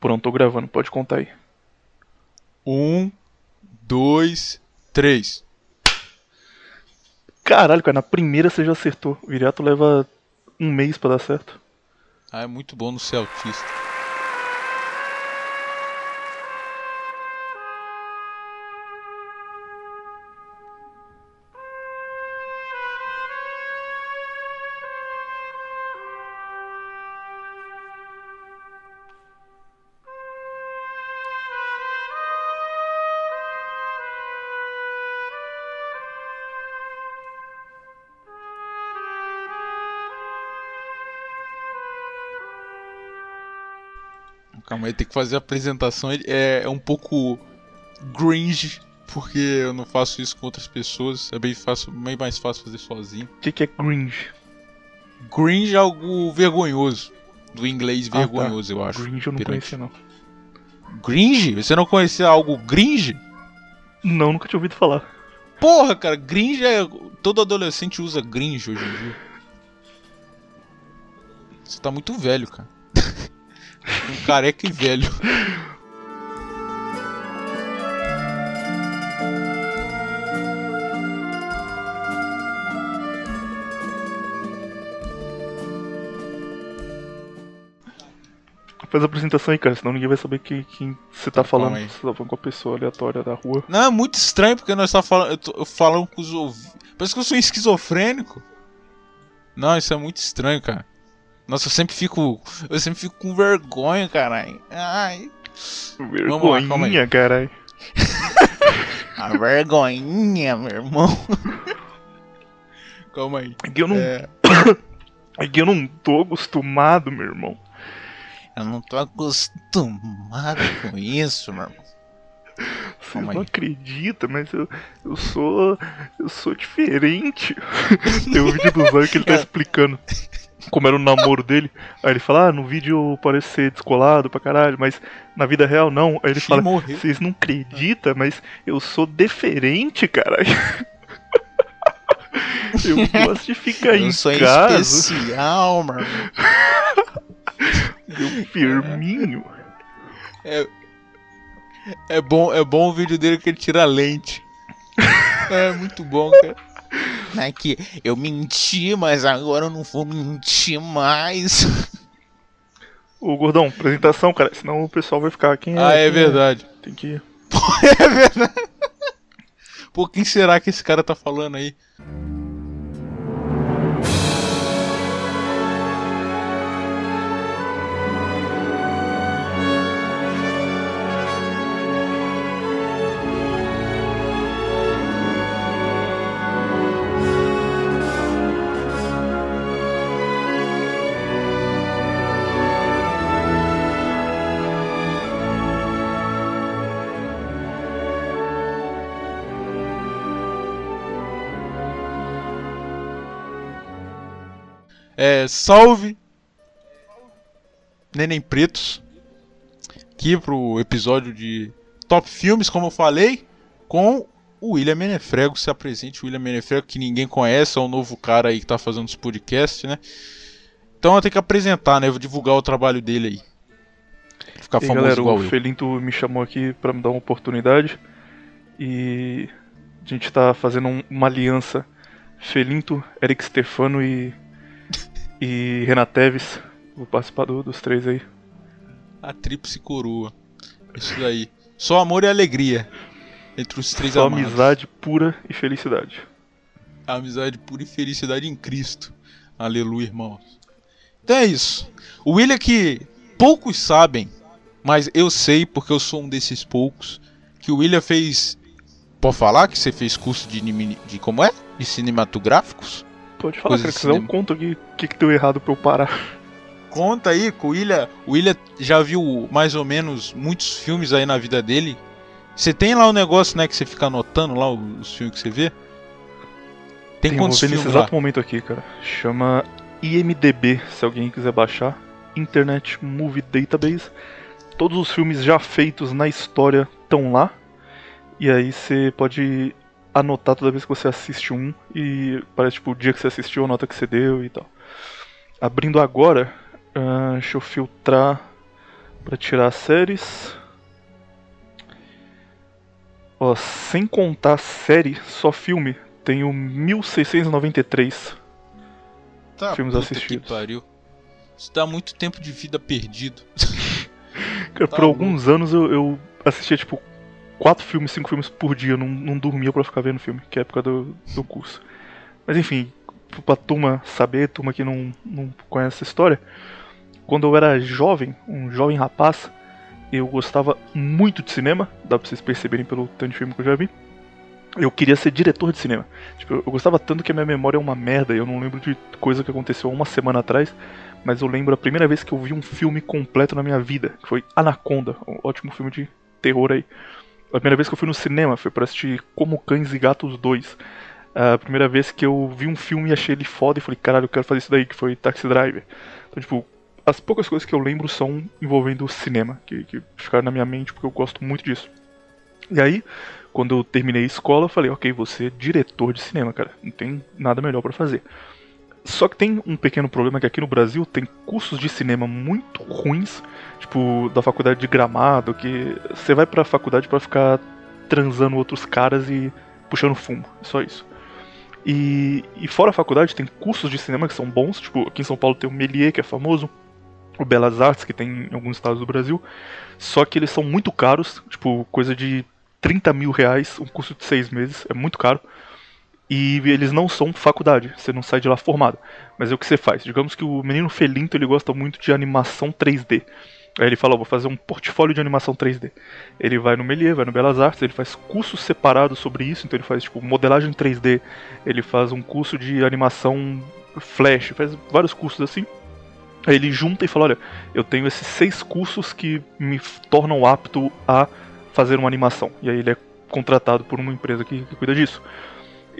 Pronto, tô gravando, pode contar aí. Um, dois, três. Caralho, cara, na primeira você já acertou. O Viriato leva um mês pra dar certo. Ah, é muito bom no ser autista. Tem que fazer a apresentação. Ele é, é um pouco cringe, porque eu não faço isso com outras pessoas. É bem, fácil, bem mais fácil fazer sozinho. O que, que é cringe? Cringe é algo vergonhoso. Do inglês Ah, tá. vergonhoso, eu acho. Cringe eu não Perante- conhecia, não. Gringe? Você não conhecia algo gringe? Não, nunca tinha ouvido falar. Porra, cara, gringe é. Todo adolescente usa gringe hoje em dia. Você tá muito velho, cara. um careca e velho. Faz a apresentação aí, cara, senão ninguém vai saber que, quem você tá falando. aí. Você tá falando com a pessoa aleatória da rua. Não, é muito estranho porque nós tá falando. Eu tô eu falando com os ouvidos. Parece que eu sou esquizofrênico. Não, isso é muito estranho, cara. Nossa, eu sempre fico. Eu sempre fico com vergonha, caralho. Ai. Vergonhinha, caralho. A vergonhinha, meu irmão. Calma aí. É que eu não. É, É que eu não tô acostumado, meu irmão. eu não tô acostumado com isso, meu irmão. Você Calma não aí. acredita, mas eu, eu sou. Eu sou diferente. Tem um vídeo do Zóio que ele tá explicando como era o namoro dele. Aí ele fala, ah, no vídeo parece ser descolado pra caralho, mas na vida real não. Aí ele fala, vocês não acreditam, mas eu sou diferente, caralho. Eu gosto de ficar em Eu sou casa, especial, irmão. meu firminho. É bom, é bom o vídeo dele que ele tira a lente. É muito bom, cara. É que eu menti, mas agora eu não vou mentir mais. Ô, Gordão, apresentação, cara, senão o pessoal vai ficar. Quem é? Ah, é quem verdade. Tem que. É verdade. Pô, quem será que esse cara tá falando aí? É, salve Neném Pretos aqui pro episódio de Top Filmes, como eu falei, com o William Menefrego. Se apresente o William Menefrego, que ninguém conhece, é o novo cara aí que tá fazendo os podcasts, né? Então eu tenho que apresentar, né? Eu vou divulgar o trabalho dele aí. Ficar E famoso galera, igual o eu. Felinto me chamou aqui pra me dar uma oportunidade. E a gente tá fazendo um- uma aliança. Felinto, Eric Stefano e. e Renan Teves. Vou participar do- dos três aí. A tríplice coroa. Isso daí. Só amor e alegria. Entre os três Só amados. amizade pura e felicidade. A amizade pura e felicidade em Cristo. Aleluia, irmãos. Então é isso. O William que poucos sabem, mas eu sei porque eu sou um desses poucos, que o William fez. Pode falar que você fez curso de, de como é? De cinematográficos? Pode falar, cara, de que senão conto aqui o que, que deu errado pra eu parar. Conta aí, que o William, o William já viu mais ou menos muitos filmes aí na vida dele. Você tem lá o negócio, né, que você fica anotando lá os filmes que você vê? Tem, Tem um quantos ver nesse filmes lá? exato momento aqui, cara. Chama IMDB, se alguém quiser baixar. Internet Movie Database. Todos os filmes já feitos na história estão lá. E aí você pode anotar toda vez que você assiste um. E parece tipo o dia que você assistiu, a nota que você deu e tal. Abrindo agora, ah, deixa eu filtrar Pra tirar séries. Ó, sem contar série, só filme, tenho 1693 Tá, filmes assistidos. Que pariu. Isso dá muito tempo de vida perdido. Cara, Tá por alguns anos eu, eu assistia tipo quatro filmes, cinco filmes por dia, não, não dormia pra ficar vendo filme, que é a época do, do curso. Mas enfim, pra turma saber, turma que não, não conhece essa história, quando eu era jovem, um jovem rapaz, eu gostava muito de cinema, dá pra vocês perceberem pelo tanto de filme que eu já vi. Eu queria ser diretor de cinema. Tipo, eu gostava tanto que a minha memória é uma merda, eu não lembro de coisa que aconteceu uma semana atrás, mas eu lembro a primeira vez que eu vi um filme completo na minha vida, que foi Anaconda, um ótimo filme de terror aí. A primeira vez que eu fui no cinema foi para assistir Como Cães e Gatos 2. A primeira vez que eu vi um filme e achei ele foda e falei, caralho, eu quero fazer isso daí, que foi Taxi Driver. Então, tipo, as poucas coisas que eu lembro são envolvendo o cinema, que, que ficaram na minha mente porque eu gosto muito disso. E aí, quando eu terminei a escola, eu falei, ok, você é diretor de cinema, cara, não tem nada melhor pra fazer. Só que tem um pequeno problema que aqui no Brasil tem cursos de cinema muito ruins, tipo da faculdade de Gramado, que você vai pra faculdade pra ficar transando outros caras e puxando fumo, só isso. E, e fora a faculdade tem cursos de cinema que são bons, tipo aqui em São Paulo tem o Melier, que é famoso, o Belas Artes, que tem em alguns estados do Brasil, só que eles são muito caros, tipo coisa de 30 mil reais, um curso de seis meses, é muito caro. E eles não são faculdade, você não sai de lá formado. Mas é o que você faz. Digamos que o menino Felinto ele gosta muito de animação 3D. Aí ele fala, ó, vou fazer um portfólio de animação 3D. Ele vai no Melier, vai no Belas Artes, ele faz cursos separados sobre isso, então ele faz tipo modelagem 3D, ele faz um curso de animação Flash, faz vários cursos assim. Aí ele junta e fala, olha, eu tenho esses seis cursos que me tornam apto a fazer uma animação. E aí ele é contratado por uma empresa que, que cuida disso.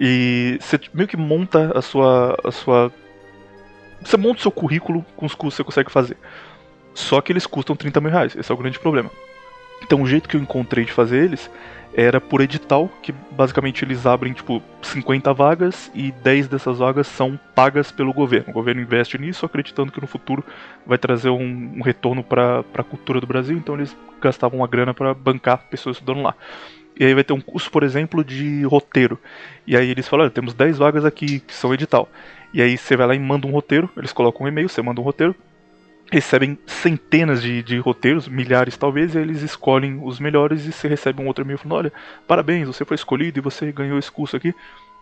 E você meio que monta a sua, a sua. Você monta o seu currículo com os cursos que você consegue fazer. Só que eles custam 30 mil reais, esse é o grande problema. Então o jeito que eu encontrei de fazer eles era por edital, que basicamente eles abrem tipo 50 vagas e 10 dessas vagas são pagas pelo governo. O governo investe nisso acreditando que no futuro vai trazer um, um retorno para a cultura do Brasil, então eles gastavam uma grana para bancar pessoas estudando lá. E aí vai ter um curso, por exemplo, de roteiro. E aí eles falam, olha, temos 10 vagas aqui que são edital. E aí você vai lá e manda um roteiro, eles colocam um e-mail, você manda um roteiro, recebem centenas de, de roteiros, milhares talvez, e eles escolhem os melhores e você recebe um outro e-mail falando, olha, parabéns, você foi escolhido e você ganhou esse curso aqui.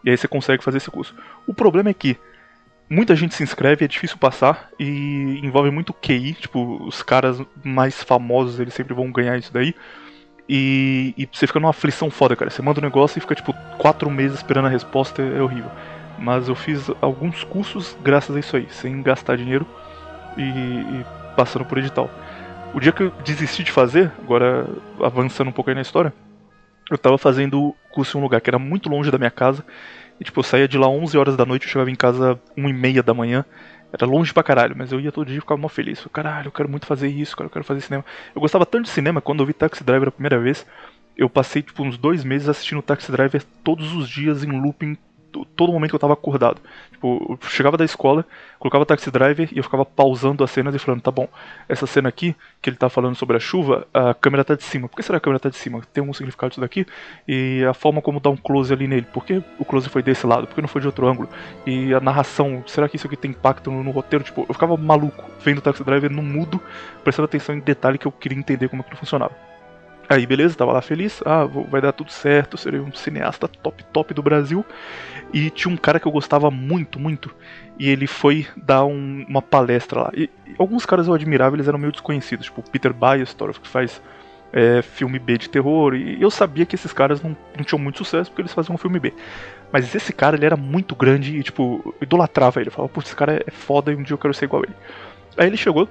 E aí você consegue fazer esse curso. O problema é que muita gente se inscreve, é difícil passar e envolve muito QI, tipo, os caras mais famosos, eles sempre vão ganhar isso daí. E, e você fica numa aflição foda, cara. Você manda um negócio e fica tipo quatro meses esperando a resposta, é horrível. Mas eu fiz alguns cursos graças a isso aí, sem gastar dinheiro e, e passando por edital. O dia que eu desisti de fazer, agora avançando um pouco aí na história, eu tava fazendo curso em um lugar que era muito longe da minha casa. E tipo, eu saía de lá 11 horas da noite, eu chegava em casa 1 e meia da manhã. Era longe pra caralho, mas eu ia todo dia e ficava mó feliz. Caralho, eu quero muito fazer isso, cara, eu quero fazer cinema. Eu gostava tanto de cinema, quando eu vi Taxi Driver a primeira vez, eu passei tipo uns dois meses assistindo Taxi Driver todos os dias em looping, todo momento que eu tava acordado. Tipo, eu chegava da escola, colocava Taxi Driver e eu ficava pausando as cenas e falando, tá bom, essa cena aqui, que ele tá falando sobre a chuva, a câmera tá de cima. Por que será que a câmera tá de cima? Tem algum significado isso daqui? E a forma como dá um close ali nele. Por que o close foi desse lado? Por que não foi de outro ângulo? E a narração, será que isso aqui tem impacto no, no roteiro? Tipo, eu ficava maluco vendo Taxi Driver no mudo, prestando atenção em detalhe que eu queria entender como aquilo funcionava. Aí, beleza, tava lá feliz. Ah, vou, vai dar tudo certo, serei um cineasta top, top do Brasil. E tinha um cara que eu gostava muito, muito. E ele foi dar um, uma palestra lá. E, e, alguns caras eu admirava, eles eram meio desconhecidos. Tipo, Peter Biostorff, que faz é, filme B de terror. E eu sabia que esses caras não, não tinham muito sucesso porque eles faziam um filme B. Mas esse cara, ele era muito grande e, tipo, idolatrava ele. Eu falava, putz, esse cara é foda e um dia eu quero ser igual a ele. Aí ele chegou,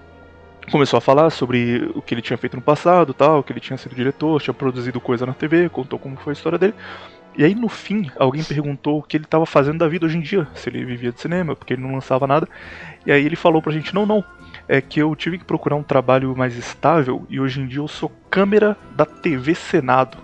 começou a falar sobre o que ele tinha feito no passado, tal, que ele tinha sido diretor, tinha produzido coisa na TV, contou como foi a história dele. E aí no fim, alguém perguntou o que ele estava fazendo da vida hoje em dia, se ele vivia de cinema, porque ele não lançava nada. E aí ele falou pra gente: "Não, não, é que eu tive que procurar um trabalho mais estável e hoje em dia eu sou câmera da TV Senado.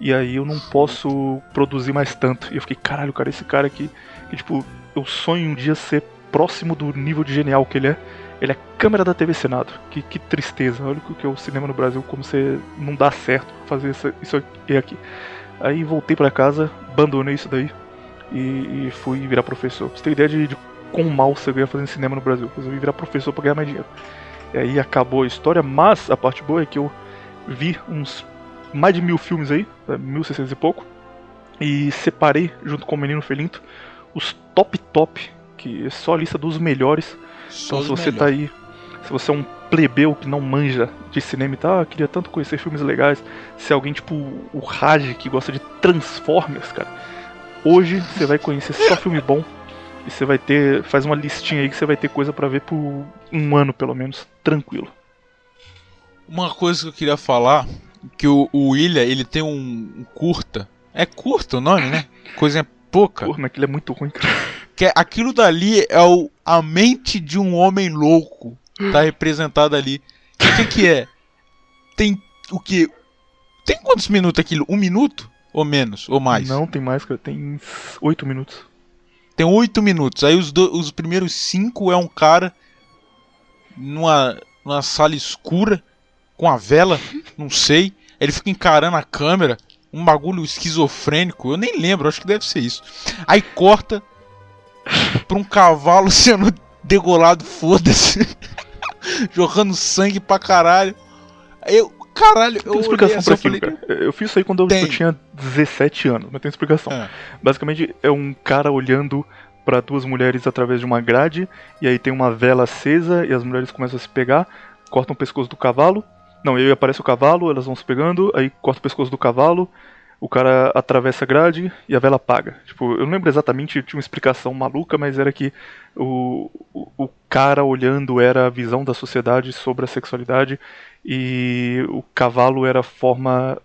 E aí eu não posso produzir mais tanto". E eu fiquei: "Caralho, cara, esse cara aqui, que tipo, eu sonho um dia ser próximo do nível de genial que ele é". Ele é câmera da TV Senado. Que, que tristeza. Olha o que é o cinema no Brasil, como você não dá certo fazer isso, isso aqui. Aí voltei para casa, abandonei isso daí e, e, fui virar professor. Pra você ter ideia de, de quão mal você ganha fazendo cinema no Brasil. Resolvi virar professor para ganhar mais dinheiro. E aí acabou a história, mas a parte boa é que eu vi uns mais de mil filmes aí, 1600 e pouco, e separei, junto com o Menino Felinto, os top top, que é só a lista dos melhores. Só então, se você tá aí, se você é um plebeu que não manja de cinema e tal, ah, queria tanto conhecer filmes legais, se alguém tipo o Raj que gosta de Transformers, cara, hoje você vai conhecer só filme bom. E você vai ter. Faz uma listinha aí que você vai ter coisa para ver por um ano, pelo menos, tranquilo. Uma coisa que eu queria falar, que o, o William, ele tem um, um curta. É curto o nome, né? Coisa pouca. Porra, mas aquilo é muito ruim, cara. Que é, aquilo dali é o, a mente de um homem louco. Tá representado ali. O que, que é? Tem o que? Tem quantos minutos aquilo? Um minuto? Ou menos? Ou mais? Não, tem mais, cara. Tem oito minutos. Tem oito minutos. Aí os, do, os primeiros cinco é um cara numa, numa sala escura com a vela, não sei. Ele fica encarando a câmera, um bagulho esquizofrênico, eu nem lembro, acho que deve ser isso. Aí corta pra um cavalo sendo degolado, foda-se. Jogando sangue pra caralho. Eu, caralho, tem explicação assim, pra aquilo, falei, cara. Eu fiz isso aí quando eu, eu, tinha 17 anos, mas tem explicação. É. Basicamente é um cara olhando para duas mulheres através de uma grade, e aí tem uma vela acesa e as mulheres começam a se pegar, cortam o pescoço do cavalo, não, e aí aparece o cavalo, elas vão se pegando, aí corta o pescoço do cavalo, o cara atravessa a grade e a vela apaga. Tipo, eu não lembro exatamente, tinha uma explicação maluca, mas era que o, o, o cara olhando era a visão da sociedade sobre a sexualidade e o cavalo era a forma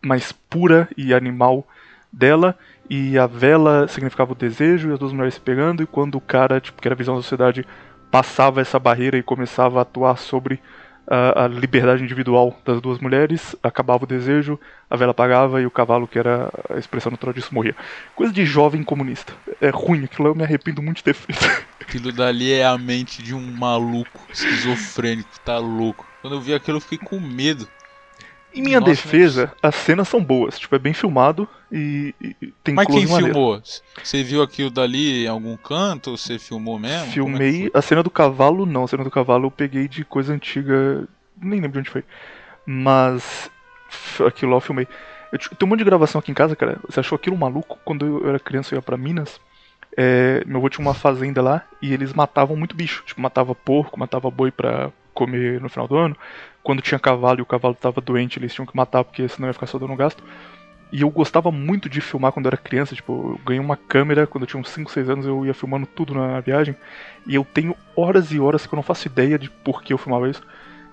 mais pura e animal dela e a vela significava o desejo e as duas mulheres se pegando e quando o cara, tipo, que era a visão da sociedade, passava essa barreira e começava a atuar sobre a, a, liberdade individual das duas mulheres, acabava o desejo, a vela apagava e o cavalo, que era a expressão natural disso, morria. Coisa de jovem comunista. É ruim, aquilo eu me arrependo muito de ter feito. Aquilo dali é a mente de um maluco esquizofrênico, tá louco. Quando eu vi aquilo eu fiquei com medo. Em minha Nossa, defesa, mas... as cenas são boas, tipo, é bem filmado e, e tem Mas quem maneiro. filmou? Você viu aquilo dali em algum canto? Você filmou mesmo? É Filmei é a cena do cavalo, não. A cena do cavalo eu peguei de coisa antiga, nem lembro de onde foi. Mas aquilo lá eu filmei. Eu, tem um monte de gravação aqui em casa, cara. Você achou aquilo maluco? Quando eu era criança eu ia pra Minas, é, meu avô tinha uma fazenda lá e eles matavam muito bicho. Tipo, matava porco, matava boi pra comer no final do ano quando tinha cavalo e o cavalo estava doente, eles tinham que matar porque senão ia ficar só dando gasto. E eu gostava muito de filmar quando eu era criança, tipo, eu ganhei uma câmera quando eu tinha uns 5, 6 anos, eu ia filmando tudo na viagem. E eu tenho horas e horas que eu não faço ideia de por que eu filmava isso,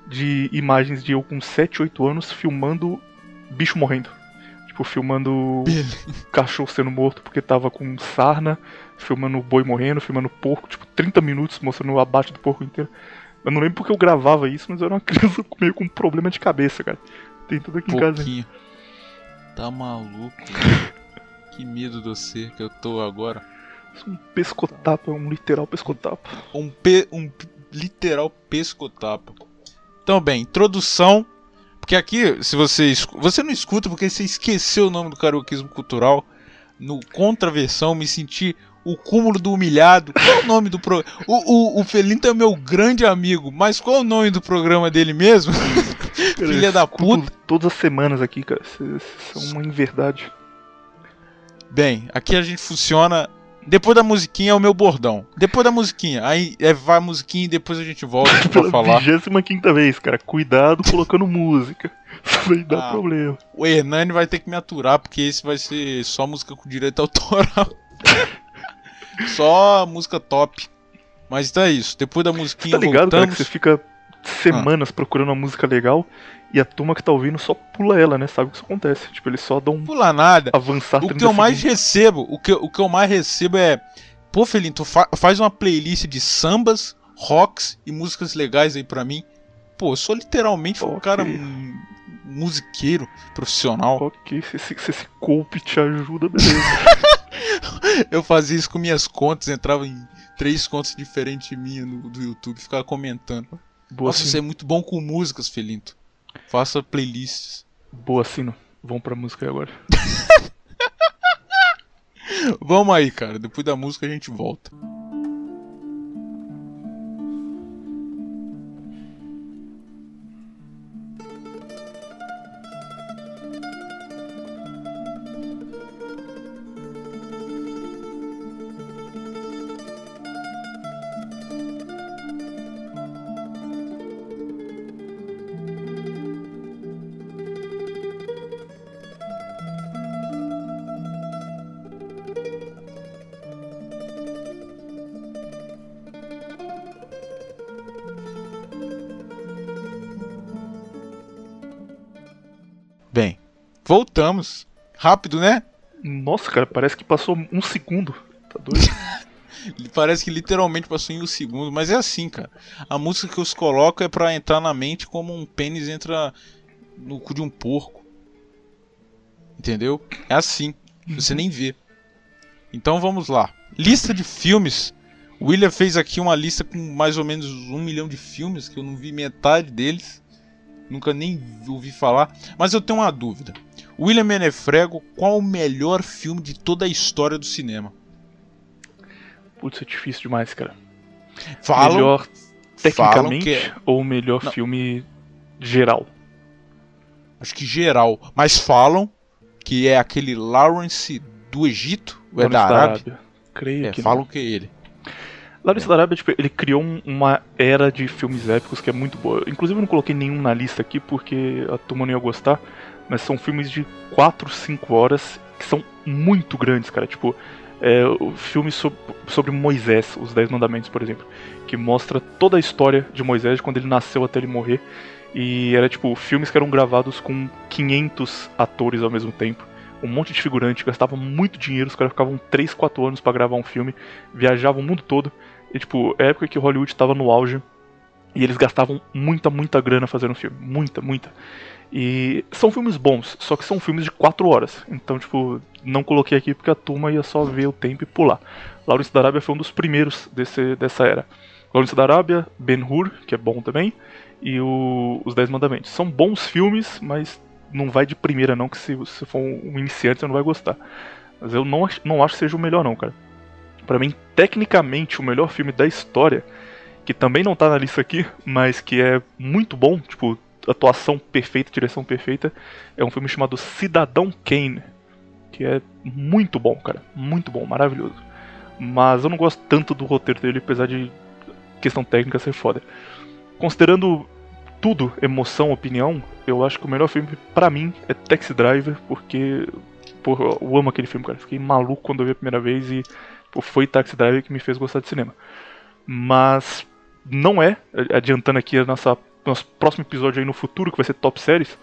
de imagens de eu com 7, 8 anos filmando bicho morrendo. Tipo, filmando cachorro sendo morto porque tava com sarna, filmando boi morrendo, filmando porco, tipo, 30 minutos mostrando o abate do porco inteiro. Eu não lembro porque eu gravava isso, mas eu era uma criança meio com problema de cabeça, cara. Tem tudo aqui Pouquinho. em casa. Tá maluco? que medo de você que eu tô agora. Um pescotapa, um literal pescotapa. Um, pe um literal pescotapa. Então, bem, introdução. Porque aqui, se você você não escuta porque você esqueceu o nome do karaokismo cultural. No contraversão, me senti o cúmulo do humilhado. Qual é o nome do programa? O, o, o Felinto é meu grande amigo, mas qual é o nome do programa dele mesmo? Filha da puta. Todas as semanas aqui, cara. São uma inverdade. Bem, aqui a gente funciona. Depois da musiquinha é o meu bordão. Depois da musiquinha. Aí é, vai a musiquinha e depois a gente volta pra falar. 25 vez, cara. Cuidado colocando música. Isso vai dar ah, problema. O Hernani vai ter que me aturar, porque esse vai ser só música com direito autoral. Só música top. Mas então é isso. Depois da musiquinha. Você tá ligado, voltamos... cara, que você fica semanas ah. procurando uma música legal e a turma que tá ouvindo só pula ela, né? Sabe o que isso acontece? Tipo, eles só dão. Pula nada. Avançar O que eu mais recebo, o que, o que eu mais recebo é. Pô, Felinho, tu fa faz uma playlist de sambas, rocks e músicas legais aí pra mim. Pô, eu sou literalmente okay. um cara musiqueiro profissional. Ok, se, se, se esse golpe te ajuda, beleza. eu fazia isso com minhas contas, entrava em três contas diferentes minhas no, do YouTube ficar comentando. Boa Nossa, você é muito bom com músicas, Felinto. Faça playlists. Boa, Sino. Vamos pra música aí agora. Vamos aí, cara. Depois da música a gente volta. Voltamos. Rápido, né? Nossa, cara, parece que passou um segundo. Tá doido? Parece que literalmente passou em um segundo, mas é assim, cara. A música que os coloco é pra entrar na mente como um pênis entra no cu de um porco. Entendeu? É assim. Você nem vê. Então vamos lá. Lista de filmes. O William fez aqui uma lista com mais ou menos um milhão de filmes, que eu não vi metade deles. Nunca nem ouvi falar. Mas eu tenho uma dúvida. William Menefrego, qual o melhor filme de toda a história do cinema? Putz, é difícil demais, cara. Falam, melhor tecnicamente é- ou o melhor Não. filme geral? acho que geral, mas falam que é aquele Lawrence do Egito, ou é Lawrence da Arábia? Creio É, que falam que é ele. Lawrence da Arábia, tipo, ele criou um- uma era de filmes épicos que é muito boa. Inclusive eu não coloquei nenhum na lista aqui porque a turma não ia gostar, mas são filmes de 4, 5 horas que são muito grandes, cara. Tipo, é, o filme sob- sobre Moisés, os Dez Mandamentos, por exemplo, que mostra toda a história de Moisés, de quando ele nasceu até ele morrer. E era tipo filmes que eram gravados com 500 atores ao mesmo tempo. Um monte de figurante, gastavam muito dinheiro, os caras ficavam 3, 4 anos pra gravar um filme, viajavam o mundo todo. E tipo, é época que Hollywood tava no auge. E eles gastavam muita, muita grana fazendo filme. Muita, muita. E são filmes bons, só que são filmes de 4 horas. Então, tipo, não coloquei aqui porque a turma ia só ver o tempo e pular. Lawrence da Arábia foi um dos primeiros desse, dessa era. Lawrence da Arábia, Ben-Hur, que é bom também, e o, Os Dez Mandamentos. São bons filmes, mas não vai de primeira não, que se você for um iniciante você não vai gostar. Mas eu não, não acho que seja o melhor não, cara. Pra mim, tecnicamente, o melhor filme da história, que também não tá na lista aqui, mas que é muito bom, tipo, atuação perfeita, direção perfeita, é um filme chamado Cidadão Kane, que é muito bom, cara, muito bom, maravilhoso. Mas eu não gosto tanto do roteiro dele, apesar de questão técnica ser foda. Considerando tudo, emoção, opinião, eu acho que o melhor filme pra mim é Taxi Driver, porque porra, eu amo aquele filme, cara. Fiquei maluco quando eu vi a primeira vez e foi Taxi Driver que me fez gostar de cinema. Mas não é, adiantando aqui a nossa nosso próximo episódio aí no futuro, que vai ser top séries,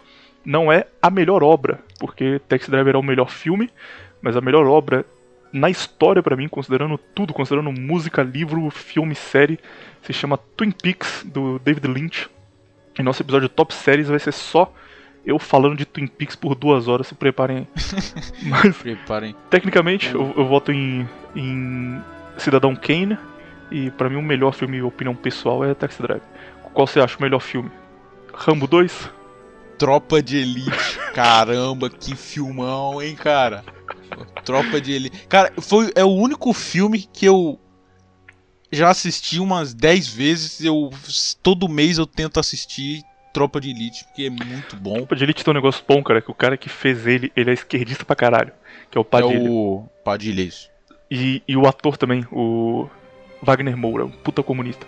não é a melhor obra, porque Taxi Driver é o melhor filme, mas a melhor obra na história pra mim, considerando tudo, considerando música, livro, filme, série, se chama Twin Peaks do David Lynch. E nosso episódio top séries vai ser só eu falando de Twin Peaks por duas horas, se preparem aí. Mas Preparem. Tecnicamente, eu, eu voto em, em Cidadão Kane. E pra mim, o melhor filme, opinião pessoal, é Taxi Drive. Qual você acha o melhor filme? Rambo 2? Tropa de Elite. Caramba, que filmão, hein, cara? Tropa de Elite. Cara, foi, é o único filme que eu já assisti umas 10 vezes. Eu todo mês eu tento assistir Tropa de Elite, porque é muito bom. Tropa de Elite tem um negócio bom, cara, que o cara que fez ele, ele é esquerdista pra caralho. Que é o É Padilha. o Padilha, isso. E, e o ator também, o Wagner Moura, um puta comunista.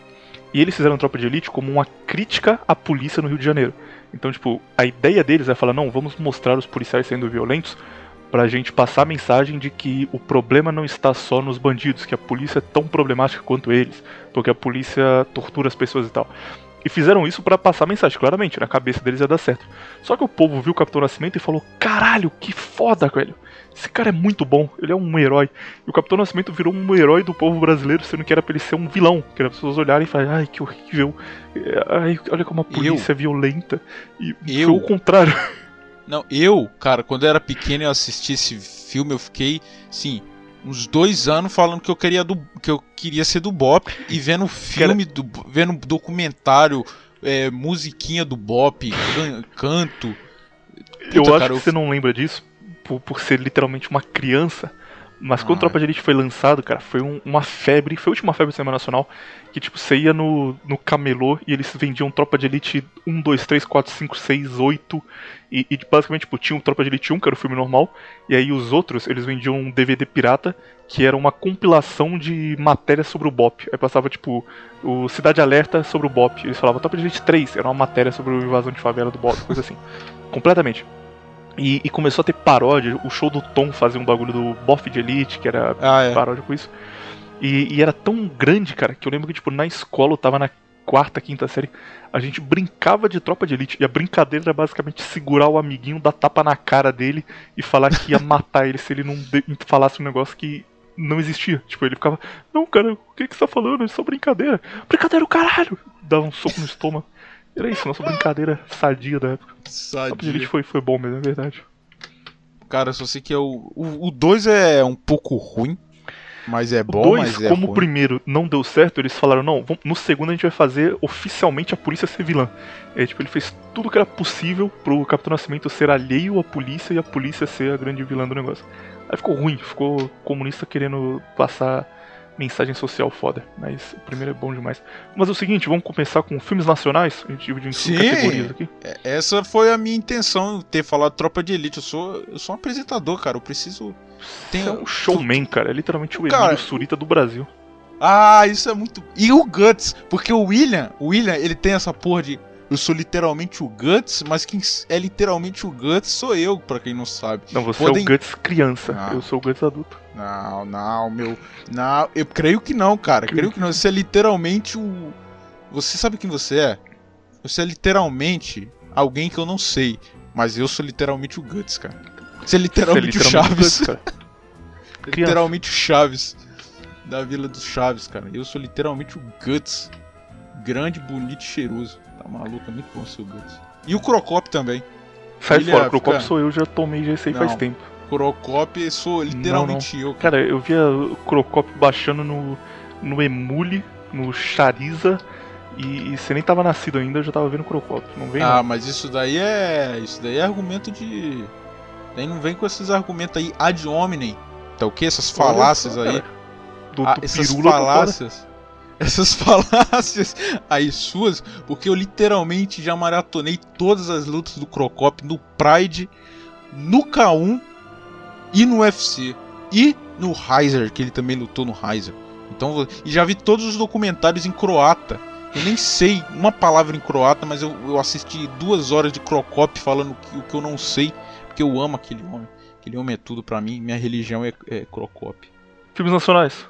E eles fizeram Tropa de Elite como uma crítica à polícia no Rio de Janeiro. Então, tipo, a ideia deles é falar, não, vamos mostrar os policiais sendo violentos pra gente passar a mensagem de que o problema não está só nos bandidos, que a polícia é tão problemática quanto eles, porque a polícia tortura as pessoas e tal. E fizeram isso pra passar a mensagem, claramente, na cabeça deles ia dar certo. Só que o povo viu o Capitão Nascimento e falou: caralho, que foda, velho. Esse cara é muito bom, ele é um herói. E o Capitão Nascimento virou um herói do povo brasileiro, sendo que era pra ele ser um vilão. Que era as pessoas olharem e falarem, ai, que horrível. É, Ai, olha como a polícia é violenta. E Eu? foi o contrário. Não, eu, cara, quando eu era pequeno eu assisti esse filme, eu fiquei, sim, uns dois anos falando que eu queria, do, que eu queria ser do Bop e vendo filme, do, vendo documentário, é, musiquinha do Bop, can, canto. Puta, eu acho cara, que eu... você não lembra disso por, por ser literalmente uma criança. Mas quando ah. Tropa de Elite foi lançado, cara, foi um, uma febre, foi a última febre do cinema nacional, que tipo, você ia no, no camelô e eles vendiam Tropa de Elite 1, 2, 3, 4, 5, 6, 8, e, e basicamente, tipo, tinha um Tropa de Elite 1, que era o filme normal, e aí os outros, eles vendiam um DVD pirata, que era uma compilação de matérias sobre o Bop. Aí passava, tipo, o Cidade Alerta sobre o Bop, eles falavam Tropa de Elite 3, era uma matéria sobre a invasão de favela do Bop, coisa assim. Completamente. E, e, começou a ter paródia. O show do Tom fazia um bagulho do Boff de Elite, que era ah, é. paródia com isso. E, e, era tão grande, cara, que eu lembro que, tipo, na escola eu tava na quarta, quinta série, a gente brincava de tropa de elite. E a brincadeira era basicamente segurar o amiguinho, dar tapa na cara dele e falar que ia matar ele se ele não falasse um negócio que não existia. Tipo, ele ficava, não, cara, o que, que você tá falando? Isso é só brincadeira. Brincadeira, o caralho! Dava um soco no estômago. Era isso, nossa brincadeira sadia da época. Sadia. Elite foi, foi bom mesmo, é verdade. Cara, só sei que é o. O 2 é um pouco ruim. Mas é bom, o dois, mas é como ruim. o primeiro não deu certo, eles falaram, não, no segundo a gente vai fazer oficialmente a polícia ser vilã. É, tipo, ele fez tudo que era possível pro Capitão Nascimento ser alheio à polícia e a polícia ser a grande vilã do negócio. Aí ficou ruim, ficou comunista querendo passar mensagem social foda. Mas o primeiro é bom demais. Mas é o seguinte, vamos começar com filmes nacionais. A gente divide em Sim, categorias aqui. Essa foi a minha intenção, ter falado Tropa de Elite. Eu sou, eu sou um apresentador, cara. Eu preciso. Tem é um showman, cara. É literalmente o cara, Emílio Surita do Brasil. Ah, isso é muito. E o Guts, porque o William, o William, ele tem essa porra de eu sou literalmente o Guts, mas quem é literalmente o Guts sou eu, para quem não sabe. Não, você Podem... é o Guts criança, eu sou o Guts adulto. Não, não, meu. Não, eu creio que não, cara. Creio que não. Você é literalmente o. Você sabe quem você é? Você é literalmente alguém que eu não sei. Mas eu sou literalmente o Guts, cara. Você é literalmente, você é literalmente o Chaves. Guts, literalmente o Chaves. Da Vila dos Chaves, cara. Eu sou literalmente o Guts. Grande, bonito e cheiroso. Tá maluco, é muito bom ser o Guts. E o Crocop também. Sai Ele fora, o Crocop fica... sou eu, já tomei já sei faz tempo. Crocop sou literalmente não, não. eu. Cara. cara, eu via o Crocop baixando no, no Emule, no Chariza, e, e, você nem tava nascido ainda, eu já tava vendo o Crocop. Não vem Ah, não. mas isso daí é. Isso daí é argumento de. Daí não vem com esses argumentos aí ad hominem. Tá o que? Essas falácias aí. Do, ah, do essas falácias. Essas falácias aí suas, porque eu literalmente já maratonei todas as lutas do Crocop no Pride, no K1 e no UFC. E no Heiser, que ele também lutou no Heiser. Então, e já vi todos os documentários em croata. Eu nem sei uma palavra em croata, mas eu, eu assisti duas horas de Crocop falando o que eu não sei, porque eu amo aquele homem. Aquele homem é tudo para mim, minha religião é, é Crocop. Filmes nacionais.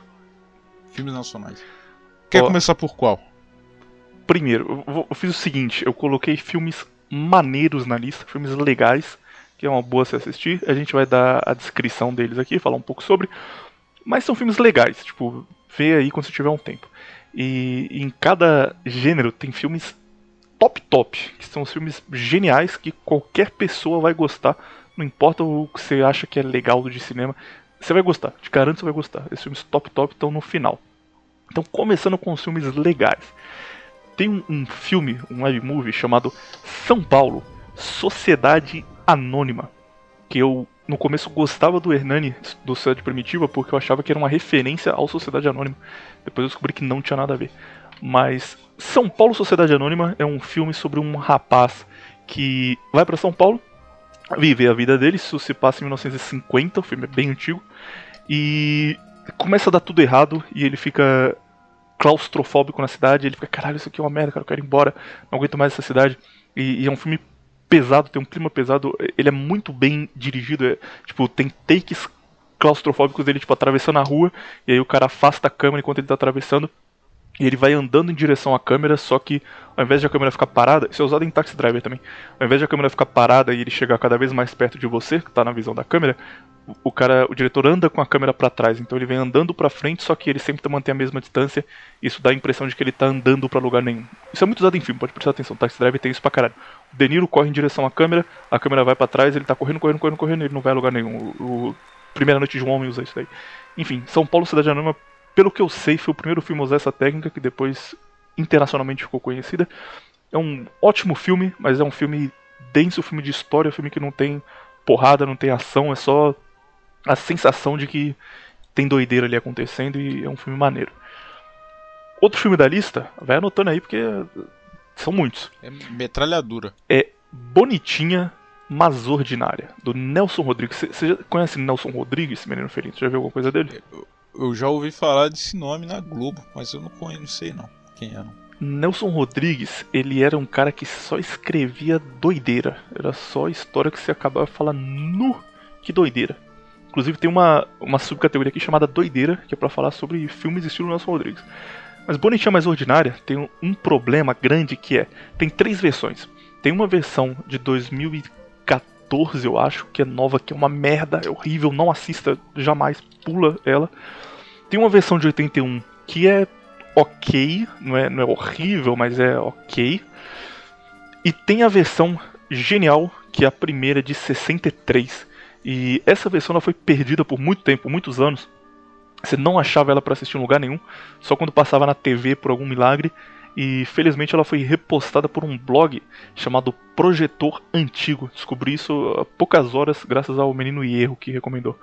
Filmes nacionais. Quer Ó, começar por qual? Primeiro, eu, eu fiz o seguinte, eu coloquei filmes maneiros na lista, filmes legais que é uma boa se assistir. A gente vai dar a descrição deles aqui, falar um pouco sobre. Mas são filmes legais, tipo, vê aí quando você tiver um tempo. E, e em cada gênero tem filmes top top, que são os filmes geniais que qualquer pessoa vai gostar, não importa o que você acha que é legal de cinema, você vai gostar, te garanto que você vai gostar. Esses filmes top top estão no final. Então, começando com os filmes legais. Tem um, um filme, um web movie chamado São Paulo, Sociedade Anônima, que eu no começo gostava do Hernani do Sociedade Primitiva porque eu achava que era uma referência ao Sociedade Anônima. Depois eu descobri que não tinha nada a ver. Mas São Paulo Sociedade Anônima é um filme sobre um rapaz que vai para São Paulo viver a vida dele. Isso se passa em 1950, o filme é bem antigo. E começa a dar tudo errado e ele fica claustrofóbico na cidade. Ele fica, caralho, isso aqui é uma merda, cara, eu quero ir embora, não aguento mais essa cidade. E, e é um filme pesado, tem um clima pesado. Ele é muito bem dirigido. É, tipo, tem takes claustrofóbicos dele, tipo, atravessando a rua, e aí o cara afasta a câmera enquanto ele tá atravessando. E ele vai andando em direção à câmera, só que ao invés de a câmera ficar parada, isso é usado em Taxi Driver também. Ao invés de a câmera ficar parada e ele chegar cada vez mais perto de você, que tá na visão da câmera, o cara, o diretor anda com a câmera para trás, então ele vem andando para frente, só que ele sempre mantém a mesma distância. Isso dá a impressão de que ele tá andando para lugar nenhum. Isso é muito usado em filme, pode prestar atenção. Taxi Driver tem isso pra caralho. O De Niro corre em direção à câmera, a câmera vai para trás, ele tá correndo, correndo, correndo, correndo, ele não vai a lugar nenhum. O, Primeira Noite de um Homem usa isso daí. Enfim, São Paulo Cidade Anônima, pelo que eu sei, foi o primeiro filme a usar essa técnica que depois internacionalmente ficou conhecida. É um ótimo filme, mas é um filme denso, filme de história, um filme que não tem porrada, não tem ação, é só a sensação de que tem doideira ali acontecendo e é um filme maneiro. Outro filme da lista, vai anotando aí porque são muitos. É metralhadora. É Bonitinha, mas Ordinária, do Nelson Rodrigues. Você conhece Nelson Rodrigues, menino feliz? Já viu alguma coisa dele? Eu, já ouvi falar desse nome na Globo, mas eu não conheço, não sei não quem é. Não. Nelson Rodrigues, ele era um cara que só escrevia doideira. Era só história que você acabava falando, nu, que doideira. Inclusive tem uma, uma subcategoria aqui chamada Doideira, que é para falar sobre filmes estilo Nelson Rodrigues. Mas Bonitinha Mais Ordinária tem um, um problema grande que é, tem três versões. Tem uma versão de 2014, eu acho, que é nova, que é uma merda, é horrível, não assista jamais, pula ela. Tem uma versão de 81 que é ok, não é, não é horrível, mas é ok. E tem a versão genial, que é a primeira de 63. E essa versão ela foi perdida por muito tempo, muitos anos. Você não achava ela para assistir em lugar nenhum, só quando passava na TV por algum milagre. E felizmente ela foi repostada por um blog chamado Projetor Antigo. Descobri isso há poucas horas, graças ao menino Hierro que recomendou.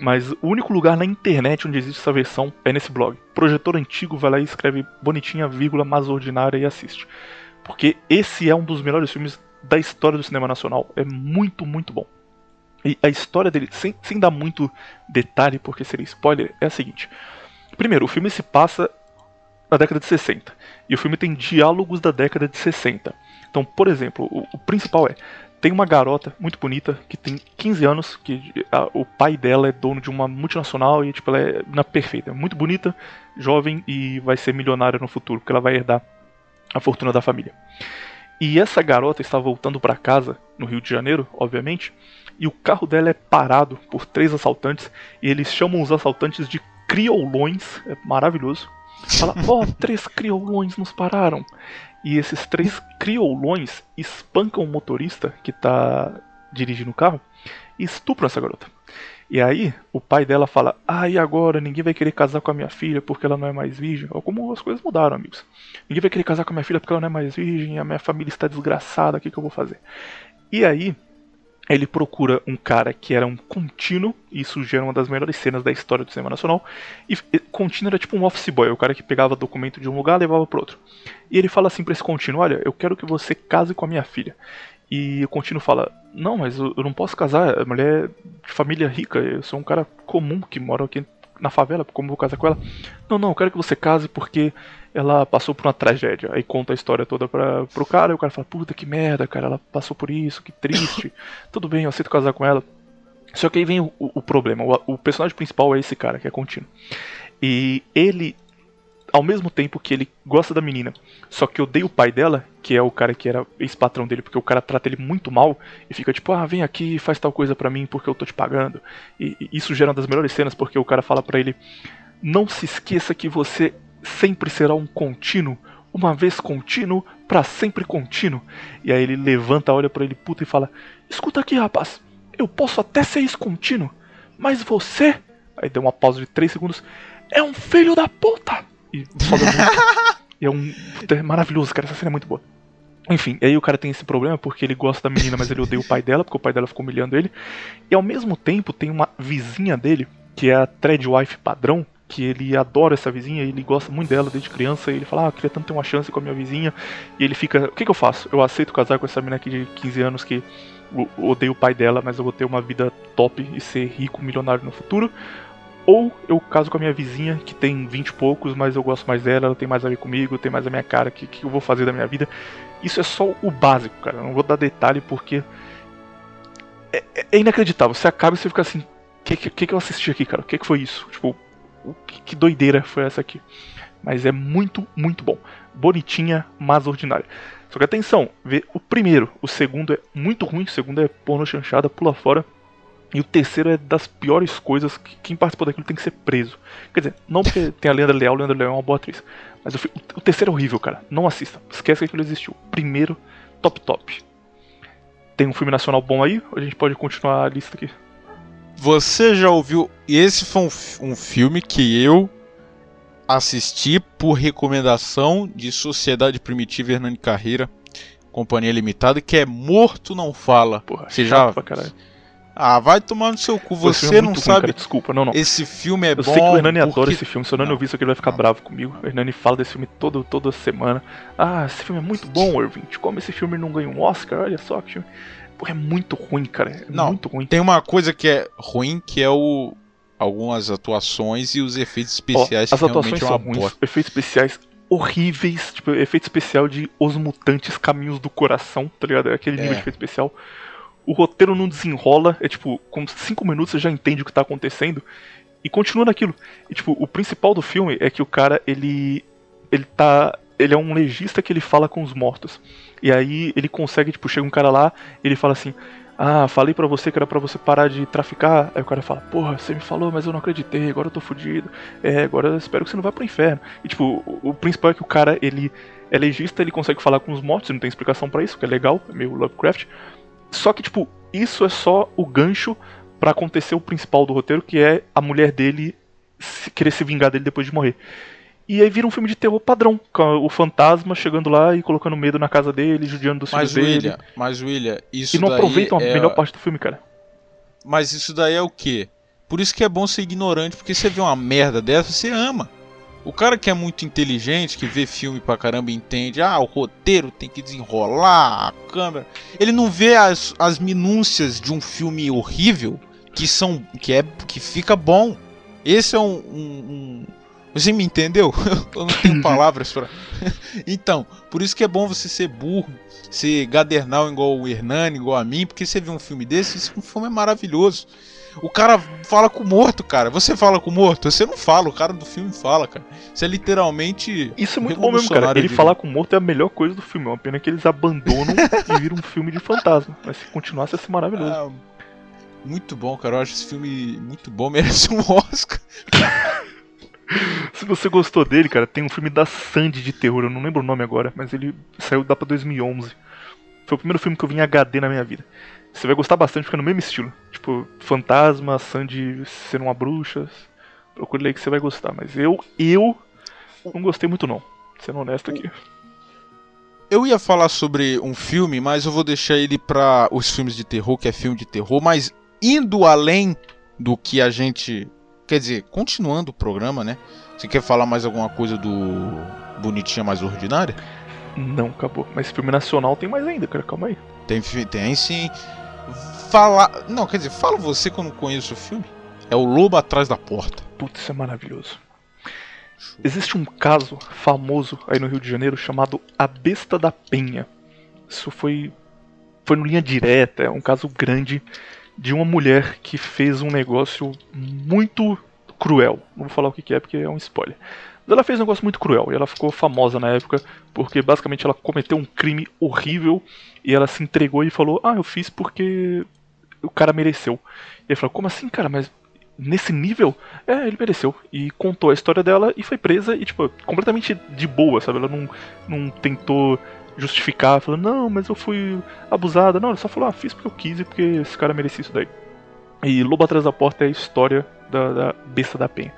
Mas o único lugar na internet onde existe essa versão é nesse blog. Projetor Antigo vai lá e escreve bonitinha, vírgula, mas ordinária e assiste. Porque esse é um dos melhores filmes da história do cinema nacional. É muito, muito bom. E a história dele, sem, sem dar muito detalhe, porque seria spoiler, é a seguinte. Primeiro, o filme se passa na década de 60. E o filme tem diálogos da década de 60. Então, por exemplo, o, o principal é: tem uma garota muito bonita que tem 15 anos, que a, o pai dela é dono de uma multinacional e tipo, ela é na perfeita, é muito bonita, jovem e vai ser milionária no futuro, porque ela vai herdar a fortuna da família. E essa garota está voltando para casa, no Rio de Janeiro, obviamente, e o carro dela é parado por três assaltantes, e eles chamam os assaltantes de criolões, é maravilhoso. Fala, ó, oh, três criolões nos pararam. E esses três criolões espancam o motorista que está dirigindo o carro e estupram essa garota. E aí o pai dela fala: Ah, e agora? Ninguém vai querer casar com a minha filha porque ela não é mais virgem. Olha como as coisas mudaram, amigos. Ninguém vai querer casar com a minha filha porque ela não é mais virgem, a minha família está desgraçada, o que, que eu vou fazer? E aí ele procura um cara que era um contínuo, e isso gera uma das melhores cenas da história do cinema nacional. E contínuo era tipo um office boy, o cara que pegava documento de um lugar e levava para outro. E ele fala assim para esse contínuo: Olha, eu quero que você case com a minha filha. E o contínuo fala: Não, mas eu não posso casar, a mulher de família rica, eu sou um cara comum que mora aqui na favela, como vou casar com ela? Não, não, eu quero que você case porque ela passou por uma tragédia. Aí conta a história toda pra, pro cara, e o cara fala, puta que merda, cara, ela passou por isso, que triste. Tudo bem, eu aceito casar com ela. Só que aí vem o, o, o problema, o, o, personagem principal é esse cara, que é contínuo. E ele, ao mesmo tempo que ele gosta da menina, só que odeia o pai dela, que é o cara que era ex-patrão dele, porque o cara trata ele muito mal, e fica tipo, ah, vem aqui e faz tal coisa pra mim porque eu tô te pagando. E, e isso gera uma das melhores cenas, porque o cara fala pra ele, não se esqueça que você sempre será um contínuo, uma vez contínuo, para sempre contínuo. E aí ele levanta, olha para ele puta e fala: Escuta aqui, rapaz, eu posso até ser ex-contínuo, mas você. Aí deu uma pausa de 3 segundos. É um filho da puta! E é um. É maravilhoso, cara. Essa cena é muito boa. Enfim, aí o cara tem esse problema porque ele gosta da menina, mas ele odeia o pai dela, porque o pai dela ficou humilhando ele. E ao mesmo tempo tem uma vizinha dele, que é a Threadwife padrão, que ele adora essa vizinha, ele gosta muito dela desde criança, e ele fala, ah, queria tanto ter uma chance com a minha vizinha, e ele fica, o que, que eu faço? Eu aceito casar com essa menina aqui de 15 anos que odeio o pai dela, mas eu vou ter uma vida top e ser rico, milionário no futuro, ou eu caso com a minha vizinha, que tem 20 e poucos, mas eu gosto mais dela, ela tem mais a ver comigo, tem mais a minha cara, o que, que eu vou fazer da minha vida? Isso é só o básico, cara, não vou dar detalhe porque é, é inacreditável, você acaba e você fica assim, o que, que, que eu assisti aqui, cara? O que, que foi isso? Tipo, que doideira foi essa aqui. Mas é muito, muito bom. Bonitinha, mas ordinária. Só que atenção, vê o primeiro. O segundo é muito ruim. O segundo é porno chanchada, pula fora. E o terceiro é das piores coisas. Que quem participou daquilo tem que ser preso. Quer dizer, não porque tem a Leandra Leal. A Leandra Leal é uma boa atriz. Mas o, o terceiro é horrível, cara. Não assista. Esquece que aquilo existiu. Primeiro, top top. Tem um filme nacional bom aí? Ou a gente pode continuar a lista aqui? Você já ouviu? Esse foi um, um filme que eu assisti por recomendação de Sociedade Primitiva Hernani Carreira, Companhia Limitada, que é Morto Não Fala. Porra, Você já- pra caralho. Ah, vai tomar no seu cu. Esse Você é não ruim, sabe. cara, desculpa, não, não. Esse filme é Eu bom. sei que o Hernani adora porque- esse filme, se o Hernani Não. ouvir isso aqui ele vai ficar Não. bravo comigo. O Hernani fala desse filme todo, toda semana. Ah, esse filme é muito bom, Irving. Como esse filme não ganha um Oscar, olha só que filme. Porra, é muito ruim, cara. É Não. muito ruim. Tem uma coisa que é ruim, que é o algumas atuações e os efeitos Ó, especiais as que atuações realmente é são uma ruins, efeitos especiais horríveis, tipo, efeito especial de Os Mutantes Caminhos do Coração, tá ligado? É aquele nível É. de efeito especial. O roteiro não desenrola, é tipo, com cinco minutos você já entende o que tá acontecendo e continua naquilo. E tipo, o principal do filme é que o cara, ele ele tá, ele é um legista que ele fala com os mortos. E aí ele consegue, tipo, chega um cara lá, ele fala assim: "Ah, falei pra você que era pra você parar de traficar". Aí o cara fala: "Porra, você me falou, mas eu não acreditei, agora eu tô fudido". É, agora eu espero que você não vá pro inferno. E tipo, o, o principal é que o cara, ele é legista, ele consegue falar com os mortos, não tem explicação pra isso, que é legal, é meio Lovecraft. Só que, tipo, isso é só o gancho pra acontecer o principal do roteiro, que é a mulher dele se- querer se vingar dele depois de morrer. E aí vira um filme de terror padrão, com o fantasma chegando lá e colocando medo na casa dele, judiando dos Mas filhos dele. William, mas William, isso E não daí aproveitam a é... melhor parte do filme, cara. Mas isso daí é o quê? Por isso que é bom ser ignorante, porque você vê uma merda dessa, você ama. O cara que é muito inteligente, que vê filme pra caramba e entende, ah, o roteiro tem que desenrolar, a câmera. Ele não vê as, as minúcias de um filme horrível que são. que é. que fica bom. Esse é um. um- um- Você me entendeu? Eu não tenho palavras pra. então, por isso que é bom você ser burro, ser gadernal igual o Hernani, igual a mim, porque você vê um filme desse, esse filme é maravilhoso. O cara fala com o morto, cara. Você fala com o morto? Você não fala, o cara do filme fala, cara. Isso é literalmente. Isso é muito bom mesmo, cara. Ele falar com o morto é a melhor coisa do filme. É uma pena que eles abandonam e viram um filme de fantasma. Mas se continuasse, ia ser maravilhoso. Ah, muito bom, cara. Eu acho esse filme muito bom, merece um Oscar. Se você gostou dele, cara, tem um filme da Sandy de terror, eu não lembro o nome agora, mas ele saiu lá pra 2011. Foi o primeiro filme que eu vi em HD na minha vida. Você vai gostar bastante, fica no mesmo estilo. Tipo, fantasma, Sandy sendo uma bruxa. Procure aí que você vai gostar. Mas eu, eu não gostei muito não. Sendo honesto aqui. Eu ia falar sobre um filme, mas eu vou deixar ele pra os filmes de terror, que é filme de terror, mas indo além do que a gente. Quer dizer, continuando o programa, né? Você quer falar mais alguma coisa do Bonitinha Mais Ordinária? Não, acabou. Mas filme nacional tem mais ainda, cara. Calma aí. Tem, tem sim. Falar. Não, quer dizer, fala você que eu não conheço o filme. É o Lobo Atrás da Porta. Putz, isso é maravilhoso. Existe um caso famoso aí no Rio de Janeiro chamado A Besta da Penha. Isso foi foi no linha direta, é um caso grande de uma mulher que fez um negócio muito cruel. Não vou falar o que é porque é um spoiler. Mas ela fez um negócio muito cruel e ela ficou famosa na época porque basicamente ela cometeu um crime horrível e ela se entregou e falou: "Ah, eu fiz porque o cara mereceu". E ele falou: "Como assim, cara? Mas nesse nível?" É, ele mereceu. E contou a história dela e foi presa e, tipo, completamente de boa, sabe? Ela não, não tentou justificar, falando, não, mas eu fui abusada. Não, ela só falou, ah, fiz porque eu quis e porque esse cara merecia isso daí. E Lobo Atrás da Porta é a história da, da Besta da Penha.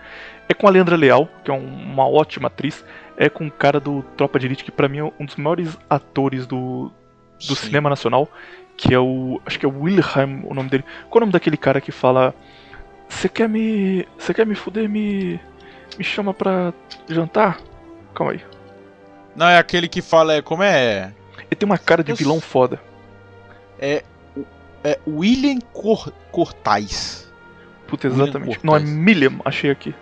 É com a Leandra Leal, que é um- uma ótima atriz. É com o cara do Tropa de Elite, que pra mim é um dos maiores atores do, do Sim. cinema nacional, que é o. Acho que é o Wilhelm, o nome dele. Qual é o nome daquele cara que fala. Você quer me. Você quer me fuder? Me. Me chama pra jantar? Calma aí. Não, é aquele que fala, é, como é? Ele tem uma cara de Eu vilão foda. É, é William Cor Cortais. Puta, exatamente. Não, é. Miliam, achei aqui.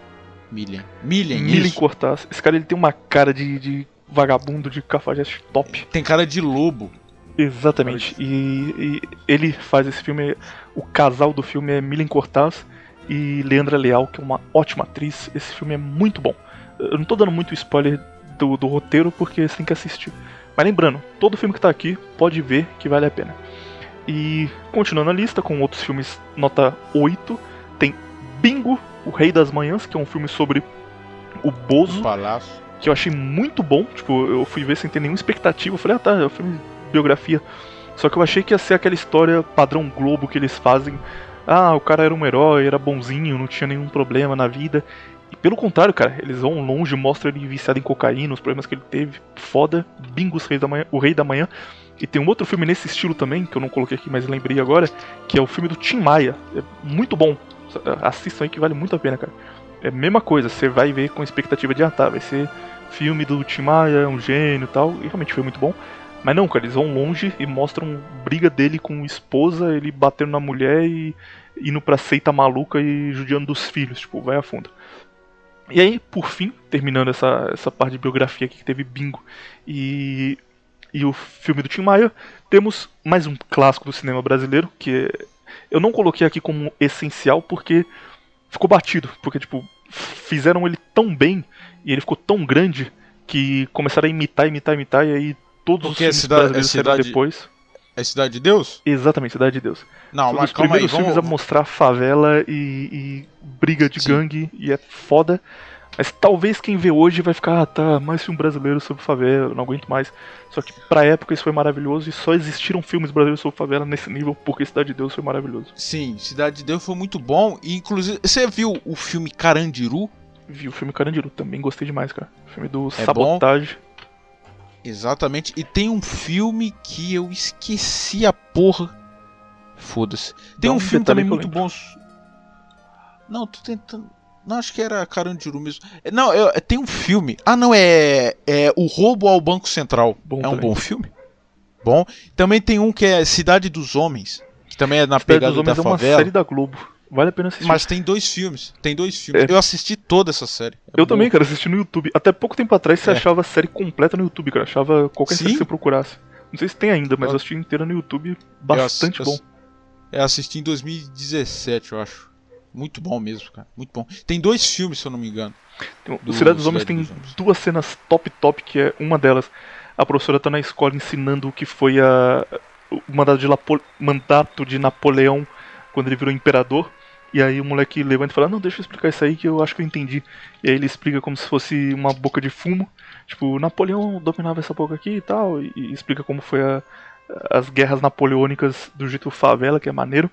Millen. Millen, Miliam isso. Cortaz. Esse cara ele tem uma cara de, de vagabundo de cafajeste top. Tem cara de lobo. Exatamente. E, e ele faz esse filme. O casal do filme é Milen Cortaz e Leandra Leal, que é uma ótima atriz. Esse filme é muito bom. Eu não tô dando muito spoiler do, do roteiro porque você tem que assistir. Mas lembrando, todo filme que tá aqui pode ver que vale a pena. E continuando a lista com outros filmes nota 8, tem Bingo, O Rei das Manhãs, que é um filme sobre o Bozo Palácio. que eu achei muito bom. Tipo, eu fui ver sem ter nenhuma expectativa. Eu falei, ah tá, é um filme biografia. Só que eu achei que ia ser aquela história padrão Globo que eles fazem ah, o cara era um herói, era bonzinho, não tinha nenhum problema na vida. E pelo contrário, cara, eles vão longe, mostram ele viciado em cocaína, os problemas que ele teve. Foda, Bingos Reis da Manhã, o Rei da Manhã. E tem um outro filme nesse estilo também, que eu não coloquei aqui, mas lembrei agora, que é o filme do Tim Maia. É muito bom. Assistam aí que vale muito a pena, cara. É a mesma coisa, você vai ver com expectativa de, ah tá, vai ser filme do Tim Maia, um gênio e tal. E realmente foi muito bom. Mas não, cara, eles vão longe e mostram briga dele com esposa, ele batendo na mulher e indo pra seita maluca e judiando dos filhos, tipo, vai a fundo. E aí, por fim, terminando essa, essa parte de biografia aqui que teve bingo e, e o filme do Tim Maia, temos mais um clássico do cinema brasileiro, que eu não coloquei aqui como essencial porque ficou batido, porque tipo, fizeram ele tão bem e ele ficou tão grande que começaram a imitar, imitar, imitar, e aí todos Porque os filmes é cidade- brasileiros é cidade- depois. É Cidade de Deus? Exatamente, Cidade de Deus. Não, um mas dos calma aí, primeiros filmes vamos... a mostrar favela e, e briga de Sim. gangue, e é foda. Mas talvez quem vê hoje vai ficar, ah, tá, mais filme brasileiro sobre favela, não aguento mais. Só que pra época isso foi maravilhoso e só existiram filmes brasileiros sobre favela nesse nível porque Cidade de Deus foi maravilhoso. Sim, Cidade de Deus foi muito bom. E, inclusive, você viu o filme Carandiru? Vi o filme Carandiru, também gostei demais, cara. O filme do É Sabotage. Exatamente. E tem um filme que eu esqueci a porra. Foda-se. Tem um um filme também muito bom. Não, tô tentando. Não, acho que era Carandiru mesmo. É, Não, eu- tem um filme. Ah, não, é. É O Roubo ao Banco Central. Bom é um também. bom filme. Bom. Também tem um que é Cidade dos Homens. Que também é na Cidade pegada dos Homens da é uma favela. série da Globo. Vale a pena assistir. Mas tem dois filmes. Tem dois filmes. É. Eu assisti toda essa série. É Eu boa. também, cara, assisti no YouTube. Até pouco tempo atrás você É. achava a série completa no YouTube, cara. Achava qualquer Sim? série que você procurasse. Não sei se tem ainda, mas Eu- eu assisti inteira no YouTube. Eu Bastante ass- bom. É, assisti em 2017, eu acho. Muito bom mesmo, cara. Muito bom. Tem dois filmes, se eu não me engano. Tem- do o Cidade dos Homens Cidade tem dos duas cenas top top, que é uma delas. A professora tá na escola ensinando o que foi a, o mandato de, Lapo- mandato de Napoleão quando ele virou imperador. E aí o moleque levanta e fala, não, deixa eu explicar isso aí que eu acho que eu entendi. E aí ele explica como se fosse uma boca de fumo. Tipo, Napoleão dominava essa boca aqui e tal. E, e explica como foi a- as guerras napoleônicas do jeito favela, que é maneiro.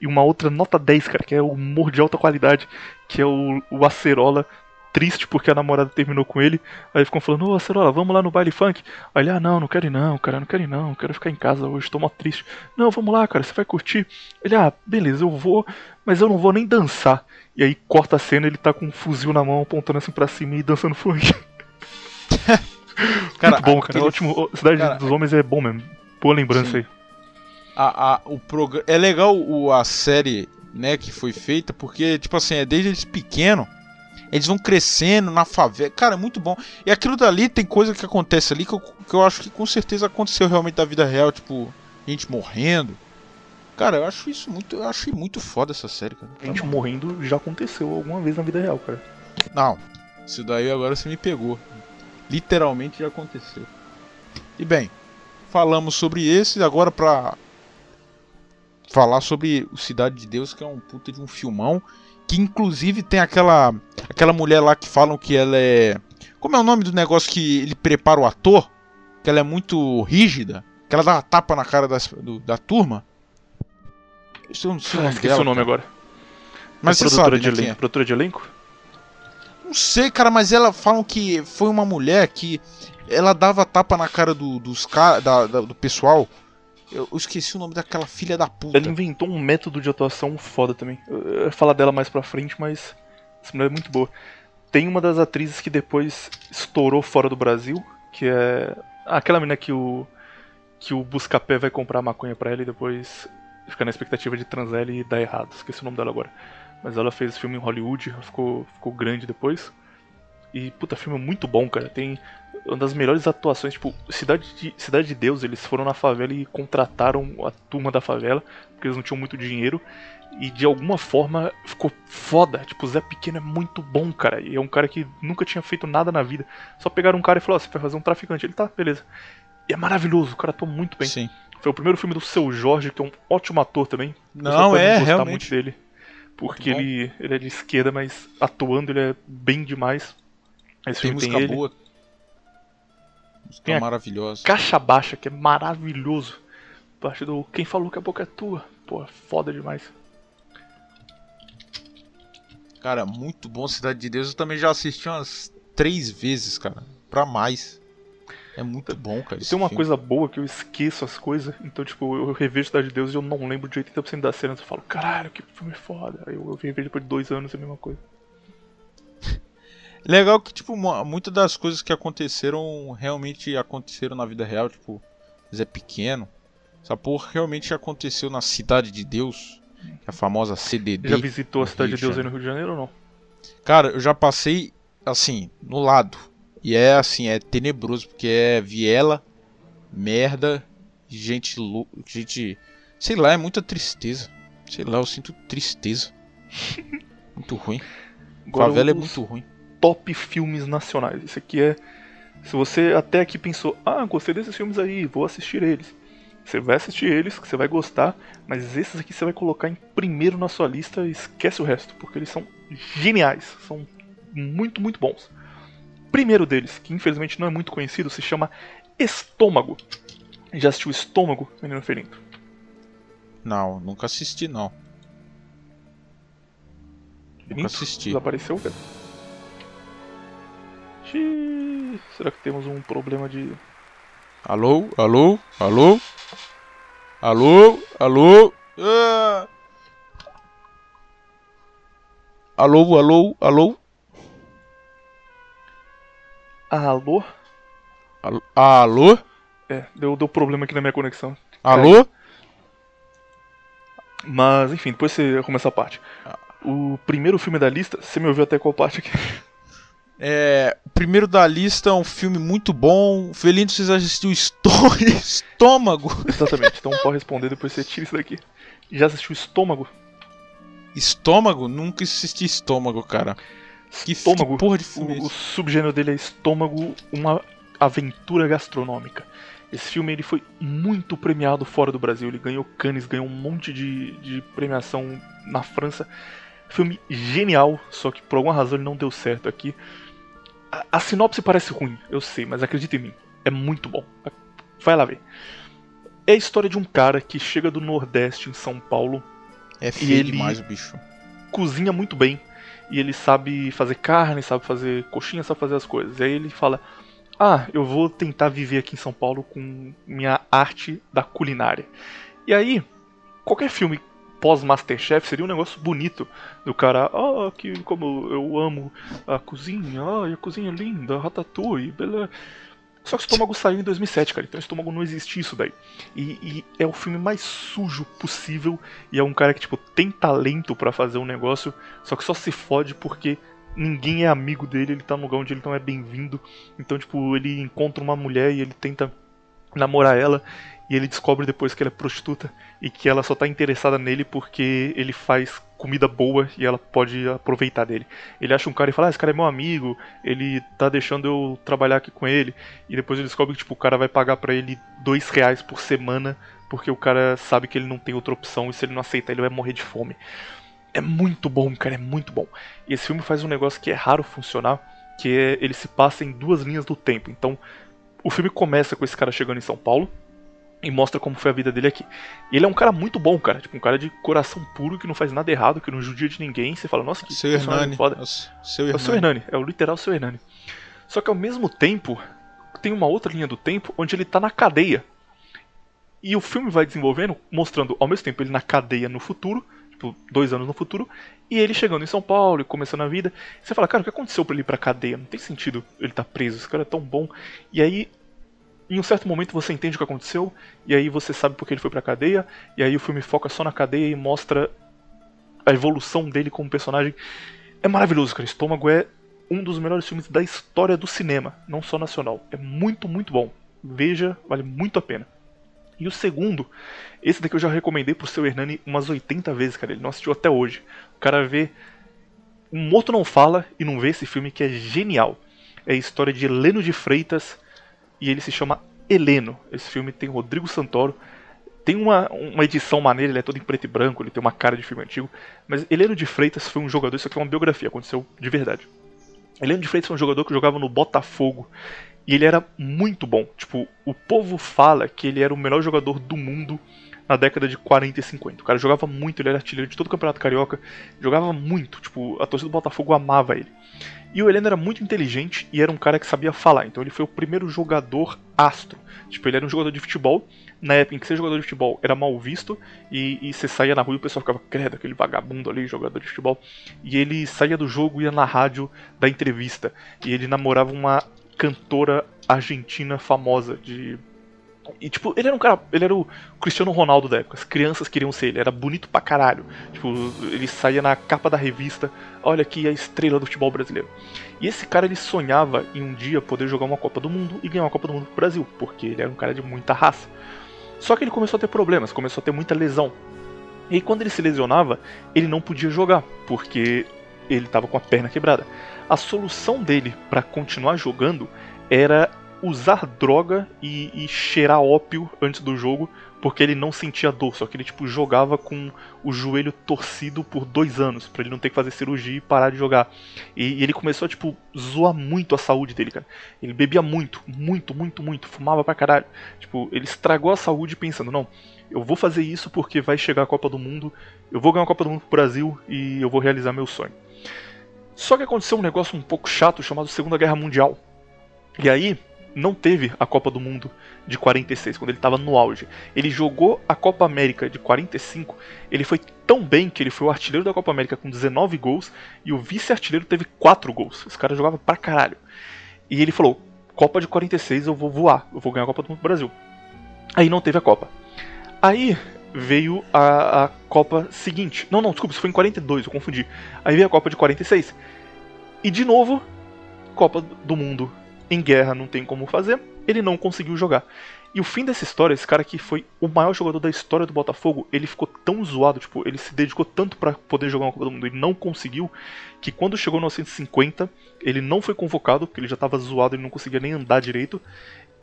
E uma outra nota 10, cara, que é o humor de alta qualidade, que é o, o Acerola triste porque a namorada terminou com ele. Aí ficam falando, ô Acerola, vamos lá no baile funk. Aí ele, ah não, não quero ir não, cara, não quero ir não, quero ficar em casa hoje, tô mó triste. Não, vamos lá, cara, você vai curtir. Ele, ah, beleza, eu vou, mas eu não vou nem dançar. E aí corta a cena, ele tá com um fuzil na mão, apontando assim pra cima e dançando funk. Cara, Muito bom, cara, aquele- ótimo. Cidade cara, dos Homens é bom mesmo. Boa lembrança Sim. aí. a, a- o programa é legal o, a série né que foi feita porque tipo assim é desde eles pequeno eles vão crescendo na favela. Cara é muito bom. E aquilo dali tem coisa que acontece ali que eu, que eu acho que com certeza aconteceu realmente da vida real tipo gente morrendo. Cara eu acho isso muito eu achei muito foda essa série cara. Gente morrendo já aconteceu alguma vez na vida real, cara. não isso daí agora você me pegou. Literalmente já aconteceu. E bem falamos sobre esse agora pra falar sobre o Cidade de Deus, que é um puta de um filmão. Que inclusive tem aquela aquela mulher lá que falam que ela é. Como é o nome do negócio que ele prepara o ator? Que ela é muito rígida. Que ela dá uma tapa na cara das- do- da turma. Isso eu não sei o Ah, nome esqueci dela, o nome agora. Mas É você produtora sabe, de né, é. Produtora de elenco? Não sei, cara, mas ela falam que foi uma mulher que ela dava tapa na cara do, dos da- da- do pessoal. Eu, esqueci o nome daquela filha da puta. Ela inventou um método de atuação foda também. Eu ia falar dela mais pra frente, mas essa mulher é muito boa. Tem uma das atrizes que depois estourou fora do Brasil, que é aquela menina que o que o Buscapé vai comprar maconha pra ela e depois fica na expectativa de transar ele e dar errado. Esqueci o nome dela agora. Mas ela fez filme em Hollywood, ela ficou, ficou grande depois. E, puta, filme muito bom, cara. Tem uma das melhores atuações, tipo, Cidade de, Cidade de Deus, eles foram na favela e contrataram a turma da favela, porque eles não tinham muito dinheiro. E de alguma forma ficou foda. Tipo, o Zé Pequeno é muito bom, cara. E é um cara que nunca tinha feito nada na vida. Só pegaram um cara e falaram: "Ó, você vai fazer um traficante. Ele tá, beleza. E é maravilhoso, o cara atua muito bem. Sim. Foi o primeiro filme do Seu Jorge, que é um ótimo ator também. Não, é, gostar realmente. muito dele. Porque Muito ele, ele é de esquerda, mas atuando ele é bem demais. Esse Tem filme música tem boa. Música Tem maravilhosa. Caixa Baixa, que é maravilhoso. Parte do Quem Falou que a Boca é Tua. Pô, foda demais. Cara, muito bom Cidade de Deus. Eu também já assisti umas três vezes, cara. Pra mais. É muito bom, cara. Tem uma filme. coisa boa que eu esqueço as coisas. Então, tipo, eu revejo Cidade de Deus e eu não lembro de 80% das cenas. Eu falo, caralho, que filme foda. Aí eu, eu revejo depois de dois anos é a mesma coisa. Legal que, tipo, muitas das coisas que aconteceram realmente aconteceram na vida real. Tipo, Zé Pequeno. Essa porra realmente aconteceu na Cidade de Deus. É a famosa CDD. Já visitou a Cidade de Deus aí no Rio de Janeiro ou não? Cara, eu já passei, assim, no lado. E é assim, é tenebroso, porque é viela, merda, gente gente, sei lá, é muita tristeza. Sei lá, eu sinto tristeza. muito ruim. Agora, Favela é muito ruim. Top filmes nacionais. Isso aqui é se você até aqui pensou, ah, gostei desses filmes aí, vou assistir eles. Você vai assistir eles, que você vai gostar, mas esses aqui você vai colocar em primeiro na sua lista e esquece o resto, porque eles são geniais, são muito, muito bons. Primeiro deles, que infelizmente não é muito conhecido, se chama Estômago. Já assistiu Estômago, menino Ferinto? Não, nunca assisti não. Nunca assisti. Desapareceu, cara? Xiii, será que temos um problema de. Alô? Alô? Alô? Alô? Alô? Ah! Alô, alô, alô? Alô? Alô? alô? É, deu, deu problema aqui na minha conexão. Alô? Mas, enfim, depois você começa a parte. O primeiro filme da lista, você me ouviu até qual parte aqui? É, o primeiro da lista é um filme muito bom. Felino, vocês assistiu Estômago? Exatamente, então pode responder, depois você tira isso daqui. Já assistiu Estômago? Estômago? Nunca assisti Estômago, cara. Que, estômago, que porra de filme o, é o subgênero dele é Estômago, uma aventura gastronômica. Esse filme ele foi muito premiado fora do Brasil. Ele ganhou Cannes, ganhou um monte de, de premiação na França. Filme genial, só que por alguma razão ele não deu certo aqui. A, a sinopse parece ruim, eu sei, mas acredita em mim. É muito bom. Vai lá ver. É a história de um cara que chega do Nordeste em São Paulo. É feio e ele demais bicho. Cozinha muito bem. E ele sabe fazer carne, sabe fazer coxinha, sabe fazer as coisas. E aí ele fala: Ah, eu vou tentar viver aqui em São Paulo com minha arte da culinária. E aí, qualquer filme pós-Masterchef seria um negócio bonito. Do cara, ah, que como eu amo a cozinha, ah, a cozinha é linda, ratatouille, beleza. Só que o estômago saiu em 2007, cara. Então o estômago não existe isso daí. E, e, é o filme mais sujo possível. E é um cara que, tipo, tem talento para fazer um negócio. Só que só se fode porque ninguém é amigo dele. Ele tá num lugar onde ele não é bem-vindo. Então, tipo, ele encontra uma mulher e ele tenta namorar ela e ele descobre depois que ela é prostituta e que ela só tá interessada nele porque ele faz comida boa e ela pode aproveitar dele. Ele acha um cara e fala: ah, esse cara é meu amigo, ele tá deixando eu trabalhar aqui com ele. E depois ele descobre que tipo, o cara vai pagar para ele dois reais por semana porque o cara sabe que ele não tem outra opção e se ele não aceitar ele vai morrer de fome. É muito bom, cara, é muito bom. E esse filme faz um negócio que é raro funcionar, que é ele se passa em duas linhas do tempo. Então, o filme começa com esse cara chegando em São Paulo, e mostra como foi a vida dele aqui. Ele é um cara muito bom, cara. Tipo, um cara de coração puro que não faz nada errado, que não judia de ninguém. Você fala, nossa, que seu Hernani. foda. É o seu Hernani. É o seu Hernani, é o literal seu Hernani. Só que ao mesmo tempo, tem uma outra linha do tempo onde ele tá na cadeia. E o filme vai desenvolvendo, mostrando ao mesmo tempo ele na cadeia no futuro, tipo, dois anos no futuro, e ele chegando em São Paulo e começando a vida. Você fala, cara, o que aconteceu pra ele ir pra cadeia? Não tem sentido ele tá preso, esse cara é tão bom. E aí em um certo momento você entende o que aconteceu, e aí você sabe porque ele foi pra cadeia, e aí o filme foca só na cadeia e mostra a evolução dele como personagem. É maravilhoso, cara. Estômago é um dos melhores filmes da história do cinema, não só nacional. É muito, muito bom. Veja, vale muito a pena. E o segundo, esse daqui eu já recomendei pro seu Hernani umas 80 vezes, cara. Ele não assistiu até hoje. O cara vê. Um morto não fala e não vê esse filme que é genial. É a história de Heleno de Freitas e ele se chama Heleno. Esse filme tem Rodrigo Santoro. Tem uma, uma edição maneira, ele é todo em preto e branco, ele tem uma cara de filme antigo. Mas Heleno de Freitas foi um jogador, isso aqui é uma biografia, aconteceu de verdade. Heleno de Freitas foi um jogador que jogava no Botafogo. E ele era muito bom. Tipo, o povo fala que ele era o melhor jogador do mundo na década de 40 e 50. O cara jogava muito, ele era artilheiro de todo o Campeonato Carioca, jogava muito, tipo, a torcida do Botafogo amava ele. E o Heleno era muito inteligente e era um cara que sabia falar, então ele foi o primeiro jogador astro. Tipo, ele era um jogador de futebol, na época em que ser jogador de futebol era mal visto, e, e você saía na rua e o pessoal ficava, credo, aquele vagabundo ali, jogador de futebol. E ele saía do jogo ia na rádio da entrevista. E ele namorava uma cantora argentina famosa de e, tipo, ele era um cara. Ele era o Cristiano Ronaldo da época. As crianças queriam ser ele. Era bonito pra caralho. Tipo, ele saía na capa da revista. Olha aqui a estrela do futebol brasileiro. E esse cara, ele sonhava em um dia poder jogar uma Copa do Mundo e ganhar uma Copa do Mundo pro Brasil. Porque ele era um cara de muita raça. Só que ele começou a ter problemas. Começou a ter muita lesão. E aí, quando ele se lesionava, ele não podia jogar. Porque ele tava com a perna quebrada. A solução dele para continuar jogando era usar droga e, e, cheirar ópio antes do jogo, porque ele não sentia dor, só que ele tipo jogava com o joelho torcido por dois anos, para ele não ter que fazer cirurgia e parar de jogar. E, e, ele começou a tipo zoar muito a saúde dele, cara. Ele bebia muito, muito, muito, muito, fumava pra caralho. Tipo, ele estragou a saúde pensando, não, eu vou fazer isso porque vai chegar a Copa do Mundo, eu vou ganhar a Copa do Mundo pro Brasil e eu vou realizar meu sonho. Só que aconteceu um negócio um pouco chato chamado Segunda Guerra Mundial. E aí, não teve a Copa do Mundo de 46, quando ele estava no auge. Ele jogou a Copa América de 45, ele foi tão bem que ele foi o artilheiro da Copa América com 19 gols e o vice-artilheiro teve 4 gols. Esse cara jogava pra caralho. E ele falou: Copa de 46 eu vou voar, eu vou ganhar a Copa do Mundo do Brasil. Aí não teve a Copa. Aí veio a, a Copa seguinte. Não, não, desculpa, isso foi em 42, eu confundi. Aí veio a Copa de 46. E de novo, Copa do Mundo em guerra não tem como fazer, ele não conseguiu jogar. E o fim dessa história, esse cara que foi o maior jogador da história do Botafogo, ele ficou tão zoado, tipo, ele se dedicou tanto para poder jogar uma Copa do Mundo e não conseguiu, que quando chegou no 1950, ele não foi convocado, porque ele já tava zoado, ele não conseguia nem andar direito.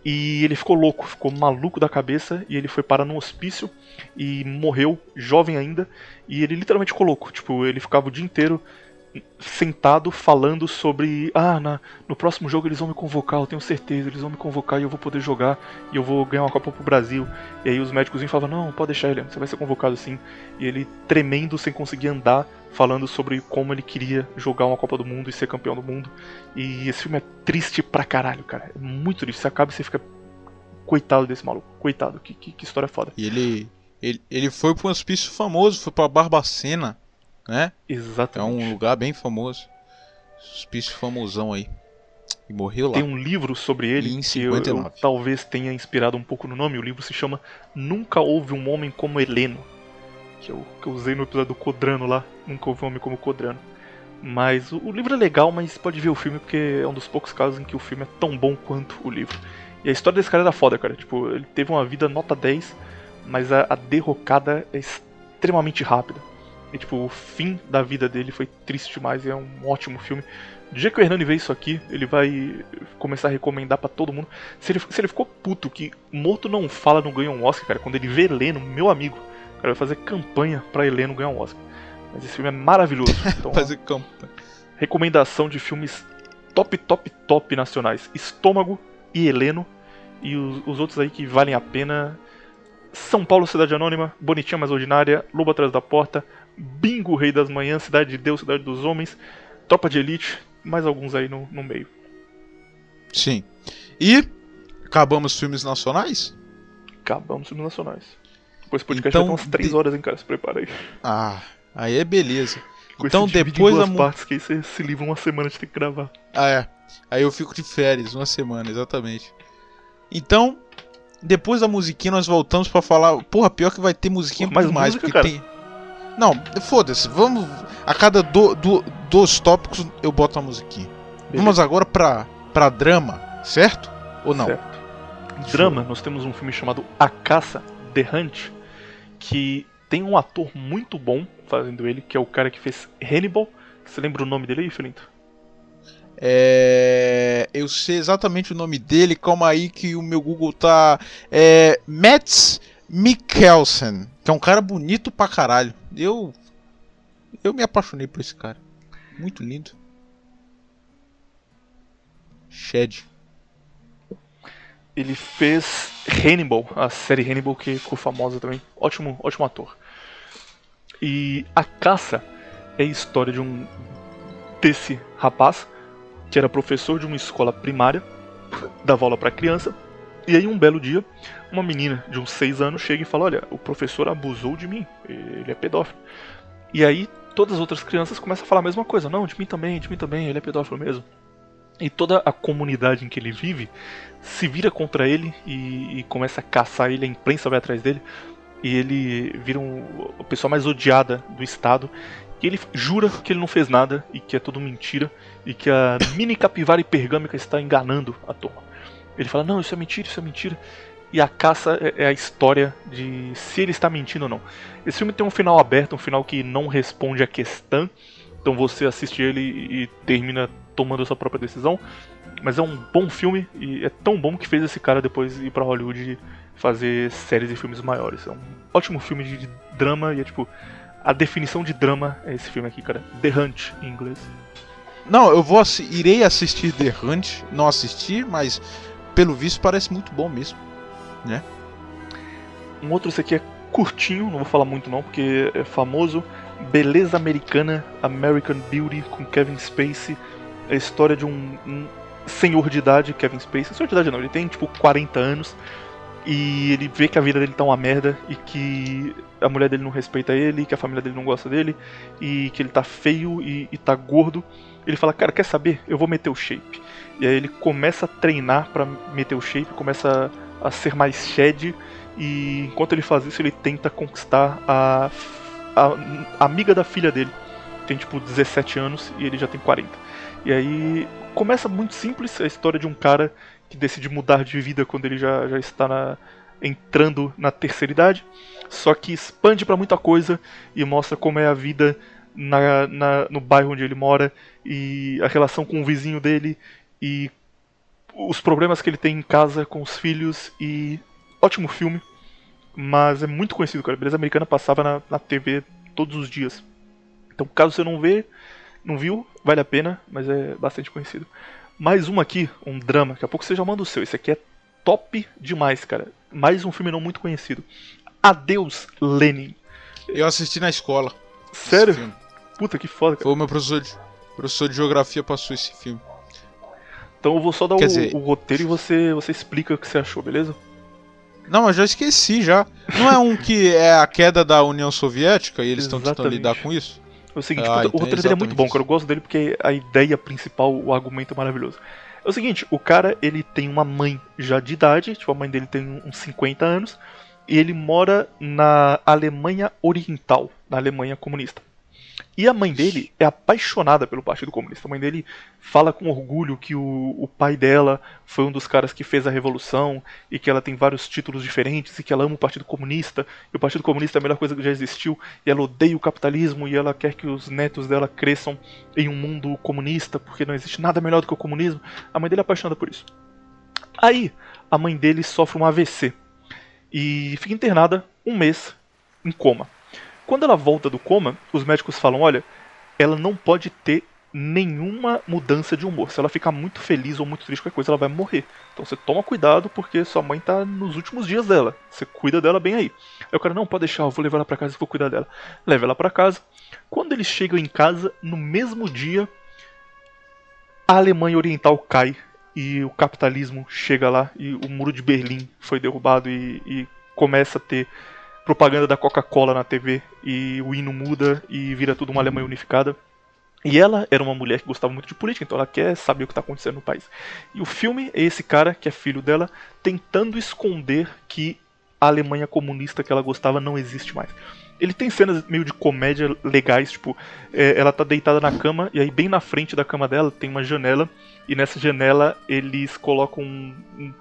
E ele ficou louco, ficou maluco da cabeça e ele foi parar num hospício e morreu, jovem ainda, e ele literalmente ficou louco. Tipo, ele ficava o dia inteiro sentado falando sobre ah na, no próximo jogo eles vão me convocar eu tenho certeza eles vão me convocar e eu vou poder jogar e eu vou ganhar uma Copa pro Brasil. E aí os médicos falavam não pode deixar ele você vai ser convocado sim. E ele tremendo sem conseguir andar falando sobre como ele queria jogar uma Copa do Mundo e ser campeão do mundo. E esse filme é triste pra caralho cara. É muito triste. Você acaba e você fica coitado desse maluco. Coitado que, que, que história foda. E ele ele, ele foi pra um hospício famoso foi pra Barbacena né? Exatamente. É um lugar bem famoso. Hospício famosão aí. E morreu lá. Tem um livro sobre ele em 59. que eu, eu, talvez tenha inspirado um pouco no nome. O livro se chama Nunca Houve um Homem como Heleno. Que eu, que eu usei no episódio do Codrano lá. Nunca houve um homem como Codrano. Mas o, o, livro é legal, mas pode ver o filme porque é um dos poucos casos em que o filme é tão bom quanto o livro. E a história desse cara era foda, cara. Tipo, ele teve uma vida nota 10, mas a, a derrocada é extremamente rápida. E, tipo, o fim da vida dele foi triste demais e é um ótimo filme. Do dia que o Hernani vê isso aqui, ele vai começar a recomendar para todo mundo. Se ele, se ele ficou puto que Morto Não Fala não ganha um Oscar, cara, quando ele vê Heleno, meu amigo, cara vai fazer campanha pra Heleno ganhar um Oscar. Mas esse filme é maravilhoso. Então, fazer campanha. Recomendação de filmes top, top, top nacionais: Estômago e Heleno. E os, os outros aí que valem a pena. São Paulo, Cidade Anônima, Bonitinha Mais Ordinária, Lobo Atrás da Porta, Bingo, Rei das Manhãs, Cidade de Deus, Cidade dos Homens, Tropa de Elite, mais alguns aí no, no meio. Sim. E acabamos os filmes nacionais? Acabamos os filmes nacionais. Depois o podcast então, vai ter umas 3 de... horas, hein, cara? Se prepara aí. Ah, aí é beleza. Com então depois duas a partes que aí você se livra uma semana de ter que gravar. Ah, é. Aí eu fico de férias, uma semana, exatamente. Então, depois da musiquinha nós voltamos para falar. Porra, pior que vai ter musiquinha mais mais, música, porque cara. tem não, foda-se, vamos. A cada do, do, dos tópicos eu boto uma musiquinha. Beleza. Vamos agora pra, pra drama, certo? Ou não? Certo. Drama, nós temos um filme chamado A Caça, The Hunt, que tem um ator muito bom fazendo ele, que é o cara que fez Hannibal. Você lembra o nome dele aí, Filinto? É... Eu sei exatamente o nome dele, calma aí que o meu Google tá. É. Mets Mikkelsen, que é um cara bonito pra caralho. Eu. Eu me apaixonei por esse cara. Muito lindo. Shed. ele fez Hannibal, a série Hannibal que ficou famosa também. Ótimo, ótimo ator. E A Caça é a história de um desse rapaz que era professor de uma escola primária, dava aula para criança. E aí um belo dia, uma menina de uns 6 anos chega e fala: "Olha, o professor abusou de mim. Ele é pedófilo". E aí todas as outras crianças começam a falar a mesma coisa: "Não, de mim também, de mim também, ele é pedófilo mesmo". E toda a comunidade em que ele vive se vira contra ele e, e começa a caçar ele, a imprensa vai atrás dele e ele vira um, a pessoa mais odiada do estado. E ele jura que ele não fez nada e que é tudo mentira e que a mini capivara hipergâmica está enganando a turma. Ele fala: Não, isso é mentira, isso é mentira. E a caça é, é a história de se ele está mentindo ou não. Esse filme tem um final aberto, um final que não responde a questão. Então você assiste ele e termina tomando a sua própria decisão. Mas é um bom filme e é tão bom que fez esse cara depois ir para Hollywood fazer séries e filmes maiores. É um ótimo filme de drama e é tipo. A definição de drama é esse filme aqui, cara. The Hunt em inglês. Não, eu vou irei assistir The Hunt. Não assisti, mas pelo visto parece muito bom mesmo, né? Um outro, esse aqui é curtinho, não vou falar muito não, porque é famoso. Beleza Americana, American Beauty, com Kevin Spacey. É a história de um, um senhor de idade, Kevin Spacey. Senhor de idade não, ele tem tipo 40 anos. E ele vê que a vida dele tá uma merda e que a mulher dele não respeita ele, que a família dele não gosta dele, e que ele tá feio e, e tá gordo. Ele fala, cara, quer saber? Eu vou meter o shape. E aí ele começa a treinar para meter o shape, começa a, ser mais shed. E enquanto ele faz isso, ele tenta conquistar a, a, a amiga da filha dele. Tem tipo 17 anos e ele já tem 40. E aí começa muito simples a história de um cara que decide mudar de vida quando ele já, já está na, entrando na terceira idade, só que expande para muita coisa e mostra como é a vida na, na, no bairro onde ele mora e a relação com o vizinho dele e os problemas que ele tem em casa com os filhos e ótimo filme, mas é muito conhecido, cara. A Beleza Americana passava na, na TV todos os dias. Então, caso você não vê, não viu, vale a pena, mas é bastante conhecido. Mais um aqui, um drama. Daqui a pouco você já manda o seu. Esse aqui é top demais, cara. Mais um filme não muito conhecido. Adeus, Lenin. Eu assisti na escola. Sério? Puta que foda, cara. Foi o meu professor de, professor de geografia passou esse filme. Então eu vou só dar o, dizer... o, roteiro e você, você explica o que você achou, beleza? Não, mas já esqueci já. Não é um que é a queda da União Soviética e eles estão tentando lidar com isso? É o seguinte, ah, o então roteiro dele é muito bom, cara. Eu gosto dele porque a ideia principal, o argumento é maravilhoso. É o seguinte, o cara, ele tem uma mãe já de idade, tipo, a mãe dele tem uns 50 anos, e ele mora na Alemanha Oriental, na Alemanha comunista. E a mãe dele é apaixonada pelo Partido Comunista. A mãe dele fala com orgulho que o, o pai dela foi um dos caras que fez a revolução e que ela tem vários títulos diferentes e que ela ama o Partido Comunista. E o Partido Comunista é a melhor coisa que já existiu. E ela odeia o capitalismo e ela quer que os netos dela cresçam em um mundo comunista porque não existe nada melhor do que o comunismo. A mãe dele é apaixonada por isso. Aí, a mãe dele sofre um AVC e fica internada um mês em coma. Quando ela volta do coma, os médicos falam: olha, ela não pode ter nenhuma mudança de humor. Se ela ficar muito feliz ou muito triste, qualquer coisa, ela vai morrer. Então você toma cuidado porque sua mãe tá nos últimos dias dela. Você cuida dela bem aí. Aí o cara, não, pode deixar, eu vou levar ela pra casa e vou cuidar dela. Leva ela pra casa. Quando eles chegam em casa, no mesmo dia, a Alemanha Oriental cai e o capitalismo chega lá e o muro de Berlim foi derrubado e, e começa a ter propaganda da Coca-Cola na TV e o hino muda e vira tudo uma Alemanha unificada. E ela era uma mulher que gostava muito de política, então ela quer saber o que está acontecendo no país. E o filme é esse cara, que é filho dela, tentando esconder que a Alemanha comunista que ela gostava não existe mais. Ele tem cenas meio de comédia legais, tipo, é, ela tá deitada na cama e aí bem na frente da cama dela tem uma janela e nessa janela eles colocam um, um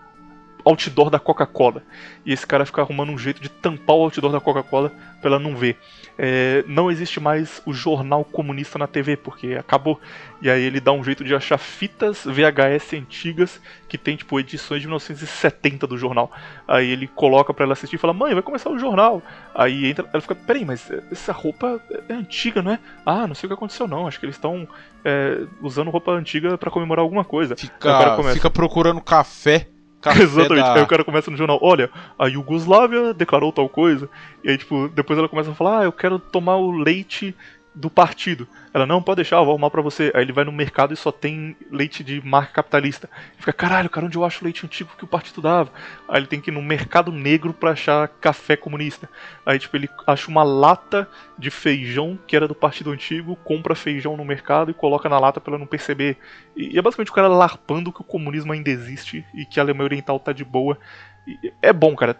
outdoor da Coca-Cola. E esse cara fica arrumando um jeito de tampar o outdoor da Coca-Cola pra ela não ver. É, não existe mais o jornal comunista na TV, porque acabou. E aí ele dá um jeito de achar fitas VHS antigas que tem, tipo, edições de 1970 do jornal. Aí ele coloca pra ela assistir e fala: Mãe, vai começar o jornal. Aí entra, ela fica: Peraí, mas essa roupa é antiga, não é? Ah, não sei o que aconteceu, não. Acho que eles estão é, usando roupa antiga para comemorar alguma coisa. Fica, fica procurando café café Exatamente. da... Aí o cara começa no jornal, olha, a Iugoslávia declarou tal coisa. E aí, tipo, depois ela começa a falar, ah, eu quero tomar o leite do partido. Ela, não, pode deixar, eu vou arrumar pra você. Aí ele vai no mercado e só tem leite de marca capitalista. E fica, caralho, cara, onde eu acho leite antigo que o partido dava? Aí ele tem que ir no mercado negro pra achar café comunista. Aí, tipo, ele acha uma lata de feijão que era do partido antigo, compra feijão no mercado e coloca na lata pra ela não perceber. E, e é basicamente o cara larpando que o comunismo ainda existe e que a Alemanha Oriental tá de boa. E é bom, cara.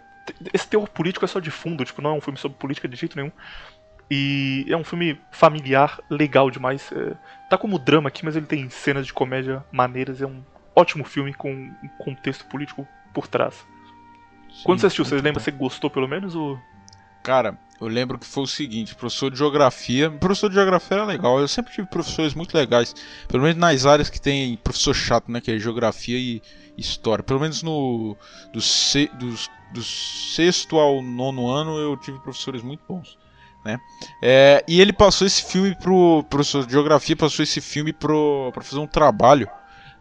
Esse teor político é só de fundo, tipo, não é um filme sobre política de jeito nenhum. E é um filme familiar, legal demais. É, tá como drama aqui, mas ele tem cenas de comédia maneiras. É um ótimo filme com um contexto político por trás. Sim, Quando você assistiu, você lembra? bom. Você gostou pelo menos? Ou... Cara, eu lembro que foi o seguinte, professor de geografia. Professor de geografia era legal. Eu sempre tive professores muito legais. Pelo menos nas áreas que tem professor chato, né? Que é geografia e história. Pelo menos no do, se, do sexto ao nono ano eu tive professores muito bons. Né? É, e ele passou esse filme pro professor de geografia, passou esse filme pro, pra fazer um trabalho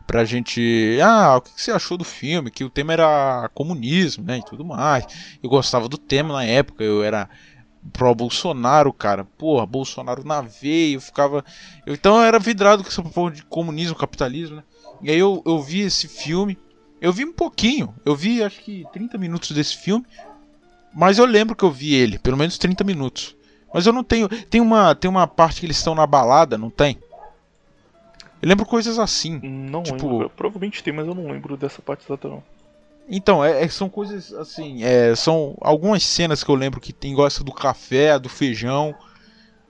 pra gente. Ah, o que você achou do filme? Que o tema era comunismo, né? E tudo mais. Eu gostava do tema na época, eu era pró Bolsonaro, cara. Porra, Bolsonaro na veia, eu ficava. eu- então eu era vidrado com essa porra de comunismo, capitalismo, né? E aí eu, eu vi esse filme. Eu vi um pouquinho, eu vi acho que 30 minutos desse filme. Mas eu lembro que eu vi ele, pelo menos 30 minutos. Mas eu não tenho. Tem uma, tem uma parte que eles estão na balada, não tem? Eu lembro coisas assim. Não Tipo- lembro. Provavelmente tem, mas eu não lembro dessa parte exata não. Então, é, é- são coisas assim. é, são algumas cenas que eu lembro que tem gosta do café, do feijão.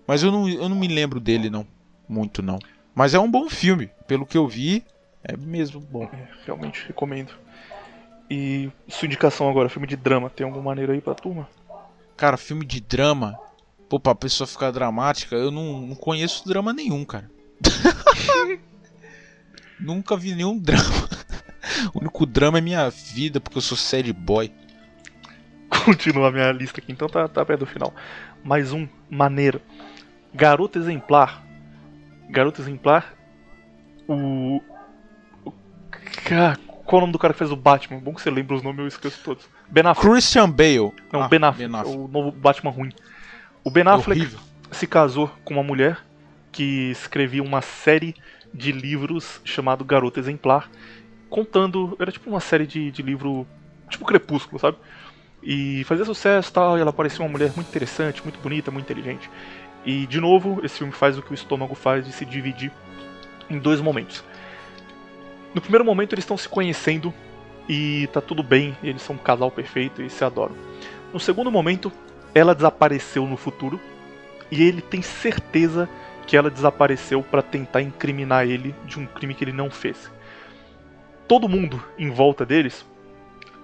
Mas eu não, eu não me lembro dele, não. Muito, não. Mas é um bom filme. Pelo que eu vi, é mesmo bom. É, realmente recomendo. E sua indicação agora, filme de drama, tem alguma maneira aí pra turma? Cara, filme de drama. Pô, pra pessoa ficar dramática, eu não, não conheço drama nenhum, cara. Nunca vi nenhum drama. O único drama é minha vida, porque eu sou sad boy. Continua a minha lista aqui, então tá, tá perto do final. Mais um, maneiro. Garota Exemplar. Garota Exemplar. O. o- Ca- Qual é o nome do cara que fez o Batman? Bom que você lembra os nomes, eu esqueço todos. Ben Affleck. Christian Bale. Não, Ah, Ben Affleck, o novo Batman ruim. O Ben Affleck Horrível. se casou com uma mulher que escrevia uma série de livros chamado Garota Exemplar, contando. Era tipo uma série de, de livro. Tipo Crepúsculo, sabe? E fazia sucesso e tal, e ela parecia uma mulher muito interessante, muito bonita, muito inteligente. E de novo, esse filme faz o que o estômago faz de se dividir em dois momentos. No primeiro momento eles estão se conhecendo e tá tudo bem, eles são um casal perfeito e se adoram. No segundo momento, ela desapareceu no futuro e ele tem certeza que ela desapareceu para tentar incriminar ele de um crime que ele não fez. Todo mundo em volta deles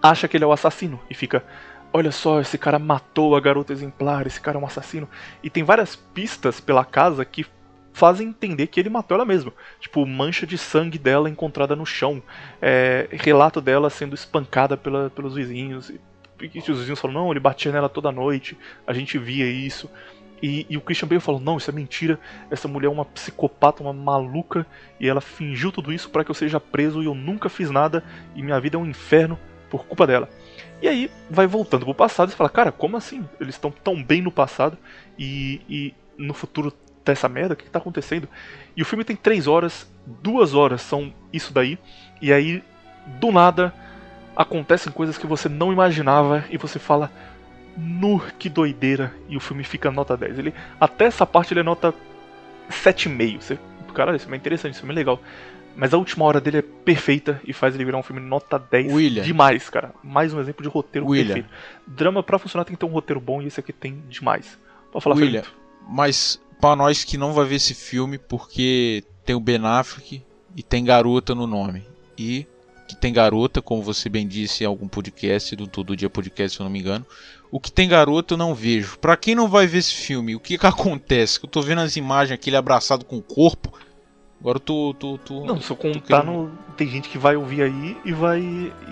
acha que ele é o assassino e fica, olha só, esse cara matou a garota exemplar, esse cara é um assassino. E tem várias pistas pela casa que fazem entender que ele matou ela mesmo. Tipo, mancha de sangue dela encontrada no chão, é, relato dela sendo espancada pela, pelos vizinhos. E os vizinhos não, ele batia nela toda noite, a gente via isso. E, e o Christian Bale falou, não, isso é mentira, essa mulher é uma psicopata, uma maluca, e ela fingiu tudo isso para que eu seja preso e eu nunca fiz nada, e minha vida é um inferno por culpa dela. E aí vai voltando pro passado e fala, cara, como assim? Eles estão tão bem no passado e, e no futuro tá essa merda? O que, que tá acontecendo? E o filme tem três horas, duas horas são isso daí, e aí, do nada, acontecem coisas que você não imaginava e você fala, nu, que doideira, e o filme fica nota 10. Ele, até essa parte ele é nota 7,5. Você, caralho, filme é interessante, filme é legal. Mas a última hora dele é perfeita e faz ele virar um filme nota 10 William. demais, cara. Mais um exemplo de roteiro William. perfeito. Drama pra funcionar tem que ter um roteiro bom e esse aqui tem demais. Pode falar, William, Felipe. mas pra nós que não vai ver esse filme porque tem o Ben Affleck e tem garota no nome. E que tem garota, como você bem disse em algum podcast, do Todo Dia Podcast, se eu não me engano. O que tem garota eu não vejo. Pra quem não vai ver esse filme, o que que acontece? Que eu tô vendo as imagens aqui, ele abraçado com o corpo. Agora eu tô. tô, tô Não, se eu contar, querendo- no... tem gente que vai ouvir aí e vai,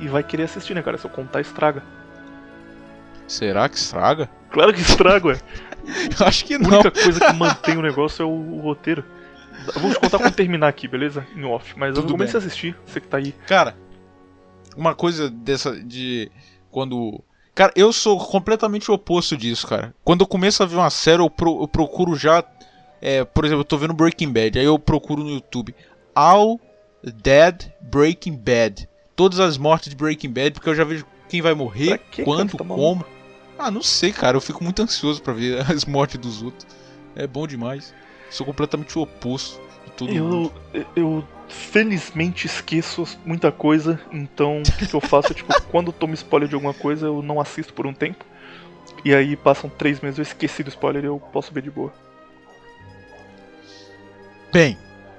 e vai querer assistir, né, cara? Se eu contar, estraga. Será que estraga? Claro que estraga, ué. Eu acho que A não. única coisa que mantém o negócio é o, o roteiro. Eu vou te contar quando terminar aqui, beleza? Em off. Mas eu Tudo recomendo bem. você assistir, você que tá aí. Cara, uma coisa dessa de quando Cara, eu sou completamente o oposto disso, cara. Quando eu começo a ver uma série, eu, pro, eu procuro já. É, por exemplo, eu tô vendo Breaking Bad, aí eu procuro no YouTube All Dead Breaking Bad. Todas as mortes de Breaking Bad, porque eu já vejo quem vai morrer, que, quando, tá como. Ah, não sei, cara. Eu fico muito ansioso para ver as mortes dos outros. É bom demais. Sou completamente o oposto de todo eu, mundo. Eu felizmente esqueço muita coisa, então o que eu faço é tipo, quando tomo spoiler de alguma coisa, eu não assisto por um tempo. E aí passam três meses, eu esqueci do spoiler e eu posso ver de boa. Bem,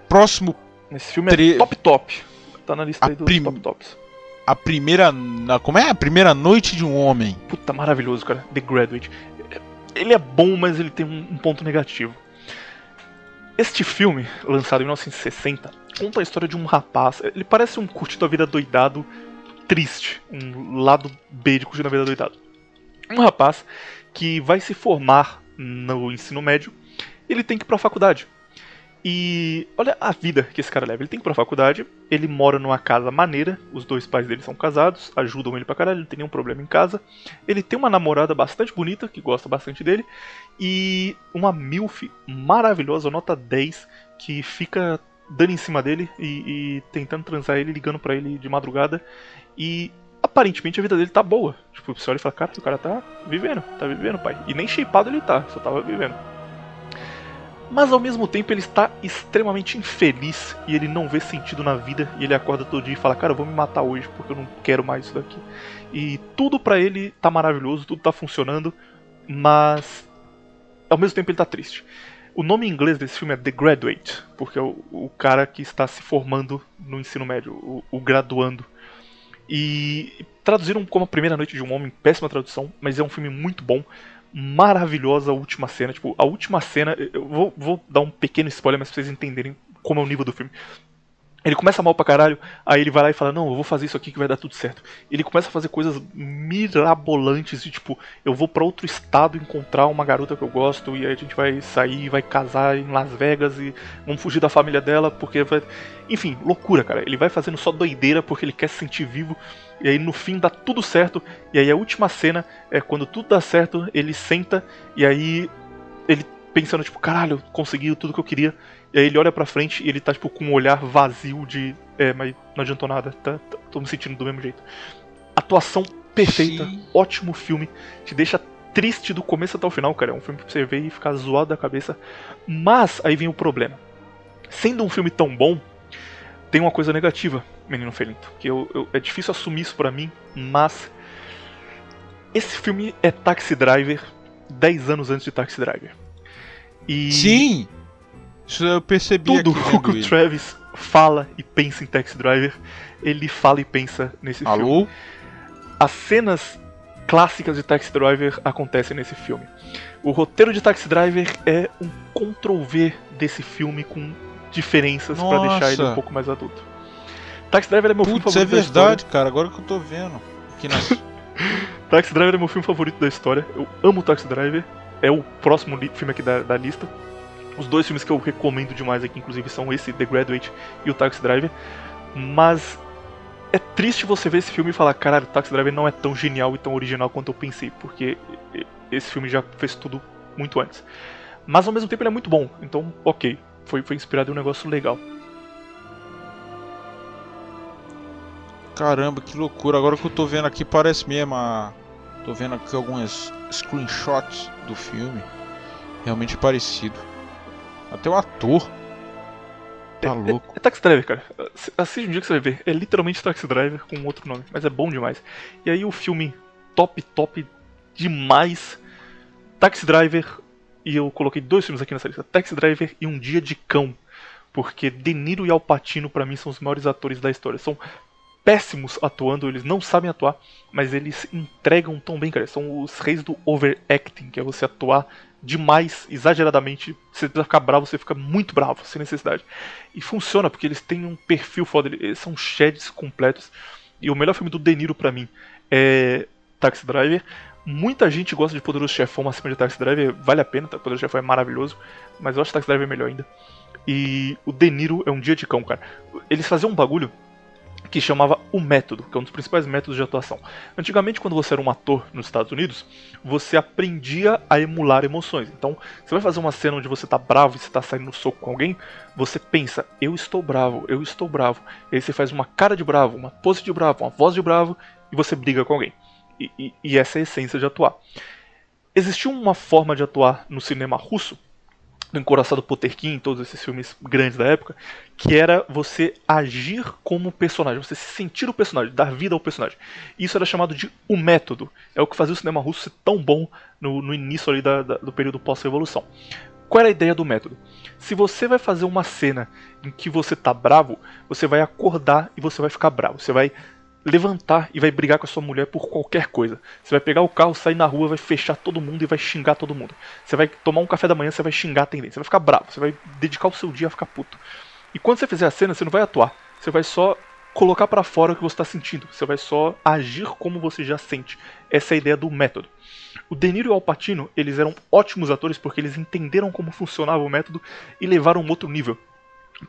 próximo. Esse filme é tre... top top. Tá na lista a aí dos prim... top tops. A primeira. Na... Como é? A primeira noite de um homem. Puta, maravilhoso, cara. The Graduate. Ele é bom, mas ele tem um ponto negativo. Este filme, lançado em 1960, conta a história de um rapaz. Ele parece um curtido a vida doidado triste, um lado B de curtido a vida doidado. Um rapaz que vai se formar no ensino médio, ele tem que ir pra faculdade. E olha a vida que esse cara leva. Ele tem que ir pra faculdade, ele mora numa casa maneira, os dois pais dele são casados, ajudam ele pra caralho, ele não tem nenhum problema em casa. Ele tem uma namorada bastante bonita, que gosta bastante dele, e uma MILF maravilhosa, nota 10, que fica dando em cima dele e, e tentando transar ele, ligando para ele de madrugada. E aparentemente a vida dele tá boa. Tipo, você olha e fala, cara, o cara tá vivendo, tá vivendo, pai. E nem shapeado ele tá, só tava vivendo mas ao mesmo tempo ele está extremamente infeliz e ele não vê sentido na vida e ele acorda todo dia e fala: "Cara, eu vou me matar hoje porque eu não quero mais isso daqui". E tudo para ele tá maravilhoso, tudo tá funcionando, mas ao mesmo tempo ele tá triste. O nome em inglês desse filme é The Graduate, porque é o, o cara que está se formando no ensino médio, o, o graduando. E traduziram como A Primeira Noite de um Homem, péssima tradução, mas é um filme muito bom maravilhosa a última cena. Tipo, a última cena. Eu vou, vou dar um pequeno spoiler, mas pra vocês entenderem como é o nível do filme. Ele começa mal pra caralho, aí ele vai lá e fala: Não, eu vou fazer isso aqui que vai dar tudo certo. Ele começa a fazer coisas mirabolantes de tipo: Eu vou para outro estado encontrar uma garota que eu gosto, e aí a gente vai sair, vai casar em Las Vegas e vamos fugir da família dela, porque vai. Enfim, loucura, cara. Ele vai fazendo só doideira porque ele quer se sentir vivo e aí no fim dá tudo certo. E aí a última cena é quando tudo dá certo, ele senta e aí ele pensando, tipo, caralho, consegui tudo que eu queria. E aí ele olha pra frente e ele tá, tipo, com um olhar vazio de. É, mas não adiantou nada, tá, tá tô me sentindo do mesmo jeito. Atuação perfeita, Sim. ótimo filme, te deixa triste do começo até o final, cara. É um filme pra você ver e ficar zoado da cabeça. Mas aí vem o problema. Sendo um filme tão bom, tem uma coisa negativa, Menino Felinto, que eu, eu é difícil assumir isso para mim, mas esse filme é Taxi Driver 10 anos antes de Taxi Driver. E Sim! Isso eu percebi Tudo o que o Travis fala e pensa em Taxi Driver, ele fala e pensa nesse Alô? filme. As cenas clássicas de Taxi Driver acontecem nesse filme. O roteiro de Taxi Driver é um Ctrl-V desse filme com diferenças para deixar ele um pouco mais adulto. Taxi Driver é meu Putz, filme favorito. é verdade, cara, agora que eu tô vendo. Aqui na... Taxi Driver é meu filme favorito da história. Eu amo Taxi Driver. É o próximo filme aqui da, da lista. Os dois filmes que eu recomendo demais aqui, inclusive, são esse, The Graduate e o Taxi Driver. Mas é triste você ver esse filme e falar, caralho, o Taxi Driver não é tão genial e tão original quanto eu pensei, porque esse filme já fez tudo muito antes. Mas ao mesmo tempo ele é muito bom, então ok, foi, foi inspirado em um negócio legal. Caramba, que loucura. Agora que eu tô vendo aqui, parece mesmo a... Tô vendo aqui algumas screenshots do filme. Realmente parecido. Até o ator. Tá é, louco. É, é Taxi Driver, cara. Assiste um dia que você vai ver. É literalmente Taxi Driver com outro nome. Mas é bom demais. E aí o filme top, top demais. Taxi Driver, e eu coloquei dois filmes aqui nessa lista: Taxi Driver e Um Dia de Cão. Porque De Niro e Al Pacino, para mim, são os maiores atores da história. São péssimos atuando, eles não sabem atuar, mas eles entregam tão bem, cara. São os reis do overacting, que é você atuar demais, exageradamente. Você precisa ficar bravo, você fica muito bravo, sem necessidade. E funciona, porque eles têm um perfil foda, eles são sheds completos. E o melhor filme do De Niro pra mim é Taxi Driver. Muita gente gosta de Poderoso Chefão acima de Taxi Driver, vale a pena, tá? Poderoso Chefão é maravilhoso, mas eu acho que Taxi Driver é melhor ainda. E o De Niro é um dia de cão, cara. Eles faziam um bagulho que chamava o método, que é um dos principais métodos de atuação. Antigamente, quando você era um ator nos Estados Unidos, você aprendia a emular emoções. Então, você vai fazer uma cena onde você está bravo e você está saindo no soco com alguém, você pensa, eu estou bravo, eu estou bravo. E aí você faz uma cara de bravo, uma pose de bravo, uma voz de bravo e você briga com alguém. E, e, e essa é a essência de atuar. Existiu uma forma de atuar no cinema russo do Encoraçado Poterkin, todos esses filmes grandes da época, que era você agir como personagem, você se sentir o personagem, dar vida ao personagem. Isso era chamado de o método. É o que fazia o cinema russo ser tão bom no, no início ali da, da, do período pós-revolução. Qual era a ideia do método? Se você vai fazer uma cena em que você tá bravo, você vai acordar e você vai ficar bravo. Você vai levantar e vai brigar com a sua mulher por qualquer coisa. Você vai pegar o carro, sair na rua, vai fechar todo mundo e vai xingar todo mundo. Você vai tomar um café da manhã, você vai xingar a tendência. Você vai ficar bravo, você vai dedicar o seu dia a ficar puto. E quando você fizer a cena, você não vai atuar. Você vai só colocar para fora o que você está sentindo. Você vai só agir como você já sente. Essa é a ideia do método. O De Niro e o Al Pacino, eles eram ótimos atores porque eles entenderam como funcionava o método e levaram um outro nível.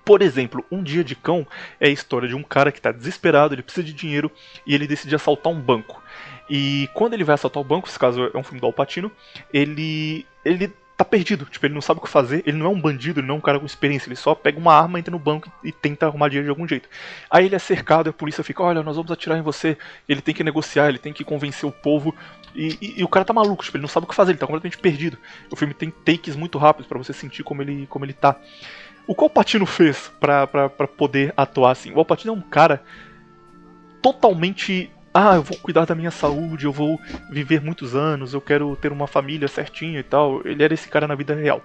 Por exemplo, Um Dia de Cão é a história de um cara que está desesperado, ele precisa de dinheiro e ele decide assaltar um banco. E quando ele vai assaltar o banco, esse caso é um filme do Alpatino, ele ele tá perdido, tipo, ele não sabe o que fazer, ele não é um bandido, ele não é um cara com experiência, ele só pega uma arma, entra no banco e tenta arrumar dinheiro de algum jeito. Aí ele é cercado a polícia fica, olha, nós vamos atirar em você, ele tem que negociar, ele tem que convencer o povo, e, e, e o cara tá maluco, tipo, ele não sabe o que fazer, ele tá completamente perdido. O filme tem takes muito rápidos para você sentir como ele, como ele tá. O que o Alpatino fez para poder atuar assim? O Alpatino é um cara totalmente. Ah, eu vou cuidar da minha saúde, eu vou viver muitos anos, eu quero ter uma família certinha e tal. Ele era esse cara na vida real.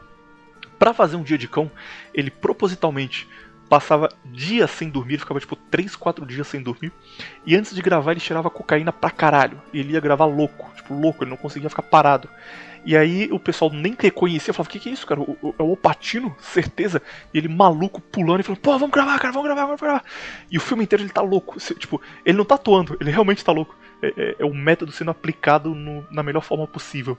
Para fazer um dia de cão, ele propositalmente passava dias sem dormir, ficava tipo 3, 4 dias sem dormir. E antes de gravar, ele cheirava cocaína pra caralho. Ele ia gravar louco, tipo louco, ele não conseguia ficar parado. E aí o pessoal nem reconhecia, falava: O que, que é isso, cara? É o Opatino, certeza? E ele maluco pulando e falando: Pô, vamos gravar, cara, vamos gravar, vamos gravar. E o filme inteiro ele tá louco. Tipo, ele não tá atuando, ele realmente tá louco. É, é, é o método sendo aplicado no, na melhor forma possível.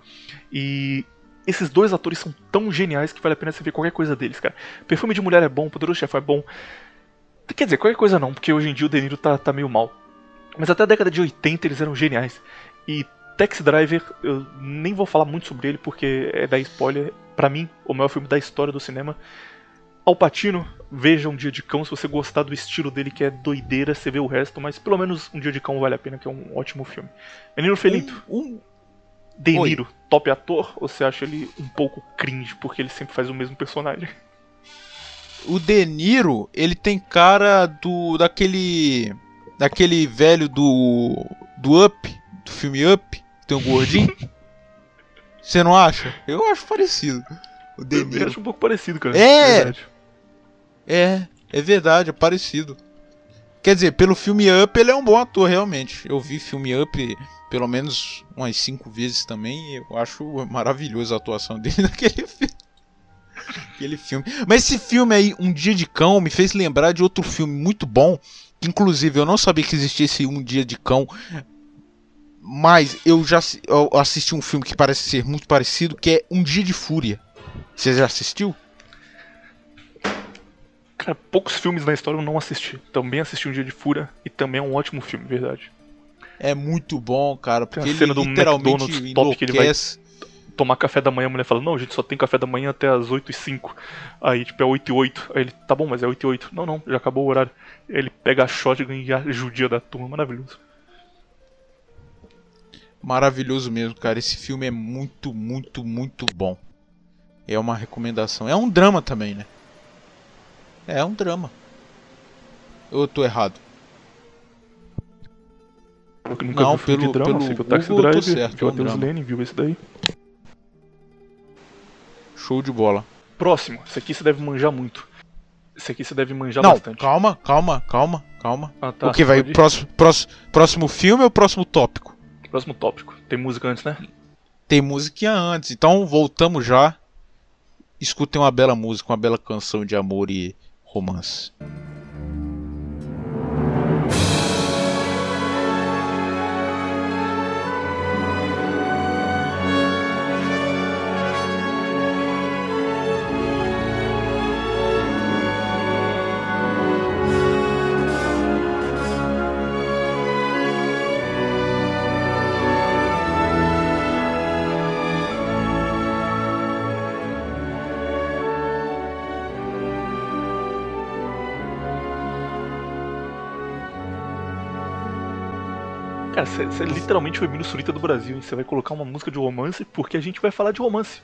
E esses dois atores são tão geniais que vale a pena você ver qualquer coisa deles, cara. Perfume de Mulher é bom, Poderoso Chefão é bom. Quer dizer, qualquer coisa não, porque hoje em dia o De Niro tá, tá meio mal. Mas até a década de 80 eles eram geniais. E Taxi Driver, eu nem vou falar muito sobre ele porque é da spoiler. Para mim, o maior filme da história do cinema. Al Pacino, veja Um Dia de Cão, se você gostar do estilo dele que é doideira, você vê o resto, mas pelo menos Um Dia de Cão vale a pena, que é um ótimo filme. Menino Felinto, um, um... De Niro, Oi. top ator, ou você acha ele um pouco cringe porque ele sempre faz o mesmo personagem? O De Niro, ele tem cara do daquele daquele velho do do Up, do filme Up, tem um gordinho? Você não acha? Eu acho parecido. O De Niro. Eu acho um pouco parecido, cara. É! É, é verdade, é parecido. Quer dizer, pelo filme Up ele é um bom ator, realmente. Eu vi filme Up pelo menos umas cinco vezes também e eu acho maravilhosa a atuação dele naquele filme. Aquele filme. Mas esse filme aí, Um Dia de Cão, me fez lembrar de outro filme muito bom. Que inclusive eu não sabia que existia esse Um Dia de Cão. Mas eu já eu assisti um filme que parece ser muito parecido, que é Um Dia de Fúria. Você já assistiu? Cara, poucos filmes na história eu não assisti. Também assisti Um Dia de Fúria e também é um ótimo filme, verdade. É muito bom, cara, porque tem a cena ele do literalmente McDonald's top que ele vai tomar café da manhã, a mulher fala, não, a gente só tem café da manhã até as 8 e 5. Aí, tipo, é 8 e 8. Aí ele, tá bom, mas é 8 e 8. Não, não, já acabou o horário. Ele pega a shotgun e a judia da turma, maravilhoso maravilhoso mesmo, cara. Esse filme é muito, muito, muito bom. É uma recomendação. É um drama também, né? É um drama. Eu tô errado. Eu nunca não, vi pelo, drama, pelo, o Taxi Drive, certo, é um viu esse daí? Show de bola. Próximo, esse aqui você deve manjar muito. Esse aqui você deve manjar não, bastante. Calma, calma, calma, calma. Ah, tá, o que vai? Próximo, próximo, próximo filme ou próximo tópico? Próximo tópico. Tem música antes, né? Tem música antes. Então voltamos já. Escutem uma bela música, uma bela canção de amor e romance. Cara, você literalmente foi Mino Surita do Brasil, hein? Você vai colocar uma música de romance porque a gente vai falar de romance.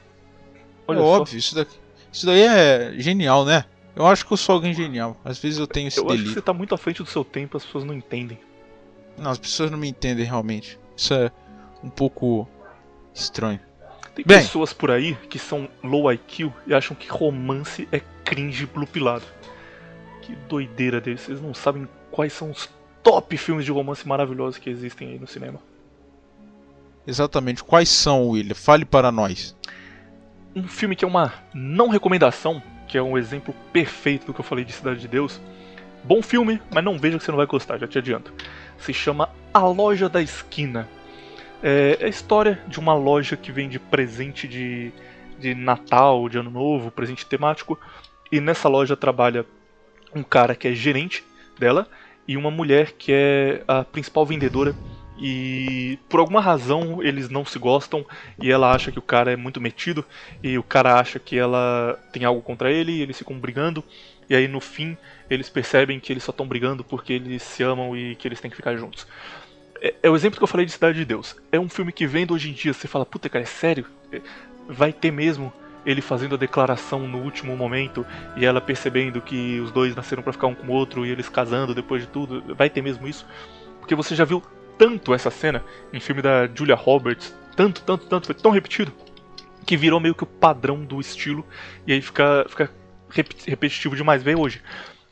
Olha é só. óbvio, isso, daqui, isso daí é genial, né? Eu acho que eu sou alguém genial. Às vezes eu tenho esse eu delírio. acho que você tá muito à frente do seu tempo, as pessoas não entendem. Não, as pessoas não me entendem realmente. Isso é um pouco estranho. Tem Bem, pessoas por aí que são low IQ e acham que romance é cringe blupilado. Que doideira deles, vocês não sabem quais são os top filmes de romance maravilhosos que existem aí no cinema. Exatamente, quais são, William? Fale para nós. Um filme que é uma não recomendação, que é um exemplo perfeito do que eu falei de Cidade de Deus. Bom filme, mas não veja que você não vai gostar, já te adianto. Se chama A Loja da Esquina. É, é a história de uma loja que vende presente de, de Natal, de Ano Novo, presente temático. E nessa loja trabalha um cara que é gerente dela e uma mulher que é a principal vendedora. E por alguma razão eles não se gostam e ela acha que o cara é muito metido e o cara acha que ela tem algo contra ele e eles ficam brigando. E aí no fim eles percebem que eles só estão brigando porque eles se amam e que eles têm que ficar juntos. É, é, o exemplo que eu falei de Cidade de Deus. É um filme que vendo hoje em dia, você fala, puta cara, é sério? É, vai ter mesmo ele fazendo a declaração no último momento e ela percebendo que os dois nasceram para ficar um com o outro e eles casando depois de tudo. Vai ter mesmo isso? Porque você já viu tanto essa cena em filme da Julia Roberts, tanto, tanto, tanto, foi tão repetido que virou meio que o padrão do estilo e aí fica, fica repetitivo demais ver hoje.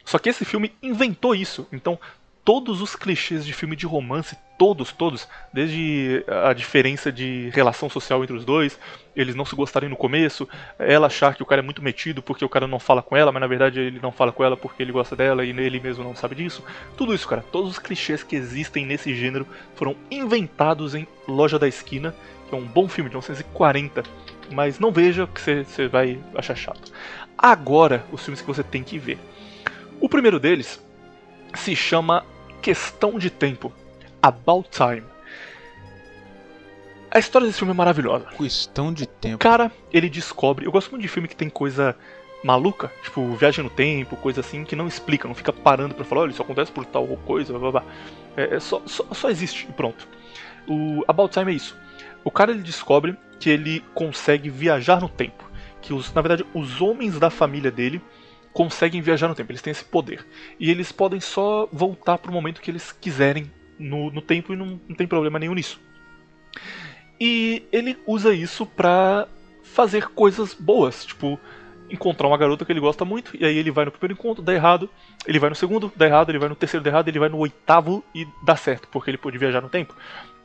Só que esse filme inventou isso. Então, todos os clichês de filme de romance, todos, todos, desde a diferença de relação social entre os dois, eles não se gostarem no começo, ela achar que o cara é muito metido porque o cara não fala com ela, mas na verdade ele não fala com ela porque ele gosta dela e ele mesmo não sabe disso. Tudo isso, cara, todos os clichês que existem nesse gênero foram inventados em Loja da Esquina, que é um bom filme de 1940, mas não veja que você vai achar chato. Agora, os filmes que você tem que ver. O primeiro deles se chama Questão de Tempo About Time. A história desse filme é maravilhosa. Questão de tempo. O cara, ele descobre. Eu gosto muito de filme que tem coisa maluca, tipo viagem no tempo, coisa assim, que não explica, não fica parando pra falar, olha, isso acontece por tal coisa, blá blá blá. É, é só, só, só, existe e pronto. O About Time é isso. O cara ele descobre que ele consegue viajar no tempo. Que os, na verdade, os homens da família dele conseguem viajar no tempo, eles têm esse poder. E eles podem só voltar para o momento que eles quiserem no, no tempo e não, não tem problema nenhum nisso. E ele usa isso pra fazer coisas boas, tipo, encontrar uma garota que ele gosta muito, e aí ele vai no primeiro encontro, dá errado, ele vai no segundo, dá errado, ele vai no terceiro, dá errado, ele vai no oitavo e dá certo, porque ele pôde viajar no tempo.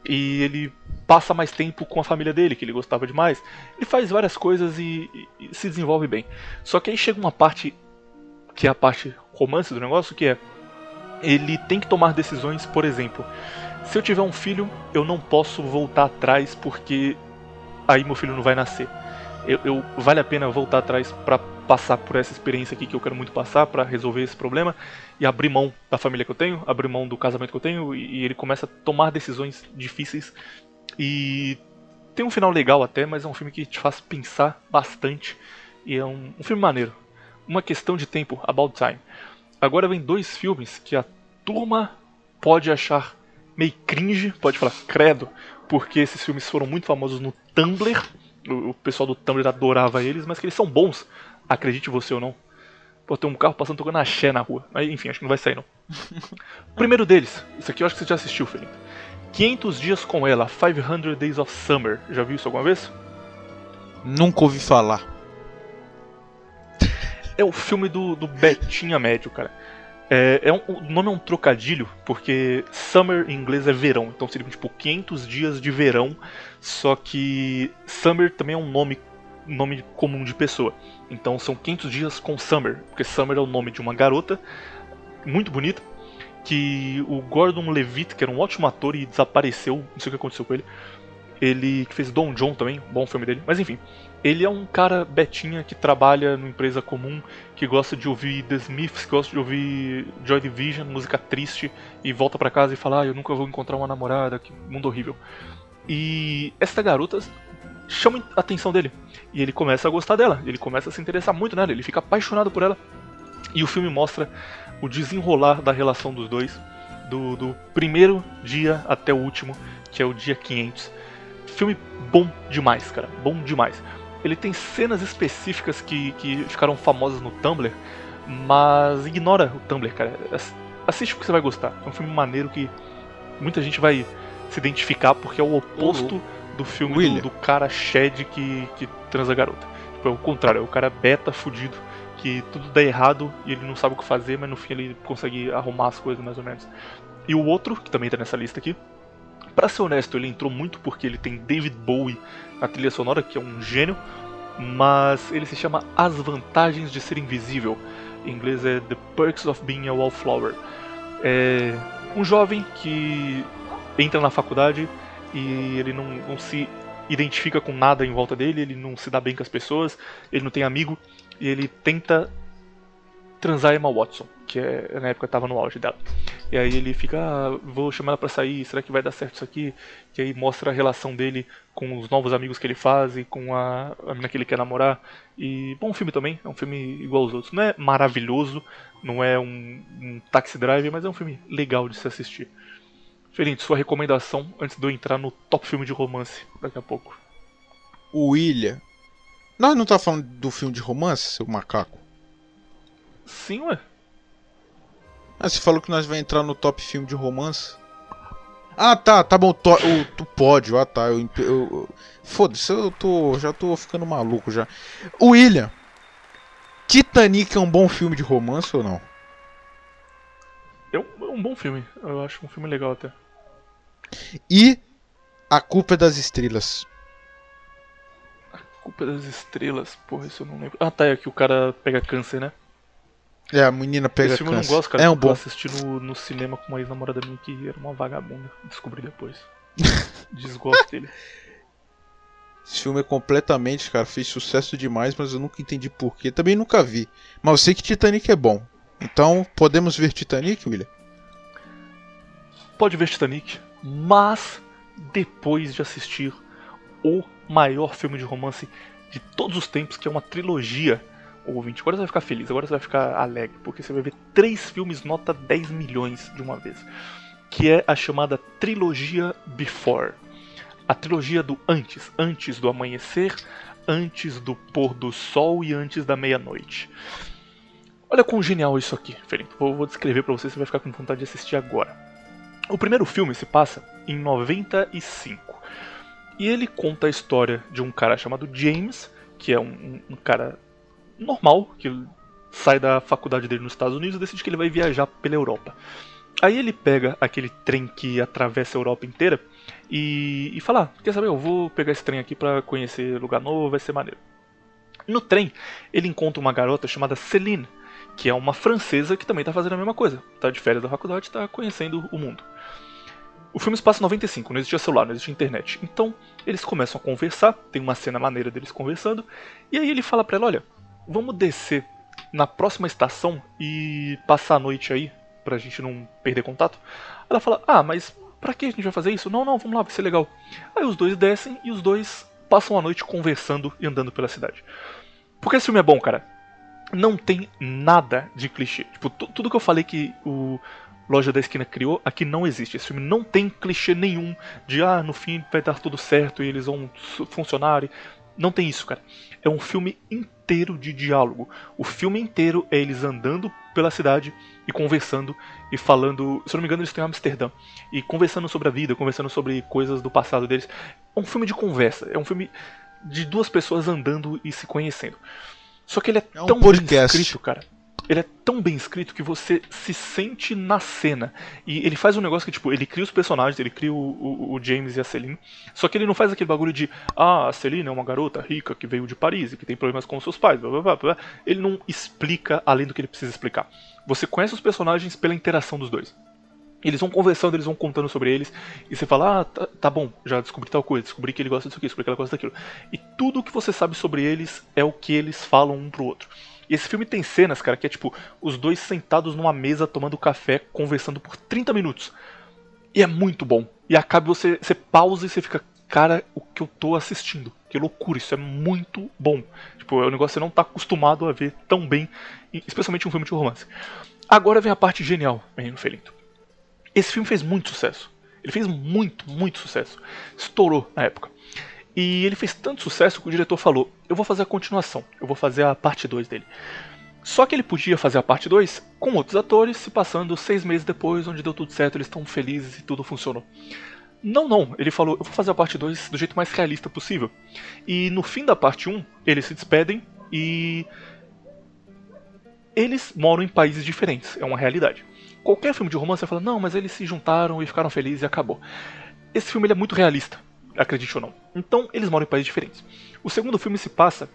E ele passa mais tempo com a família dele, que ele gostava demais. Ele faz várias coisas e, e, e se desenvolve bem. Só que aí chega uma parte que é a parte romance do negócio, que é ele tem que tomar decisões, por exemplo, se eu tiver um filho, eu não posso voltar atrás porque aí meu filho não vai nascer. Eu, eu vale a pena voltar atrás para passar por essa experiência aqui que eu quero muito passar para resolver esse problema e abrir mão da família que eu tenho, abrir mão do casamento que eu tenho e, e ele começa a tomar decisões difíceis e tem um final legal até, mas é um filme que te faz pensar bastante e é um, um filme maneiro uma questão de tempo, About Time. Agora vem dois filmes que a turma pode achar meio cringe, pode falar credo, porque esses filmes foram muito famosos no Tumblr. O, pessoal do Tumblr adorava eles, mas que eles são bons, acredite você ou não. Pô, tem um carro passando tocando axé na rua. Mas enfim, acho que não vai sair não. o primeiro deles, isso aqui eu acho que você já assistiu, Felipe. 500 Dias com Ela, 500 Days of Summer. Já viu isso alguma vez? Nunca ouvi falar é o filme do, do Betinha Médio, cara. É, é um, o nome é um trocadilho, porque Summer em inglês é verão, então seria tipo 500 dias de verão, só que Summer também é um nome, nome comum de pessoa. Então são 500 dias com Summer, porque Summer é o nome de uma garota muito bonita, que o Gordon Levitt, que era um ótimo ator e desapareceu, não sei o que aconteceu com ele. Ele que fez Don John também, bom filme dele, mas enfim. Ele é um cara betinha que trabalha numa empresa comum, que gosta de ouvir The Smiths, que gosta de ouvir Joy Division, música triste, e volta para casa e fala: ah, eu nunca vou encontrar uma namorada, que mundo horrível. E esta garota chama a atenção dele. E ele começa a gostar dela, ele começa a se interessar muito nela, ele fica apaixonado por ela. E o filme mostra o desenrolar da relação dos dois, do, do primeiro dia até o último, que é o dia 500. Filme bom demais, cara, bom demais. Ele tem cenas específicas que, que ficaram famosas no Tumblr, mas ignora o Tumblr, cara. Assiste porque você vai gostar. É um filme maneiro que muita gente vai se identificar porque é o oposto uhum. do filme do, do, cara Shed que, que transa garota. Tipo, é o contrário, é o cara beta fudido que tudo dá errado e ele não sabe o que fazer, mas no fim ele consegue arrumar as coisas mais ou menos. E o outro, que também tá nessa lista aqui, para ser honesto, ele entrou muito porque ele tem David Bowie na trilha sonora, que é um gênio, mas ele se chama As Vantagens de Ser Invisível. Em inglês é The Perks of Being a Wallflower. É um jovem que entra na faculdade e ele não, não se identifica com nada em volta dele, ele não se dá bem com as pessoas, ele não tem amigo e ele tenta transar Emma Watson, que é, na época estava no auge dela. E aí ele fica, ah, vou chamar ela pra sair, será que vai dar certo isso aqui? Que aí mostra a relação dele com os novos amigos que ele faz e com a, a menina que ele quer namorar. E bom filme também, é um filme igual aos outros. Não é maravilhoso, não é um, um taxi drive, mas é um filme legal de se assistir. Felinto, sua recomendação antes de eu entrar no top filme de romance daqui a pouco. O William. Nós não tá falando do filme de romance, seu macaco? Sim, ué. Ah, você falou que nós vai entrar no top filme de romance? Ah, tá, tá bom, to, o, tu pode, ah tá, eu, eu, eu foda-se, eu tô, já tô ficando maluco já. William, Titanic é um bom filme de romance ou não? É um, é um bom filme, eu acho um filme legal até. E A Culpa é das Estrelas. A Culpa é das Estrelas, porra, isso eu não lembro. Ah tá, é que o cara pega câncer, né? É, a menina pega Esse filme câncer. eu não gosto, cara. É um bom. Eu assisti no, no cinema com uma ex-namorada minha que era uma vagabunda. Descobri depois. Desgosto dele. Esse filme é completamente, cara, fez sucesso demais, mas eu nunca entendi porquê. Também nunca vi. Mas eu sei que Titanic é bom. Então, podemos ver Titanic, William? Pode ver Titanic, mas depois de assistir o maior filme de romance de todos os tempos, que é uma trilogia ouvinte. Agora você vai ficar feliz, agora você vai ficar alegre, porque você vai ver três filmes nota 10 milhões de uma vez. Que é a chamada trilogia Before. A trilogia do antes, antes do amanhecer, antes do pôr do sol e antes da meia-noite. Olha quão genial isso aqui, Felipe. Vou, descrever para você, você vai ficar com vontade de assistir agora. O primeiro filme se passa em 95. E ele conta a história de um cara chamado James, que é um, um cara normal, que sai da faculdade dele nos Estados Unidos e decide que ele vai viajar pela Europa. Aí ele pega aquele trem que atravessa a Europa inteira e, e fala: ah, Quer saber? Eu vou pegar esse trem aqui para conhecer lugar novo, vai ser maneiro. No trem, ele encontra uma garota chamada Celine, que é uma francesa que também está fazendo a mesma coisa. Está de férias da faculdade, está conhecendo o mundo. O filme em 95, não existia celular, não existia internet. Então, eles começam a conversar, tem uma cena maneira deles conversando, e aí ele fala pra ela, olha, vamos descer na próxima estação e passar a noite aí, pra gente não perder contato. Ela fala, ah, mas pra que a gente vai fazer isso? Não, não, vamos lá, vai ser legal. Aí os dois descem e os dois passam a noite conversando e andando pela cidade. Porque esse filme é bom, cara. Não tem nada de clichê. Tipo, tudo que eu falei que o Loja da Esquina criou, aqui não existe. Esse filme não tem clichê nenhum de, ah, no fim vai dar tudo certo e eles vão funcionar. Não tem isso, cara. É um filme inteiro de diálogo. O filme inteiro é eles andando pela cidade e conversando e falando. Se eu não me engano, eles estão em Amsterdã. E conversando sobre a vida, conversando sobre coisas do passado deles. É um filme de conversa. É um filme de duas pessoas andando e se conhecendo. Só que ele é, é um tão podcast. bem escrito, cara ele é tão bem escrito que você se sente na cena. E ele faz um negócio que, tipo, ele cria os personagens, ele cria o, o, o, James e a Celine. Só que ele não faz aquele bagulho de, ah, a Celine é uma garota rica que veio de Paris e que tem problemas com seus pais. Blá, blá, blá, ele não explica além do que ele precisa explicar. Você conhece os personagens pela interação dos dois. Eles vão conversando, eles vão contando sobre eles, e você fala, ah, tá, tá, bom, já descobri tal coisa, descobri que ele gosta disso aqui, descobri que ela gosta daquilo. E tudo que você sabe sobre eles é o que eles falam um pro outro. E esse filme tem cenas, cara, que é tipo os dois sentados numa mesa tomando café, conversando por 30 minutos. E é muito bom. E acaba você, você pausa e você fica, cara, o que eu tô assistindo? Que loucura, isso é muito bom. Tipo, é um negócio que você não tá acostumado a ver tão bem, especialmente um filme de romance. Agora vem a parte genial, menino Felinto. Esse filme fez muito sucesso. Ele fez muito, muito sucesso. Estourou na época. E ele fez tanto sucesso que o diretor falou: Eu vou fazer a continuação, eu vou fazer a parte 2 dele. Só que ele podia fazer a parte 2 com outros atores, se passando seis meses depois, onde deu tudo certo, eles estão felizes e tudo funcionou. Não, não, ele falou: Eu vou fazer a parte 2 do jeito mais realista possível. E no fim da parte 1, um, eles se despedem e. Eles moram em países diferentes, é uma realidade. Qualquer filme de romance você fala, não, mas eles se juntaram e ficaram felizes e acabou. Esse filme é muito realista, acredite ou não. Então, eles moram em países diferentes. O segundo filme se passa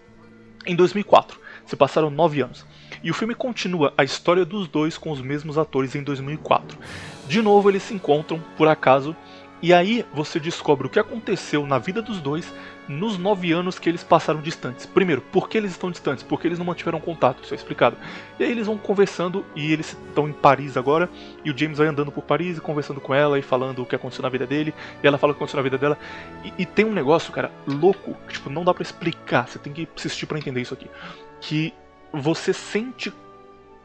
em 2004. Se passaram nove anos. E o filme continua a história dos dois com os mesmos atores em 2004. De novo, eles se encontram, por acaso, e aí você descobre o que aconteceu na vida dos dois nos nove anos que eles passaram distantes. Primeiro, por que eles estão distantes? Porque eles não mantiveram contato, isso é explicado. E aí eles vão conversando e eles estão em Paris agora. E o James vai andando por Paris e conversando com ela e falando o que aconteceu na vida dele. E ela fala o que aconteceu na vida dela. E, e tem um negócio, cara, louco, que tipo, não dá para explicar, você tem que assistir para entender isso aqui. Que você sente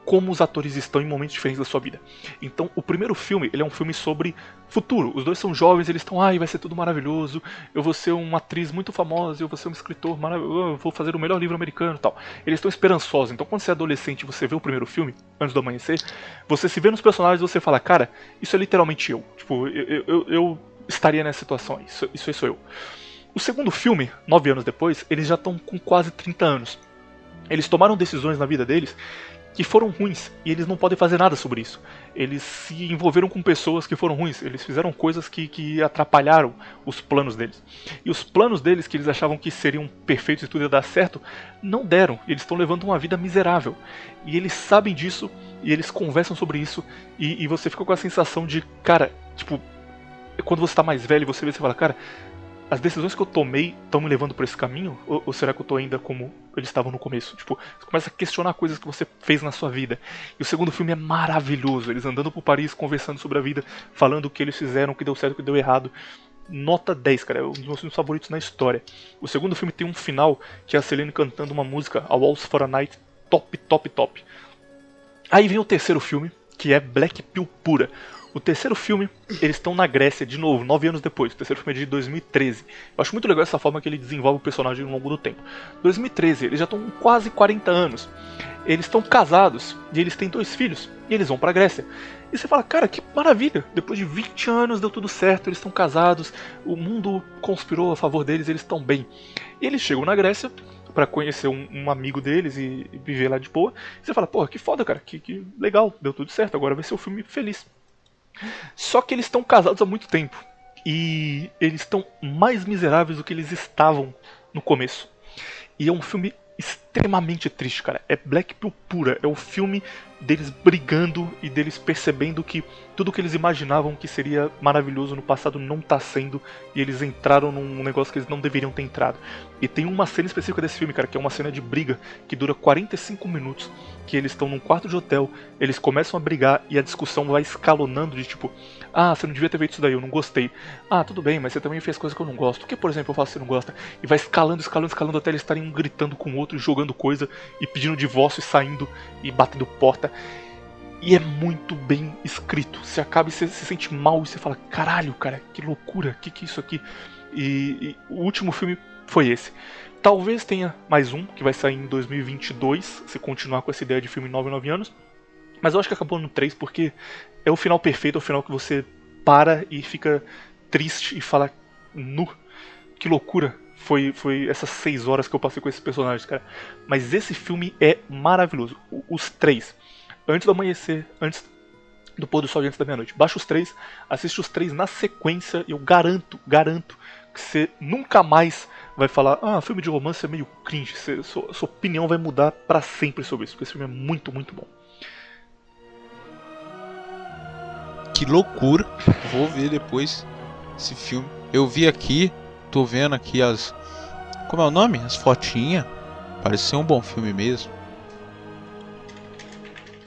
como os atores estão em momentos diferentes da sua vida. Então, o primeiro filme, ele é um filme sobre futuro. Os dois são jovens, eles estão, ai, vai ser tudo maravilhoso. Eu vou ser uma atriz muito famosa, eu vou ser um escritor maravilhoso, eu vou fazer o melhor livro americano, tal. Eles estão esperançosos. Então, quando você é adolescente, você vê o primeiro filme antes do amanhecer, você se vê nos personagens, você fala, cara, isso é literalmente eu. Tipo, eu, eu, eu estaria nessa situação. Isso, isso aí sou eu. O segundo filme, nove anos depois, eles já estão com quase 30 anos. Eles tomaram decisões na vida deles que foram ruins e eles não podem fazer nada sobre isso. Eles se envolveram com pessoas que foram ruins, eles fizeram coisas que, que atrapalharam os planos deles. E os planos deles, que eles achavam que seriam perfeitos e tudo ia dar certo, não deram. Eles estão levando uma vida miserável. E eles sabem disso e eles conversam sobre isso. E, e você fica com a sensação de, cara, tipo, quando você está mais velho, você vê e fala, cara, as decisões que eu tomei estão me levando por esse caminho? Ou, ou, será que eu tô ainda como eles estavam no começo? Tipo, você começa a questionar coisas que você fez na sua vida. E o segundo filme é maravilhoso. Eles andando por Paris, conversando sobre a vida, falando o que eles fizeram, o que deu certo, o que deu errado. Nota 10, cara. É um dos meus filmes favoritos na história. O segundo filme tem um final que é a Selene cantando uma música, A Waltz for a Night, top, top, top. Aí vem o terceiro filme, que é Black Pill pura. O terceiro filme, eles estão na Grécia de novo, nove anos depois. O terceiro filme é de 2013. Eu acho muito legal essa forma que ele desenvolve o personagem ao longo do tempo. 2013, eles já estão com quase 40 anos. Eles estão casados e eles têm dois filhos. E eles vão pra Grécia. E você fala, cara, que maravilha! Depois de 20 anos deu tudo certo, eles estão casados, o mundo conspirou a favor deles, eles estão bem. E eles chegam na Grécia para conhecer um, um, amigo deles e, e, viver lá de boa. E você fala, porra, que foda, cara, que, que legal, deu tudo certo, agora vai ser um filme feliz. Só que eles estão casados há muito tempo. E eles estão mais miseráveis do que eles estavam no começo. E é um filme extremamente triste, cara. É Black Pill pura. É o filme deles brigando e deles percebendo que tudo que eles imaginavam que seria maravilhoso no passado não está sendo e eles entraram num negócio que eles não deveriam ter entrado. E tem uma cena específica desse filme, cara, que é uma cena de briga que dura 45 minutos, que eles estão num quarto de hotel, eles começam a brigar e a discussão vai escalonando de tipo, ah, você não devia ter feito isso daí, eu não gostei. Ah, tudo bem, mas você também fez coisas que eu não gosto. O que, por exemplo, eu faço que você não gosta? E vai escalando, escalando, escalando até eles estarem um gritando com o outro, jogando coisa e pedindo divórcio e saindo e batendo porta. E é muito bem escrito. Você acaba e você se sente mal e você fala: caralho, cara, que loucura, que que é isso aqui? E, e, o último filme foi esse. Talvez tenha mais um, que vai sair em 2022, se continuar com essa ideia de filme 9 9 anos. Mas eu acho que acabou no 3 porque é o final perfeito, é o final que você para e fica triste e fala: nu, que loucura. Foi, foi essas seis horas que eu passei com esses personagens, cara. Mas esse filme é maravilhoso. Os três antes do amanhecer, antes do pôr do sol e antes da meia-noite. Baixa os três, assiste os três na sequência e eu garanto, garanto que você nunca mais vai falar, ah, filme de romance é meio cringe. Você, sua, sua opinião vai mudar para sempre sobre isso, porque esse filme é muito, muito bom. Que loucura! Vou ver depois esse filme. Eu vi aqui, tô vendo aqui as. Como é o nome? As fotinhas. Pareceu um bom filme mesmo.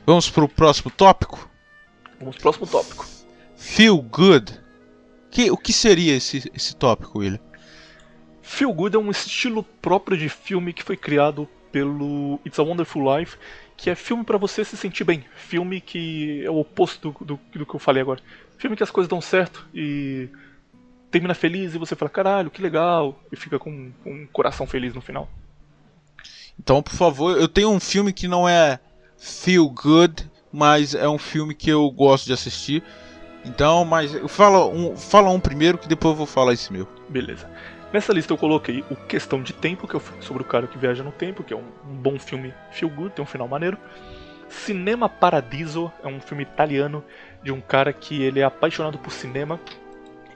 Vamos pro próximo tópico? Vamos pro próximo tópico. Feel Good. Que, o que seria esse, esse tópico, William? Feel Good é um estilo próprio de filme que foi criado pelo It's a Wonderful Life, que é filme para você se sentir bem. Filme que é o oposto do, do, do, que eu falei agora. Filme que as coisas dão certo e termina feliz e você fala, caralho, que legal, e fica com, com um coração feliz no final. Então, por favor, eu tenho um filme que não é feel good, mas é um filme que eu gosto de assistir. Então, mas fala um, fala um primeiro que depois eu vou falar esse meu. Beleza. Nessa lista eu coloquei o Questão de Tempo, que é o filme sobre o cara que viaja no tempo, que é um, um bom filme feel good, tem um final maneiro. Cinema Paradiso é um filme italiano de um cara que ele é apaixonado por cinema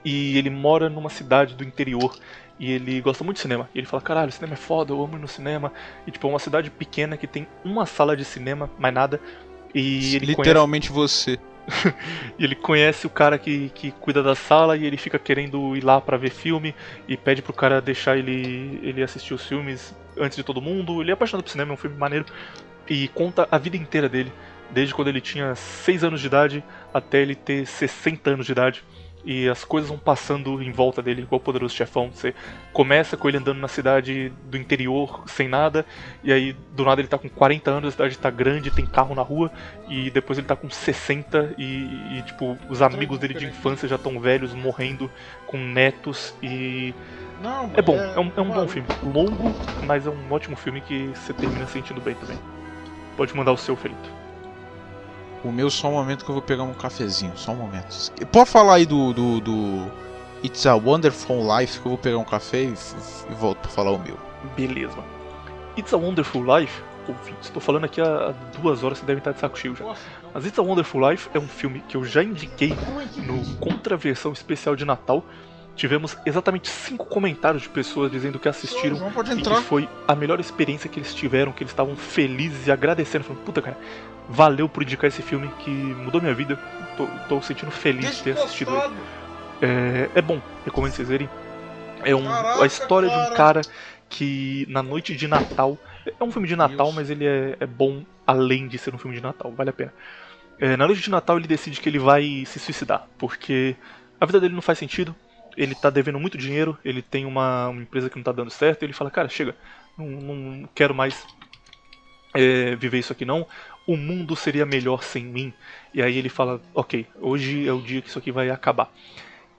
e ele mora numa cidade do interior e ele gosta muito de cinema. E ele fala: "Caralho, cinema é foda, eu amo ir no cinema". E tipo, é uma cidade pequena que tem uma sala de cinema, mais nada. E ele literalmente conhece... você. e ele conhece o cara que, que cuida da sala e ele fica querendo ir lá para ver filme e pede pro cara deixar ele, ele assistir os filmes antes de todo mundo. Ele é apaixonado por cinema, é um filme maneiro e conta a vida inteira dele, desde quando ele tinha 6 anos de idade até ele ter 60 anos de idade. E as coisas vão passando em volta dele, igual o poderoso chefão. Você começa com ele andando na cidade do interior sem nada, e aí do nada ele tá com 40 anos, a cidade tá grande, tem carro na rua, e depois ele tá com 60 e, e tipo, os amigos dele de infância já estão velhos, morrendo com netos e. Não, é bom, é, é um, é um bom filme. Longo, mas é um ótimo filme que você termina sentindo bem também. Pode mandar o seu, Felito. O meu só um momento que eu vou pegar um cafezinho, só um momento. Pode falar aí do, do, do It's a Wonderful Life que eu vou pegar um café e, e volto pra falar o meu. Beleza. It's a Wonderful Life, estou falando aqui há duas horas, você deve estar de saco cheio já. Mas It's a Wonderful Life é um filme que eu já indiquei no Contraversão Especial de Natal, tivemos exatamente cinco comentários de pessoas dizendo que assistiram e que foi a melhor experiência que eles tiveram, que eles estavam felizes e agradecendo, falando, puta cara, valeu por indicar esse filme que mudou minha vida, tô, tô sentindo feliz de ter assistido ele. É, é bom, recomendo vocês verem. É um, Caraca, a história cara. de um cara que na noite de Natal, é um filme de Natal, Deus. mas ele é, é, bom além de ser um filme de Natal, vale a pena. É, na noite de Natal ele decide que ele vai se suicidar, porque a vida dele não faz sentido, ele tá devendo muito dinheiro, ele tem uma, uma empresa que não tá dando certo, ele fala, cara, chega, não, não quero mais é, viver isso aqui não, o mundo seria melhor sem mim. E aí ele fala, ok, hoje é o dia que isso aqui vai acabar.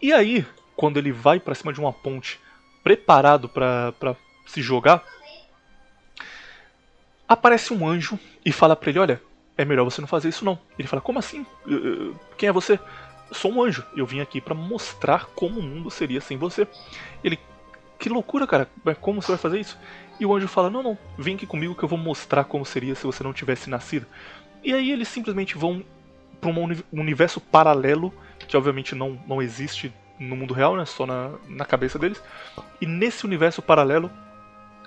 E aí, quando ele vai para cima de uma ponte, preparado para se jogar, aparece um anjo e fala para ele, olha, é melhor você não fazer isso não. Ele fala, como assim? Quem é você? sou um anjo. Eu vim aqui para mostrar como o mundo seria sem você. Ele, que loucura, cara. Como você vai fazer isso? E o anjo fala: Não, não, vem aqui comigo que eu vou mostrar como seria se você não tivesse nascido. E aí eles simplesmente vão para um universo paralelo, que obviamente não, não existe no mundo real, né? Só na, na cabeça deles. E nesse universo paralelo,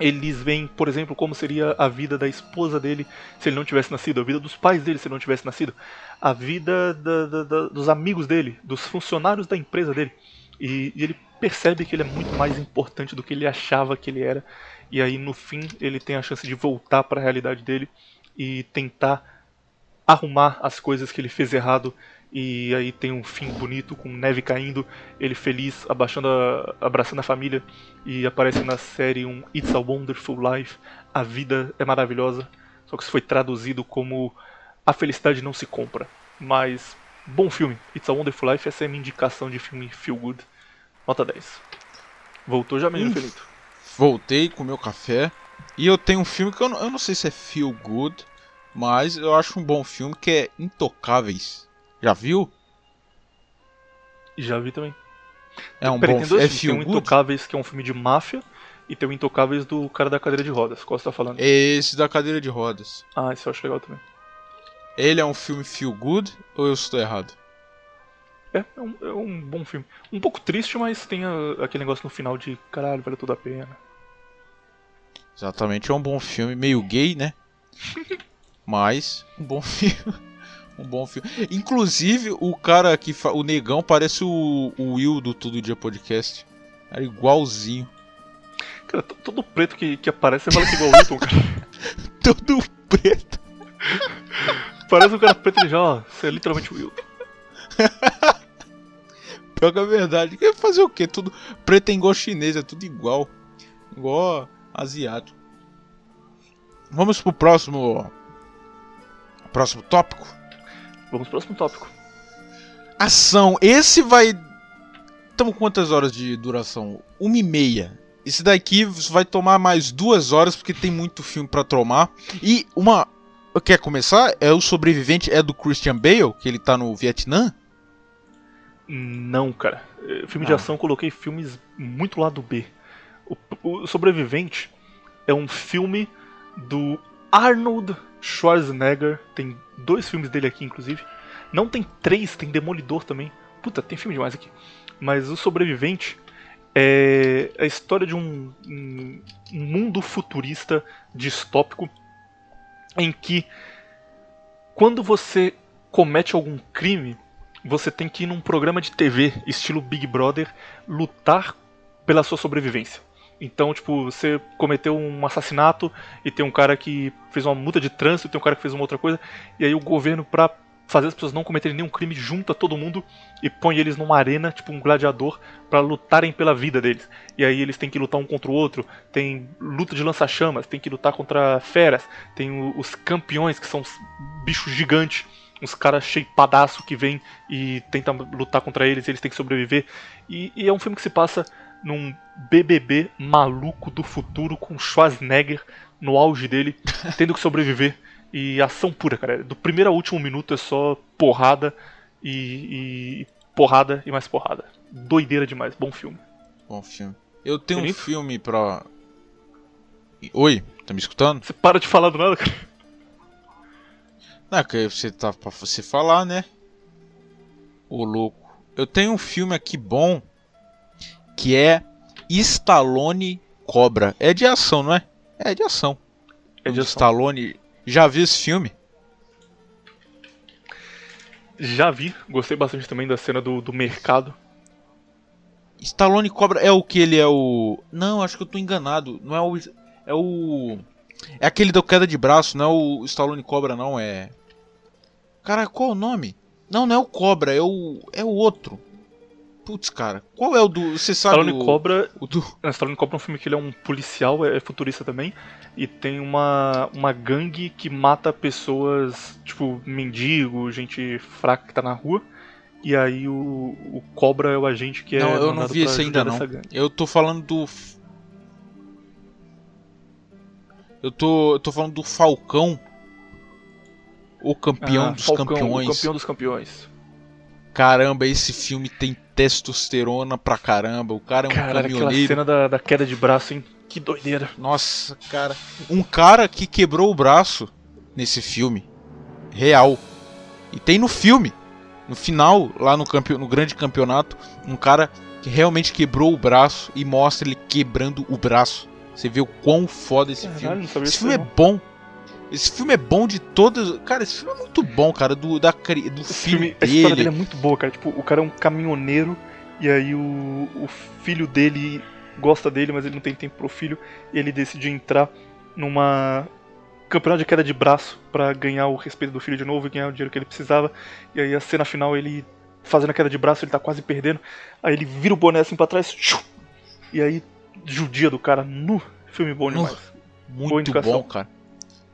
eles veem, por exemplo, como seria a vida da esposa dele se ele não tivesse nascido, a vida dos pais dele se ele não tivesse nascido, a vida da, da, da, dos amigos dele, dos funcionários da empresa dele. E, e, ele percebe que ele é muito mais importante do que ele achava que ele era. E aí, no fim, ele tem a chance de voltar para a realidade dele e tentar arrumar as coisas que ele fez errado e aí tem um fim bonito com neve caindo, ele feliz, abaixando a, abraçando a família e aparece na série um It's a Wonderful Life, a vida é maravilhosa, só que isso foi traduzido como a felicidade não se compra. Mas bom filme, It's a Wonderful Life, essa é a minha indicação de filme feel good. Nota 10. Voltou já, menino Felito? Voltei com meu café. E eu tenho um filme que eu não, eu não sei se é feel good, mas eu acho um bom filme que é Intocáveis. Já viu? Já vi também. É um bom filme. É tem um Intocáveis, que é um filme de máfia, e tem o Intocáveis do cara da cadeira de rodas. Qual você tá falando? Esse da cadeira de rodas. Ah, esse eu acho legal também. Ele é um filme feel good ou eu estou errado? É, é um, é um bom filme. Um pouco triste, mas tem a, aquele negócio no final de caralho, vale tudo a pena. Exatamente, é um bom filme, meio gay, né? mas um bom filme. Um bom filme. Inclusive, o cara que fa... o negão parece o, o Will do Todo Dia Podcast. Era igualzinho. Cara, todo preto que, que aparece, é igual o Wilton, cara. todo preto. Parece um cara preto já, ó. Você é literalmente o Wilton. Pior que é verdade. Quer fazer o quê? Tudo preto é igual chinês, é tudo igual. Igual asiático. vamos pro próximo. Próximo tópico. Vamos pro próximo tópico. Ação. Esse vai. Estamos quantas horas de duração? Uma e meia. Esse daqui vai tomar mais duas horas porque tem muito filme para tomar. E uma. Quer começar? É o sobrevivente é do Christian Bale, que ele tá no Vietnã? Não, cara. Eh, filme de ah. ação eu coloquei filmes muito lá do B. O, o Sobrevivente é um filme do Arnold Schwarzenegger. Tem dois filmes dele aqui, inclusive. Não tem três, tem Demolidor também. Puta, tem filme demais aqui. Mas o Sobrevivente é a história de um, um, um mundo futurista distópico em que quando você comete algum crime, você tem que ir num programa de TV, estilo Big Brother, lutar pela sua sobrevivência. Então, tipo, você cometeu um assassinato e tem um cara que fez uma multa de trânsito, tem um cara que fez uma outra coisa, e aí o governo, pra fazer as pessoas não cometerem nenhum crime, junta todo mundo e põe eles numa arena, tipo um gladiador, para lutarem pela vida deles. E aí eles têm que lutar um contra o outro, tem luta de lança-chamas, tem que lutar contra feras, tem os campeões, que são bichos gigantes, uns caras cheipadaço que vêm e tentam lutar contra eles e eles têm que sobreviver. E, e é um filme que se passa num BBB maluco do futuro com Schwarzenegger no auge dele, tendo que sobreviver. E ação pura, cara. Do primeiro ao último minuto é só porrada e, e porrada e mais porrada. Doideira demais. Bom filme. Bom filme. Eu tenho Bonito? um filme pra. Oi, tá me escutando? Você para de falar do nada, cara. Não, é que você tá pra você falar, né? Ô louco. Eu tenho um filme aqui bom que é Stallone Cobra. É de ação, não é? É de ação. É de ação. Stallone já vi esse filme? Já vi, gostei bastante também da cena do, do mercado. Stallone Cobra é o que ele é o. Não, acho que eu tô enganado. Não é o. É o. É aquele da queda de braço, não é o Stallone Cobra, não, é. Cara, qual é o nome? Não, não é o Cobra, é o. É o outro. Putz, cara, qual é o do. Você sabe? Stallone o... Cobra. O do... Não, Stallone Cobra é um filme que ele é um policial, é, é futurista também. E tem uma, uma gangue que mata pessoas, tipo, mendigo, gente fraca que tá na rua. E aí o, o Cobra é o agente que é. Não, eu não vi esse ainda não. Eu tô falando do. Eu tô, eu tô falando do Falcão. O campeão ah, dos Falcão, campeões. O campeão dos campeões. Caramba, esse filme tem testosterona pra caramba. O cara é um Caralho, caminhoneiro. aquela cena da, da queda de braço, hein? Que doideira. Nossa, cara. Um cara que quebrou o braço nesse filme. Real. E tem no filme. No final, lá no, campe... no grande campeonato, um cara que realmente quebrou o braço e mostra ele quebrando o braço. Você vê o quão foda esse Caralho, filme. Esse filme é bom. Esse filme é bom de todas. Cara, esse filme é muito bom, cara. Do, da, do esse filme, dele. A história dele é muito boa, cara. Tipo, o cara é um caminhoneiro e aí o, o filho dele gosta dele, mas ele não tem tempo pro filho. E ele decide entrar numa campeonato de queda de braço para ganhar o respeito do filho de novo e ganhar o dinheiro que ele precisava. E aí a cena final ele fazendo a queda de braço, ele tá quase perdendo. Aí ele vira o boné assim pra trás. E aí judia do cara no filme bom demais. Muito bom, cara.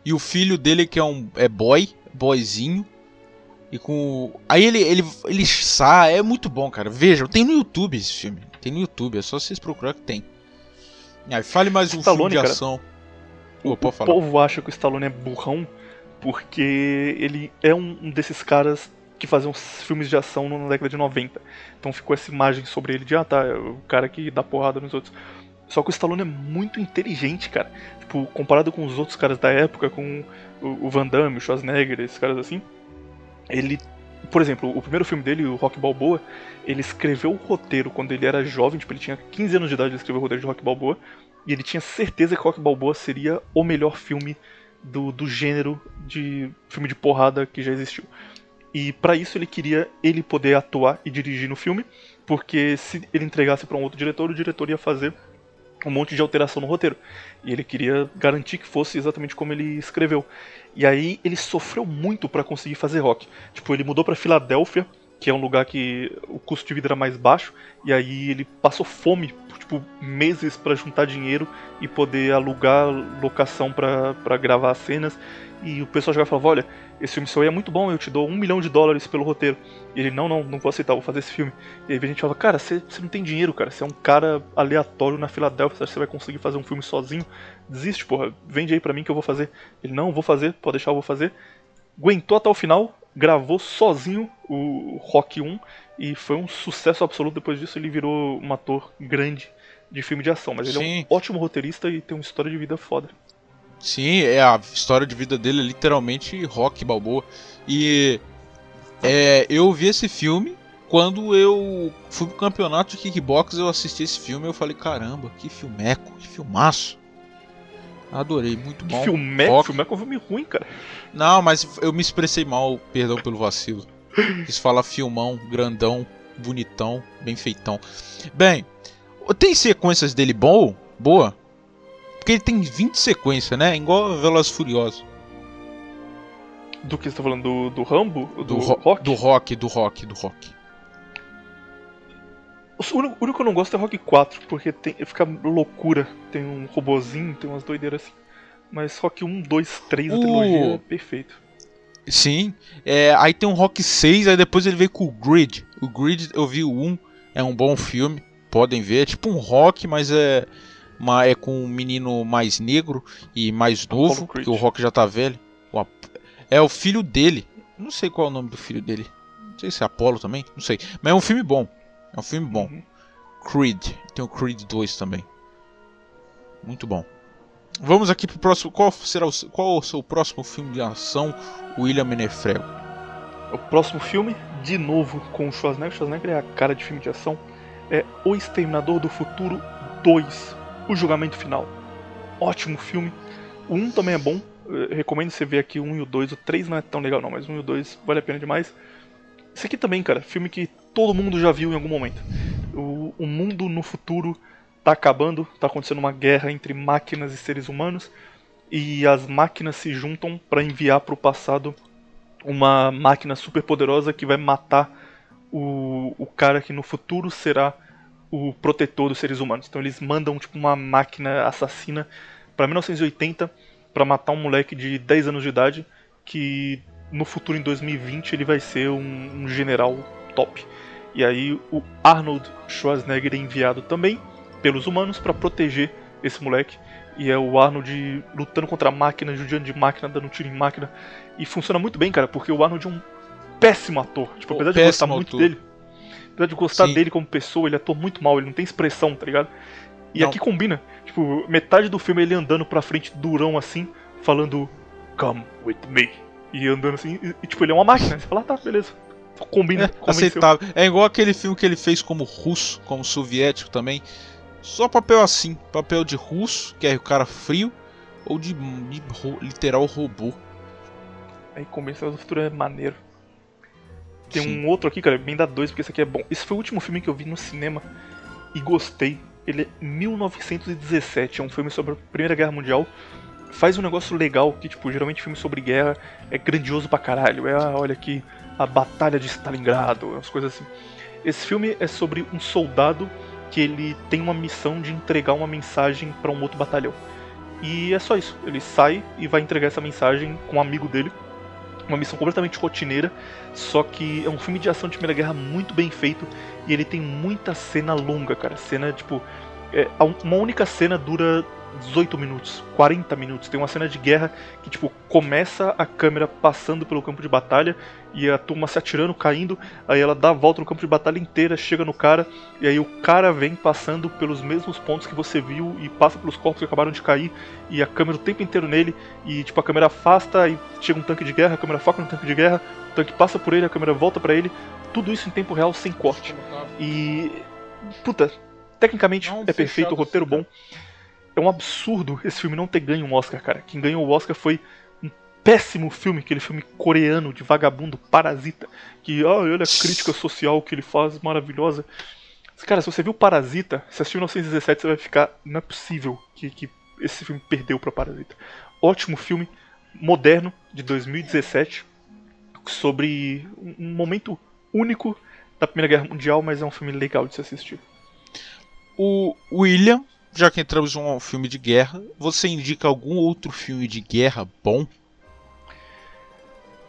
E o filho dele que é um é boy, boyzinho. E com. Aí ele, ele, ele sai, é muito bom, cara. Vejam, tem no YouTube esse filme. Tem no YouTube, é só vocês procurar que tem. Aí, fale mais um Stallone, filme de ação. o, o povo acha que o Stallone é burrão porque ele é um desses caras que faziam filmes de ação na década de 90. Então ficou essa imagem sobre ele de, ah tá, é o cara que dá porrada nos outros. Só que o Stallone é muito inteligente, cara. Tipo, comparado com os outros caras da época, com o Van Damme, o Schwarzenegger, esses caras assim, ele por exemplo, o primeiro filme dele, o Rock Balboa, ele escreveu o roteiro quando ele era jovem, tipo, ele tinha 15 anos de idade, ele escreveu o roteiro de Rock Balboa, e ele tinha certeza que Rock Balboa seria o melhor filme do, do gênero de filme de porrada que já existiu. E para isso ele queria ele poder atuar e dirigir no filme, porque se ele entregasse para um outro diretor, o diretor ia fazer um monte de alteração no roteiro. E ele queria garantir que fosse exatamente como ele escreveu. E aí ele sofreu muito para conseguir fazer rock. Tipo, ele mudou para Filadélfia, que é um lugar que o custo de vida era mais baixo, e aí ele passou fome tipo, tipo, meses para juntar dinheiro e poder alugar locação para gravar as cenas. E o pessoal já falava, olha, esse filme seu aí é muito bom, eu te dou um milhão de dólares pelo roteiro. E ele, não, não, não vou aceitar, vou fazer esse filme. E aí a gente fala, cara, você não tem dinheiro, cara, você é um cara aleatório na Filadélfia, você acha que você vai conseguir fazer um filme sozinho? Desiste, porra, vende aí pra mim que eu vou fazer. Ele, não, vou fazer, pode deixar, eu vou fazer. Aguentou até o final, gravou sozinho o Rock 1 e foi um sucesso absoluto. Depois disso, ele virou um ator grande de filme de ação. Mas ele Sim. é um ótimo roteirista e tem uma história de vida foda. Sim, é a história de vida dele é literalmente rock balboa. E é, eu vi esse filme quando eu fui pro campeonato de kickbox, eu assisti esse filme e eu falei, caramba, que filmeco, que filmaço. Adorei, muito bom. Filmeco? Filmeco é um filme ruim, cara. Não, mas eu me expressei mal, perdão pelo vacilo. Quis falar filmão, grandão, bonitão, bem feitão. Bem, tem sequências dele bom, boa? Porque ele tem 20 sequências, né? Igual Velas Furiosos. Do que você tá falando? Do, do Rambo? Do, do rock? Do rock, do rock, do rock. O único, o único que eu não gosto é Rock 4, porque tem, fica loucura. Tem um robozinho, tem umas doideiras assim. Mas Rock 1, 2, 3, a trilogia é perfeito. Sim. É, aí tem um Rock 6, aí depois ele veio com o Grid. O Grid, eu vi o 1, é um bom filme. Podem ver. É tipo um rock, mas é, uma, é com um menino mais negro e mais novo. Que o rock já tá velho. É o filho dele. Não sei qual é o nome do filho dele. Não sei se é Apollo também. Não sei. Mas é um filme bom. É um filme bom. Uhum. Creed. Tem o Creed 2 também. Muito bom. Vamos aqui pro próximo. Qual será o, qual o seu próximo filme de ação, William Menefrego? O próximo filme, de novo com o Schwarzenegger. O Schwarzenegger é a cara de filme de ação. É O Exterminador do Futuro 2. O Julgamento Final. Ótimo filme. O 1 também é bom. Eu recomendo você ver aqui o 1 e o 2. O 3 não é tão legal não, mas o 1 e o 2 vale a pena demais. Esse aqui também, cara. Filme que todo mundo já viu em algum momento. O, o mundo no futuro tá acabando, tá acontecendo uma guerra entre máquinas e seres humanos e as máquinas se juntam para enviar para o passado uma máquina super poderosa que vai matar o, o cara que no futuro será o protetor dos seres humanos. Então eles mandam tipo uma máquina assassina para 1980 para matar um moleque de 10 anos de idade que no futuro em 2020 ele vai ser um, um general top. E aí o Arnold Schwarzenegger é enviado também pelos humanos para proteger esse moleque. E é o Arnold lutando contra a máquina, judiando de máquina, dando tiro em máquina. E funciona muito bem, cara, porque o Arnold é um péssimo ator. Tipo, apesar de gostar muito ator. dele. Apesar de gostar Sim. dele como pessoa, ele atua muito mal, ele não tem expressão, tá ligado? E não. aqui combina. Tipo, metade do filme é ele andando pra frente durão assim, falando Come with me. E andando assim, e, e tipo, ele é uma máquina. Você fala, ah, tá, beleza. Combina. É, aceitável. É igual aquele filme que ele fez como russo, como soviético também. Só papel assim, papel de russo, que é o cara frio, ou de, de ro, literal robô. Aí Convenção do Futuro é maneiro. Tem Sim. um outro aqui, cara, bem da dois, porque esse aqui é bom. Esse foi o último filme que eu vi no cinema e gostei. Ele é 1917, é um filme sobre a Primeira Guerra Mundial. Faz um negócio legal, que tipo, geralmente filme sobre guerra é grandioso pra caralho. É, ah, olha aqui, a Batalha de Stalingrado, umas coisas assim. Esse filme é sobre um soldado que ele tem uma missão de entregar uma mensagem para um outro batalhão. E é só isso. Ele sai e vai entregar essa mensagem com um amigo dele. Uma missão completamente rotineira, só que é um filme de ação de Primeira Guerra muito bem feito e ele tem muita cena longa, cara. Cena tipo. É, uma única cena dura 18 minutos, 40 minutos. Tem uma cena de guerra que, tipo, começa a câmera passando pelo campo de batalha e a turma se atirando, caindo. Aí ela dá a volta no campo de batalha inteira, chega no cara, e aí o cara vem passando pelos mesmos pontos que você viu e passa pelos corpos que acabaram de cair. E a câmera o tempo inteiro nele. E, tipo, a câmera afasta e chega um tanque de guerra, a câmera foca no tanque de guerra, o tanque passa por ele, a câmera volta para ele. Tudo isso em tempo real, sem corte. E. Puta, tecnicamente é perfeito, o roteiro bom. É um absurdo esse filme não ter ganho um Oscar, cara. Quem ganhou o Oscar foi um péssimo filme, aquele filme coreano de vagabundo, Parasita. Que, oh, olha a crítica social que ele faz, maravilhosa. Cara, se você viu Parasita, se assistiu 1917, você vai ficar. Não é possível que, que esse filme perdeu pra Parasita. Ótimo filme, moderno, de 2017, sobre um momento único da Primeira Guerra Mundial, mas é um filme legal de se assistir. o William, já que entramos em um filme de guerra, você indica algum outro filme de guerra bom?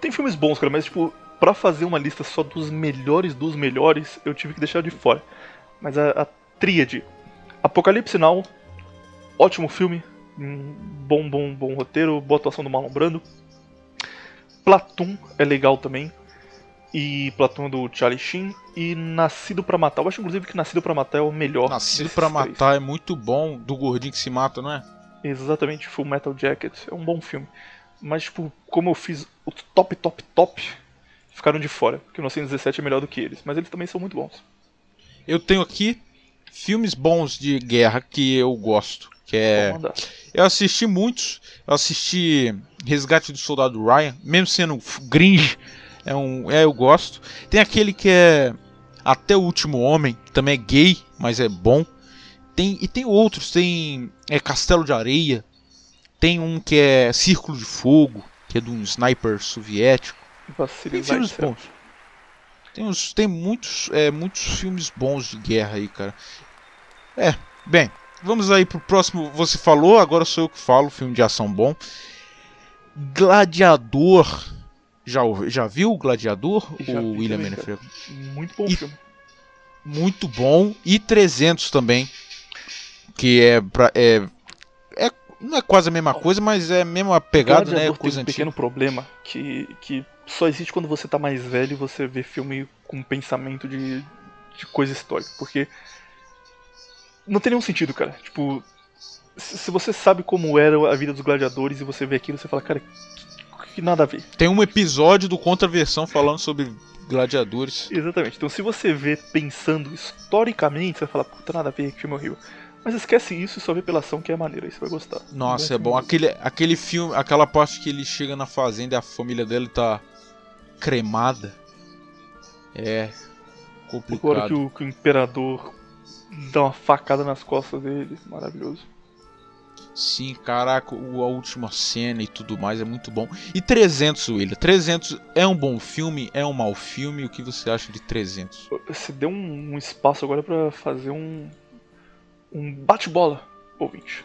Tem filmes bons, cara, mas tipo, pra fazer uma lista só dos melhores dos melhores, eu tive que deixar de fora. Mas a, a tríade. Apocalipse Now, ótimo filme, um bom, bom, bom roteiro, boa atuação do Marlon Brando. Platoon é legal também. E Platoon do Charlie Sheen. E Nascido para Matar. Eu acho inclusive que Nascido para Matar é o melhor. Nascido para Matar é muito bom, do gordinho que se mata, não é? Exatamente, Full Metal Jacket. É um bom filme. Mas, tipo, como eu fiz o top, top, top, ficaram de fora. Porque o 1917 é melhor do que eles. Mas eles também são muito bons. Eu tenho aqui filmes bons de guerra que eu gosto. Que é. Eu assisti muitos. Eu assisti Resgate do Soldado Ryan, mesmo sendo gringe, é um, é eu gosto. Tem aquele que é Até o Último Homem, também é gay, mas é bom. Tem e tem outros, tem é Castelo de Areia, tem um que é Círculo de Fogo, que é de um sniper soviético. Tem filmes bons. Tem, uns, tem muitos, é, muitos filmes bons de guerra aí, cara. É, bem, vamos aí pro próximo. Você falou, agora sou eu que falo, filme de ação bom. Gladiador. Já, já viu o Gladiador? Já o William Menefrego? Muito bom e, filme. Muito bom. E 300 também. Que é, pra, é, é. Não é quase a mesma coisa, mas é a mesma pegada, né? Coisa tem um pequeno problema que, que só existe quando você tá mais velho e você vê filme com pensamento de, de coisa histórica. Porque não tem nenhum sentido, cara. Tipo, se você sabe como era a vida dos gladiadores e você vê aquilo, você fala, cara, que, que nada a ver. Tem um episódio do Contraversão falando sobre gladiadores. Exatamente. Então se você vê pensando historicamente, você vai falar, puta, nada a ver, que filme horrível. Mas esquece isso e só vê pela ação que é maneira, aí você vai gostar. Nossa, é bom. Aquele, aquele filme, aquela parte que ele chega na fazenda e a família dele tá cremada. É complicado. Agora que o, que o imperador dá uma facada nas costas dele, maravilhoso. Sim, caraca, a última cena e tudo mais é muito bom. E 300, William? 300 é um bom filme? É um mau filme? O que você acha de 300? Você deu um, um espaço agora para fazer um, um bate-bola, ouvinte.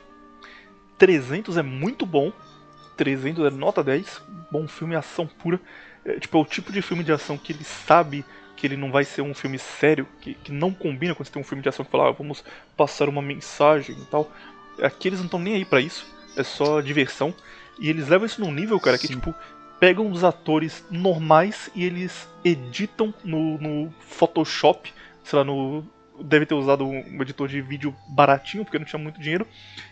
300 é muito bom. 300 é nota 10. Bom filme, ação pura. É, tipo, é o tipo de filme de ação que ele sabe que ele não vai ser um filme sério, que, que não combina quando você tem um filme de ação que fala, ah, vamos passar uma mensagem e tal. Aqui eles não estão nem aí para isso, é só diversão. E eles levam isso num nível, cara, que Sim. tipo, pegam os atores normais e eles editam no, no Photoshop, sei lá, no. Deve ter usado um editor de vídeo baratinho, porque não tinha muito dinheiro.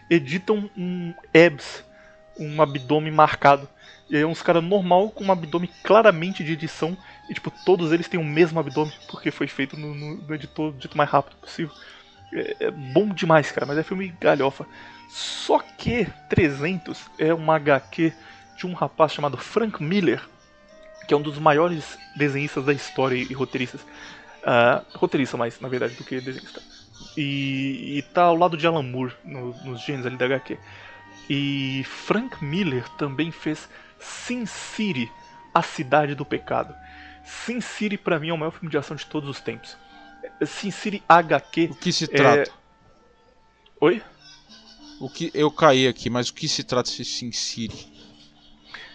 Editam um abs, um abdômen marcado. E aí é uns caras normal com um abdômen claramente de edição. E tipo, todos eles têm o mesmo abdômen, porque foi feito no, no, no editor dito mais rápido possível. É, é, bom demais, cara, mas é filme galhofa. Só que 300 é uma HQ de um rapaz chamado Frank Miller, que é um dos maiores desenhistas da história e, roteiristas. Uh, roteirista mais, na verdade, do que desenhista. E, e tá ao lado de Alan Moore no, nos genes ali da HQ. E Frank Miller também fez Sin City, A Cidade do Pecado. Sin City para mim é o maior filme de ação de todos os tempos. Sin City HQ. O que se trata? É... Oi? O que eu caí aqui, mas o que se trata de Sin City?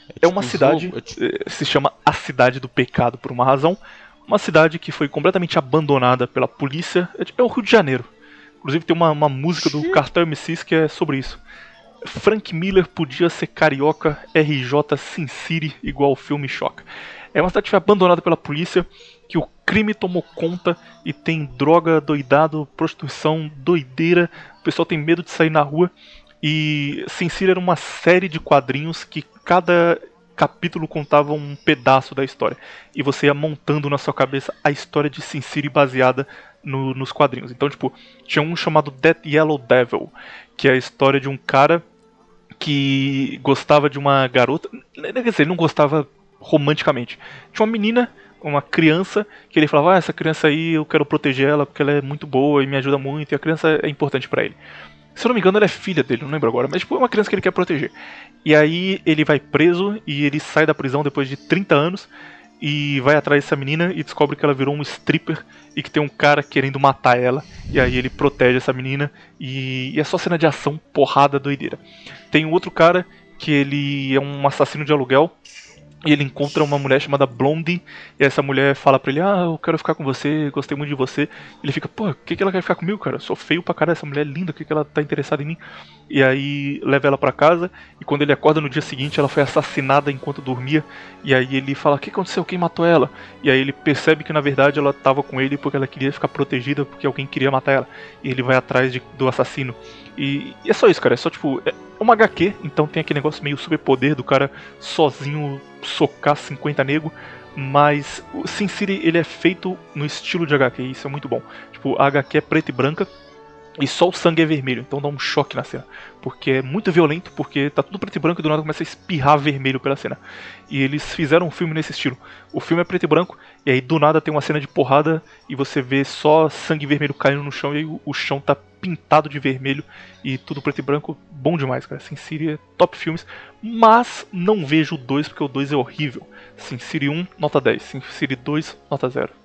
É, tipo é uma cidade, é tipo... Eh, se chama a Cidade do Pecado por uma razão. Uma cidade que foi completamente abandonada pela polícia. É, tipo, é o Rio de Janeiro. Inclusive tem uma, uma música do Cartel MCs que é sobre isso. Frank Miller podia ser carioca RJ Sin City igual o filme Choca. É uma cidade abandonada pela polícia que o crime tomou conta e tem droga, doidado, prostituição, doideira. O pessoal tem medo de sair na rua. E Sin City era uma série de quadrinhos que cada capítulo contava um pedaço da história. E você ia montando na sua cabeça a história de Sin City baseada no, nos quadrinhos. Então, tipo, tinha um chamado Death Yellow Devil, que é a história de um cara que gostava de uma garota. Quer dizer, ele não gostava romanticamente. Tinha uma menina uma criança que ele falava: ah, essa criança aí eu quero proteger ela porque ela é muito boa e me ajuda muito e a criança é importante para ele. Se eu não me engano, ela é filha dele, não lembro agora, mas tipo, é uma criança que ele quer proteger. E aí ele vai preso e ele sai da prisão depois de 30 anos e vai atrás dessa menina e descobre que ela virou um stripper e que tem um cara querendo matar ela. E aí ele protege essa menina e, e é só cena de ação, porrada, doideira. Tem um outro cara que ele é um assassino de aluguel e ele encontra uma mulher chamada Blondie, e essa mulher fala pra ele, ah, eu quero ficar com você, gostei muito de você. Ele fica, pô, o que, que ela quer ficar comigo, cara? Eu sou feio pra caralho, essa mulher é linda, o que, que ela tá interessada em mim? E aí leva ela pra casa, e quando ele acorda no dia seguinte, ela foi assassinada enquanto dormia, e aí ele fala, o que aconteceu? Quem matou ela? E aí ele percebe que na verdade ela tava com ele porque ela queria ficar protegida, porque alguém queria matar ela. E ele vai atrás de, do assassino. E, e, é só isso, cara, é só tipo, é uma HQ, então tem aquele negócio meio superpoder do cara sozinho socar 50 nego, mas o Sin City ele é feito no estilo de HQ, e isso é muito bom. Tipo, a HQ é preta e branca, e só o sangue é vermelho, então dá um choque na cena. Porque é muito violento, porque tá tudo preto e branco e do nada começa a espirrar vermelho pela cena. E eles fizeram um filme nesse estilo. O filme é preto e branco, e aí do nada tem uma cena de porrada e você vê só sangue vermelho caindo no chão e aí o chão tá pintado de vermelho e tudo preto e branco. Bom demais, cara. Sin City é top filmes, mas não vejo o 2 porque o 2 é horrível. Sin City 1, nota 10. Sin City 2, nota 0.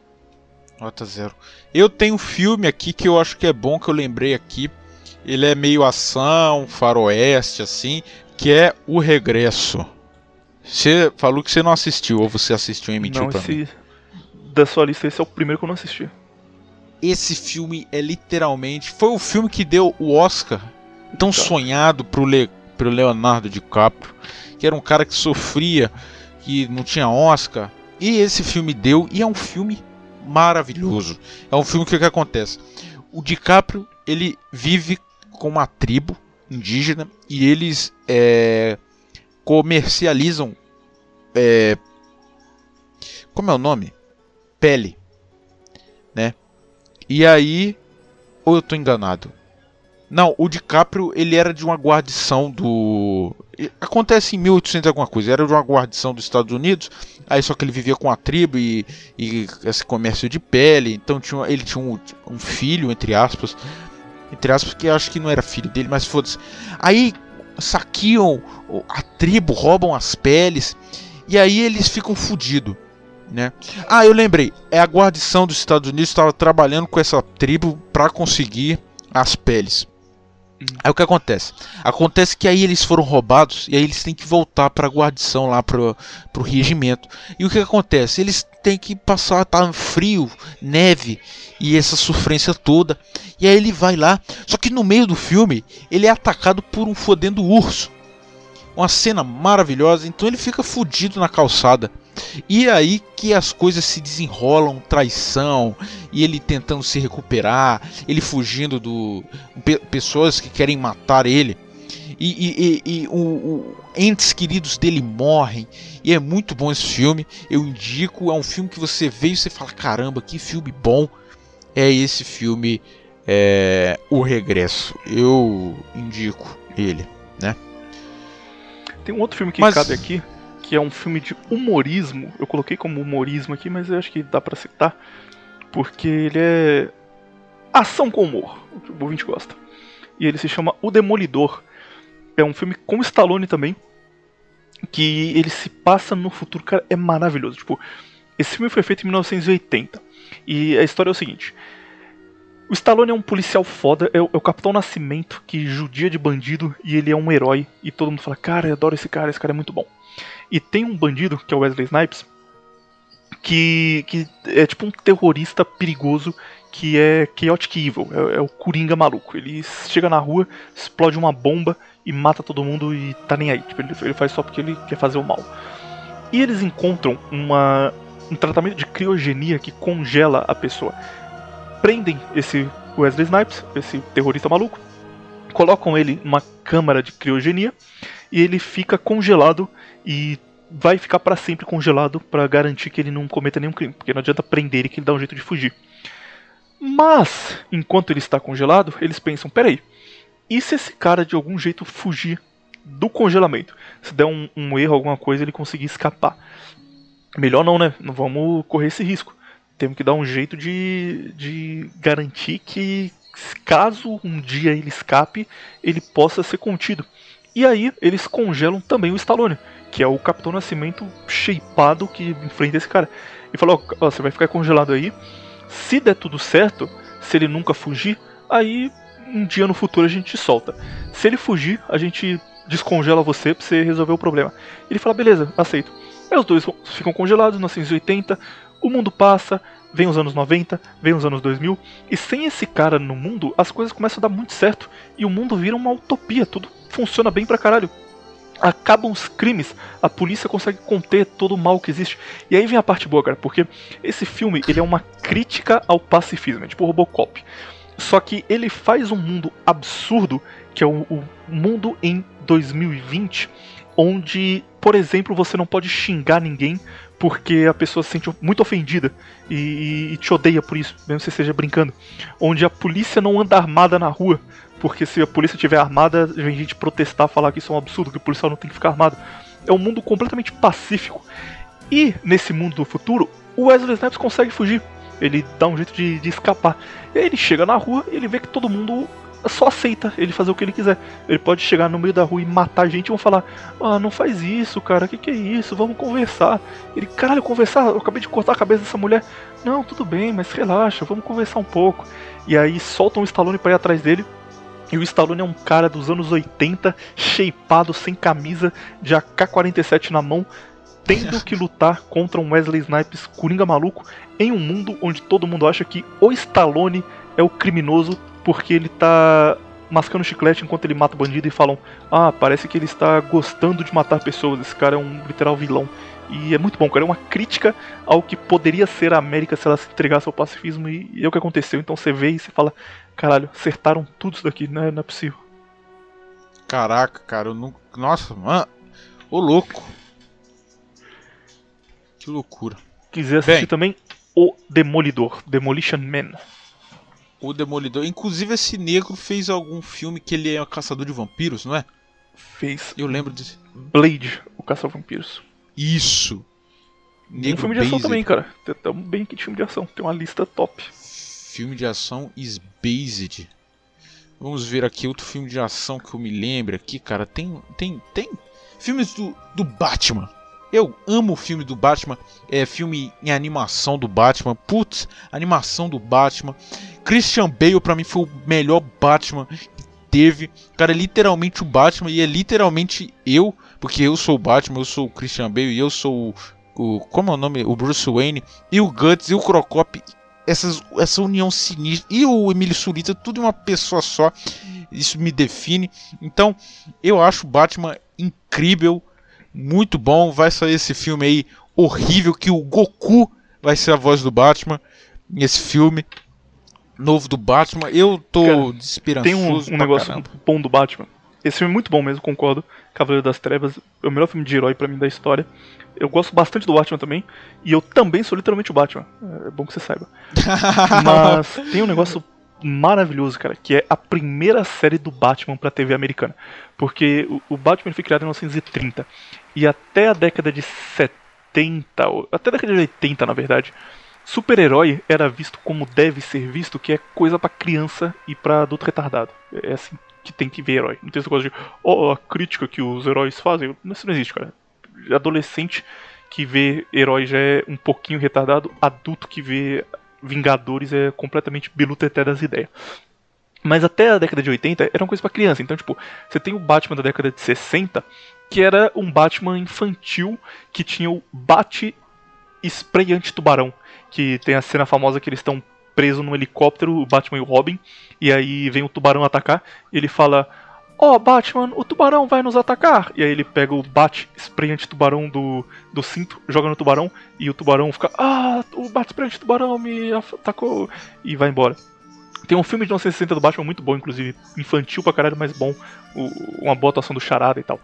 Nota zero. Eu tenho um filme aqui que eu acho que é bom, que eu lembrei aqui. Ele é meio ação, faroeste, assim, que é O Regresso. Você falou que você não assistiu, ou você assistiu e emitiu não, pra esse, mim? Da sua lista, esse é o primeiro que eu não assisti. Esse filme é literalmente. Foi o filme que deu o Oscar tão tá. sonhado pro, Le, pro Leonardo DiCaprio, que era um cara que sofria, que não tinha Oscar. E esse filme deu, e é um filme maravilhoso. É um filme que, que acontece. O DiCaprio ele vive com uma tribo indígena e eles é, comercializam é, como é o nome? Pele, né? E aí, ou eu tô enganado? Não, o DiCaprio ele era de uma guarnição do. Acontece em 1800 alguma coisa. Era de uma guarnição dos Estados Unidos. Aí só que ele vivia com a tribo e, e esse comércio de pele. Então tinha, ele tinha um, um, filho, entre aspas. Entre aspas, que acho que não era filho dele, mas foda-se. Aí saqueam a tribo, roubam as peles. E aí eles ficam fodidos. Né? Ah, eu lembrei. É a guarnição dos Estados Unidos estava trabalhando com essa tribo para conseguir as peles. Aí o que acontece? Acontece que aí eles foram roubados e aí eles têm que voltar para a guarnição lá pro, pro regimento. E o que acontece? Eles têm que passar tá frio, neve e essa sofrência toda. E aí ele vai lá, só que no meio do filme ele é atacado por um fodendo urso. Uma cena maravilhosa, então ele fica fudido na calçada. E é aí que as coisas se desenrolam, traição, e ele tentando se recuperar, ele fugindo do pe pessoas que querem matar ele. E, e, e, e o, o, entes queridos dele morrem. E é muito bom esse filme. Eu indico, é um filme que você vê e você fala: caramba, que filme bom. É esse filme, é, O Regresso. Eu indico ele, né? Tem um outro filme que Mas... cabe aqui, que é um filme de humorismo. Eu coloquei como humorismo aqui, mas eu acho que dá para citar, porque ele é ação com humor, o que o ouvinte gosta. E ele se chama O Demolidor. É um filme com Stallone também, que ele se passa no futuro, cara, é maravilhoso. Tipo, esse filme foi feito em 1980. E a história é o seguinte: o Stallone é um policial foda, é o, é o, Capitão Nascimento que judia de bandido e ele é um herói. E todo mundo fala: Cara, eu adoro esse cara, esse cara é muito bom. E tem um bandido, que é o Wesley Snipes, que, que é tipo um terrorista perigoso que é Chaotic Evil, é, é, o Coringa maluco. Ele chega na rua, explode uma bomba e mata todo mundo e tá nem aí. Tipo, ele, ele faz só porque ele quer fazer o mal. E eles encontram uma, um tratamento de criogenia que congela a pessoa. Prendem esse Wesley Snipes, esse terrorista maluco, colocam ele numa câmara de criogenia e ele fica congelado e vai ficar para sempre congelado para garantir que ele não cometa nenhum crime, porque não adianta prender ele que ele dá um jeito de fugir. Mas, enquanto ele está congelado, eles pensam: peraí, e se esse cara de algum jeito fugir do congelamento? Se der um, um erro, alguma coisa, ele conseguir escapar. Melhor não, né? Não vamos correr esse risco. Temos que dar um jeito de, de garantir que, caso um dia ele escape, ele possa ser contido. E aí eles congelam também o Stallone. que é o Capitão Nascimento shapeado que enfrenta esse cara. E falou: ó, você vai ficar congelado aí. Se der tudo certo, se ele nunca fugir, aí um dia no futuro a gente solta. Se ele fugir, a gente descongela você pra você resolver o problema. Ele fala: beleza, aceito. Aí os dois ficam congelados, 1980, o mundo passa, vem os anos 90, vem os anos 2000, e sem esse cara no mundo, as coisas começam a dar muito certo e o mundo vira uma utopia, tudo funciona bem pra caralho. Acabam os crimes, a polícia consegue conter todo o mal que existe. E aí vem a parte boa, cara, porque esse filme ele é uma crítica ao pacifismo, é tipo Robocop. Só que ele faz um mundo absurdo, que é o, o mundo em 2020, onde, por exemplo, você não pode xingar ninguém porque a pessoa se sente muito ofendida e, e, te odeia por isso, mesmo que você esteja brincando. Onde a polícia não anda armada na rua, porque se a polícia estiver armada, vem gente protestar, falar que isso é um absurdo, que o policial não tem que ficar armado. É um mundo completamente pacífico. E nesse mundo do futuro, o Wesley Snipes consegue fugir. Ele dá um jeito de, de escapar. Ele chega na rua e ele vê que todo mundo só aceita ele fazer o que ele quiser. Ele pode chegar no meio da rua e matar gente e vão falar: Ah, não faz isso, cara, que que é isso? Vamos conversar. Ele, caralho, conversar? Eu acabei de cortar a cabeça dessa mulher. Não, tudo bem, mas relaxa, vamos conversar um pouco. E aí soltam o Stallone para ir atrás dele. E o Stallone é um cara dos anos 80, shapeado, sem camisa, de AK-47 na mão, tendo que lutar contra um Wesley Snipes coringa maluco em um mundo onde todo mundo acha que o Stallone é o criminoso porque ele tá mascando chiclete enquanto ele mata o bandido e falam: Ah, parece que ele está gostando de matar pessoas, esse cara é um literal vilão. E é muito bom, cara. É uma crítica ao que poderia ser a América se ela se entregasse ao pacifismo e, e é o que aconteceu. Então você vê e você fala: Caralho, acertaram tudo isso daqui, né? não é possível. Caraca, cara, eu não. Nossa, mano. Ô louco. Que loucura. Quiser assistir Bem, também O Demolidor, Demolition Man. O Demolidor. Inclusive, esse negro fez algum filme que ele é um caçador de vampiros, não é? Fez. Eu lembro desse. Blade, o caçador de vampiros. Isso. Negro um filme de ação Based. também, cara. Tamo bem aqui de filme de ação. Tem uma lista top. Filme de ação is based. Vamos ver aqui outro filme de ação que eu me lembro aqui, cara. Tem, tem, tem filmes do, do Batman. Eu amo o filme do Batman, é filme em animação do Batman. Putz, animação do Batman. Christian Bale para mim foi o melhor Batman que teve. Cara, é literalmente o Batman e é literalmente eu, porque eu sou o Batman, eu sou o Christian Bale e eu sou o, o como é o nome, o Bruce Wayne e o Guts e o Crocop. Essas, essa união sinistra e o Emílio Surita, tudo em uma pessoa só. Isso me define. Então, eu acho o Batman incrível muito bom. Vai sair esse filme aí horrível que o Goku vai ser a voz do Batman nesse filme novo do Batman. Eu tô Cara, desesperançoso. Tem um, um negócio caramba. bom do Batman. Esse filme é muito bom mesmo, concordo. Cavaleiro das Trevas é o melhor filme de herói para mim da história. Eu gosto bastante do Batman também. E eu também sou literalmente o Batman. É bom que você saiba. Mas tem um negócio maravilhoso, cara, que é a primeira série do Batman pra TV americana. Porque o, o Batman foi criado em 1930. E até a década de 70, até a década de 80, na verdade, super-herói era visto como deve ser visto, que é coisa para criança e para adulto retardado. É assim que tem que ver herói. Não tem essa coisa de, oh, a crítica que os heróis fazem. Isso não existe, cara. Adolescente que vê herói já é um pouquinho retardado, adulto que vê Vingadores é completamente biluteté das ideias. Mas até a década de 80 era uma coisa para criança. Então, tipo, você tem o Batman da década de 60, que era um Batman infantil que tinha o Bat Spray anti-tubarão. Que tem a cena famosa que eles estão presos num helicóptero, o Batman e o Robin, e aí vem o tubarão atacar, e ele fala: Ó, oh, Batman, o tubarão vai nos atacar. E aí ele pega o Bat Spray anti-tubarão do, do cinto, joga no tubarão, e o tubarão fica: Ah, o Bat Spray anti-tubarão me atacou, e vai embora. Tem um filme de 1960 do Batman muito bom, inclusive, infantil pra caralho, mas bom. O, uma boa atuação do Charada e tal.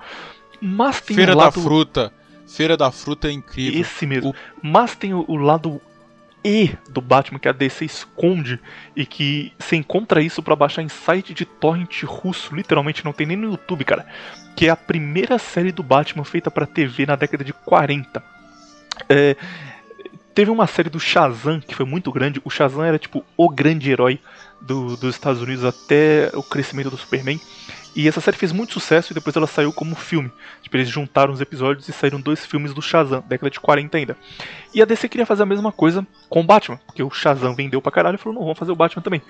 Mas tem Feira um lado... da Fruta. Feira da Fruta é incrível. Esse mesmo. O... Mas tem o, o, lado E do Batman que a DC esconde e que você encontra isso para baixar em site de torrent russo, literalmente não tem nem no YouTube, cara. Que é a primeira série do Batman feita para TV na década de 40. É, teve uma série do Shazam que foi muito grande. O Shazam era tipo o grande herói do, dos Estados Unidos até o crescimento do Superman. E essa série fez muito sucesso e depois ela saiu como filme. Tipo, eles juntaram os episódios e saíram dois filmes do Shazam, década de 40 ainda. E a DC queria fazer a mesma coisa com o Batman, porque o Shazam vendeu pra caralho e falou: não, vamos fazer o Batman também.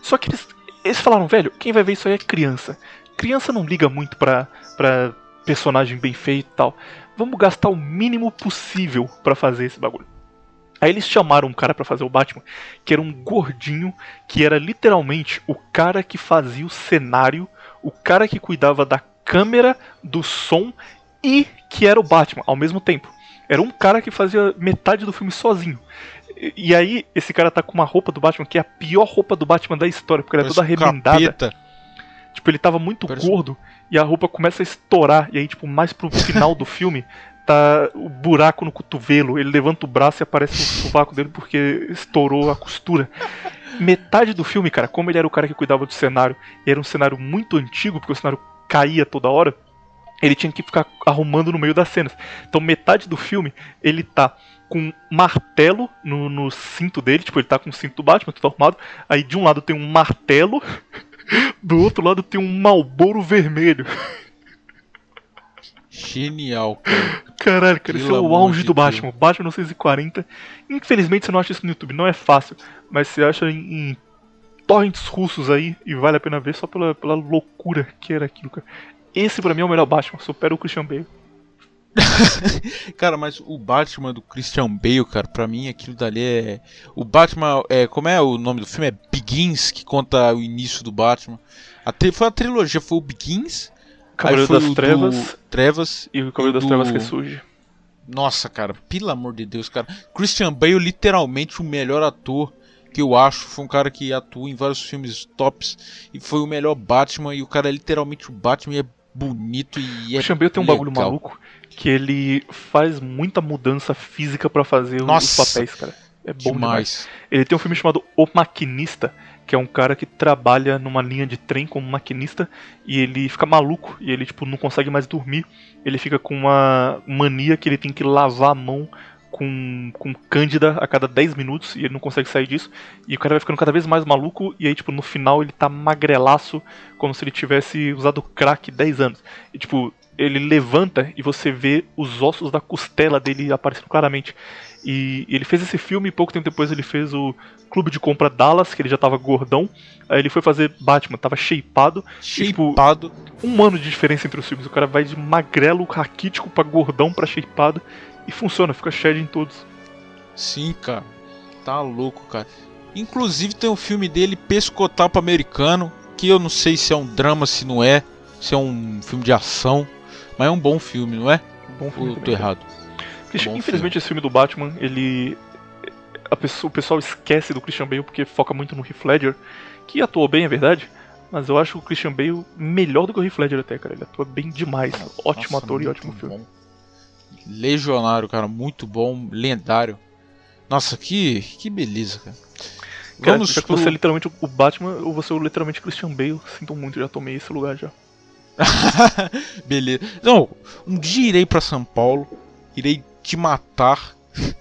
Só que eles, eles falaram, velho, quem vai ver isso aí é criança. Criança não liga muito pra, pra personagem bem feito e tal. Vamos gastar o mínimo possível para fazer esse bagulho. Aí eles chamaram um cara para fazer o Batman, que era um gordinho, que era literalmente o cara que fazia o cenário, o cara que cuidava da câmera, do som e que era o Batman ao mesmo tempo. Era um cara que fazia metade do filme sozinho. E, e aí, esse cara tá com uma roupa do Batman, que é a pior roupa do Batman da história, porque ela é toda arremendada. Capeta. Tipo, ele tava muito Parece- gordo e a roupa começa a estourar. E aí, tipo, mais pro final do filme, tá o buraco no cotovelo. Ele levanta o braço e aparece o sovaco dele porque estourou a costura. Metade do filme, cara, como ele era o cara que cuidava do cenário, era um cenário muito antigo, porque o cenário caía toda hora, ele tinha que ficar arrumando no meio das cenas. Então, metade do filme, ele tá com um martelo no, no cinto dele, tipo, ele tá com o cinto do Batman, tudo arrumado. Aí de um lado tem um martelo, do outro lado tem um malboro vermelho. Genial, cara. Caralho, cara, isso é o auge do Deus. Batman. Batman 940. Infelizmente você não acha isso no YouTube, não é fácil. Mas você acha em, em torrents russos aí e vale a pena ver só pela, pela loucura que era aquilo, cara. Esse pra mim é o melhor Batman, supera o Christian Bale. Cara, mas o Batman do Christian Bale, cara, pra mim aquilo dali é. O Batman. É, como é o nome do filme? É Begins, que conta o início do Batman. A tri- Foi a trilogia, foi o Begins, Cavaleiro foi das Trevas Trevas. e o Cavaleiro das Trevas ressurge. Nossa, cara, pelo amor de Deus, cara. Christian Bale, literalmente o melhor ator que eu acho. Foi um cara que atua em vários filmes tops e foi o melhor Batman. E o cara é literalmente o Batman e é bonito e é. Christian Bale tem um bagulho legal. maluco que ele faz muita mudança física pra fazer os Nossa, papéis, cara. É bom demais. Demais. Ele tem um filme chamado O Maquinista, que é um cara que trabalha numa linha de trem como maquinista e ele fica maluco e ele tipo não consegue mais dormir. Ele fica com uma mania que ele tem que lavar a mão com, com cândida a cada 10 minutos e ele não consegue sair disso. E o cara vai ficando cada vez mais maluco e aí tipo no final ele tá magrelaço como se ele tivesse usado crack 10 anos. E tipo, ele levanta e você vê os ossos da costela dele aparecendo claramente. E ele fez esse filme e pouco tempo depois ele fez o Clube de Compra Dallas, que ele já tava gordão. Aí ele foi fazer Batman, tava shapeado. tipo, Shapeado. Um ano de diferença entre os filmes. O cara vai de magrelo, raquítico pra gordão pra shapeado. E funciona, fica shed em todos. Sim, cara. Tá louco, cara. Inclusive tem um filme dele, Pescotapo Americano, que eu não sei se é um drama, se não é, se é um filme de ação, mas é um bom filme, não é? Bom filme eu tô cara. errado? Christian- Bom Infelizmente esse filme do Batman, ele. a pessoa- o pessoal esquece do Christian Bale porque foca muito no Heath Ledger, que atuou bem, é verdade. Mas eu acho o Christian Bale melhor do que o Heath Ledger até, cara. Ele atua bem demais. Ótimo Nossa, ator e ótimo filme. bom. Legionário, cara, muito bom, lendário. Nossa, que, que beleza, cara. Cara, Vamos já que pro... você é literalmente o Batman ou você é literalmente Christian Bale, sinto muito, já tomei esse lugar já. Beleza. Não, um dia irei pra São Paulo, irei te matar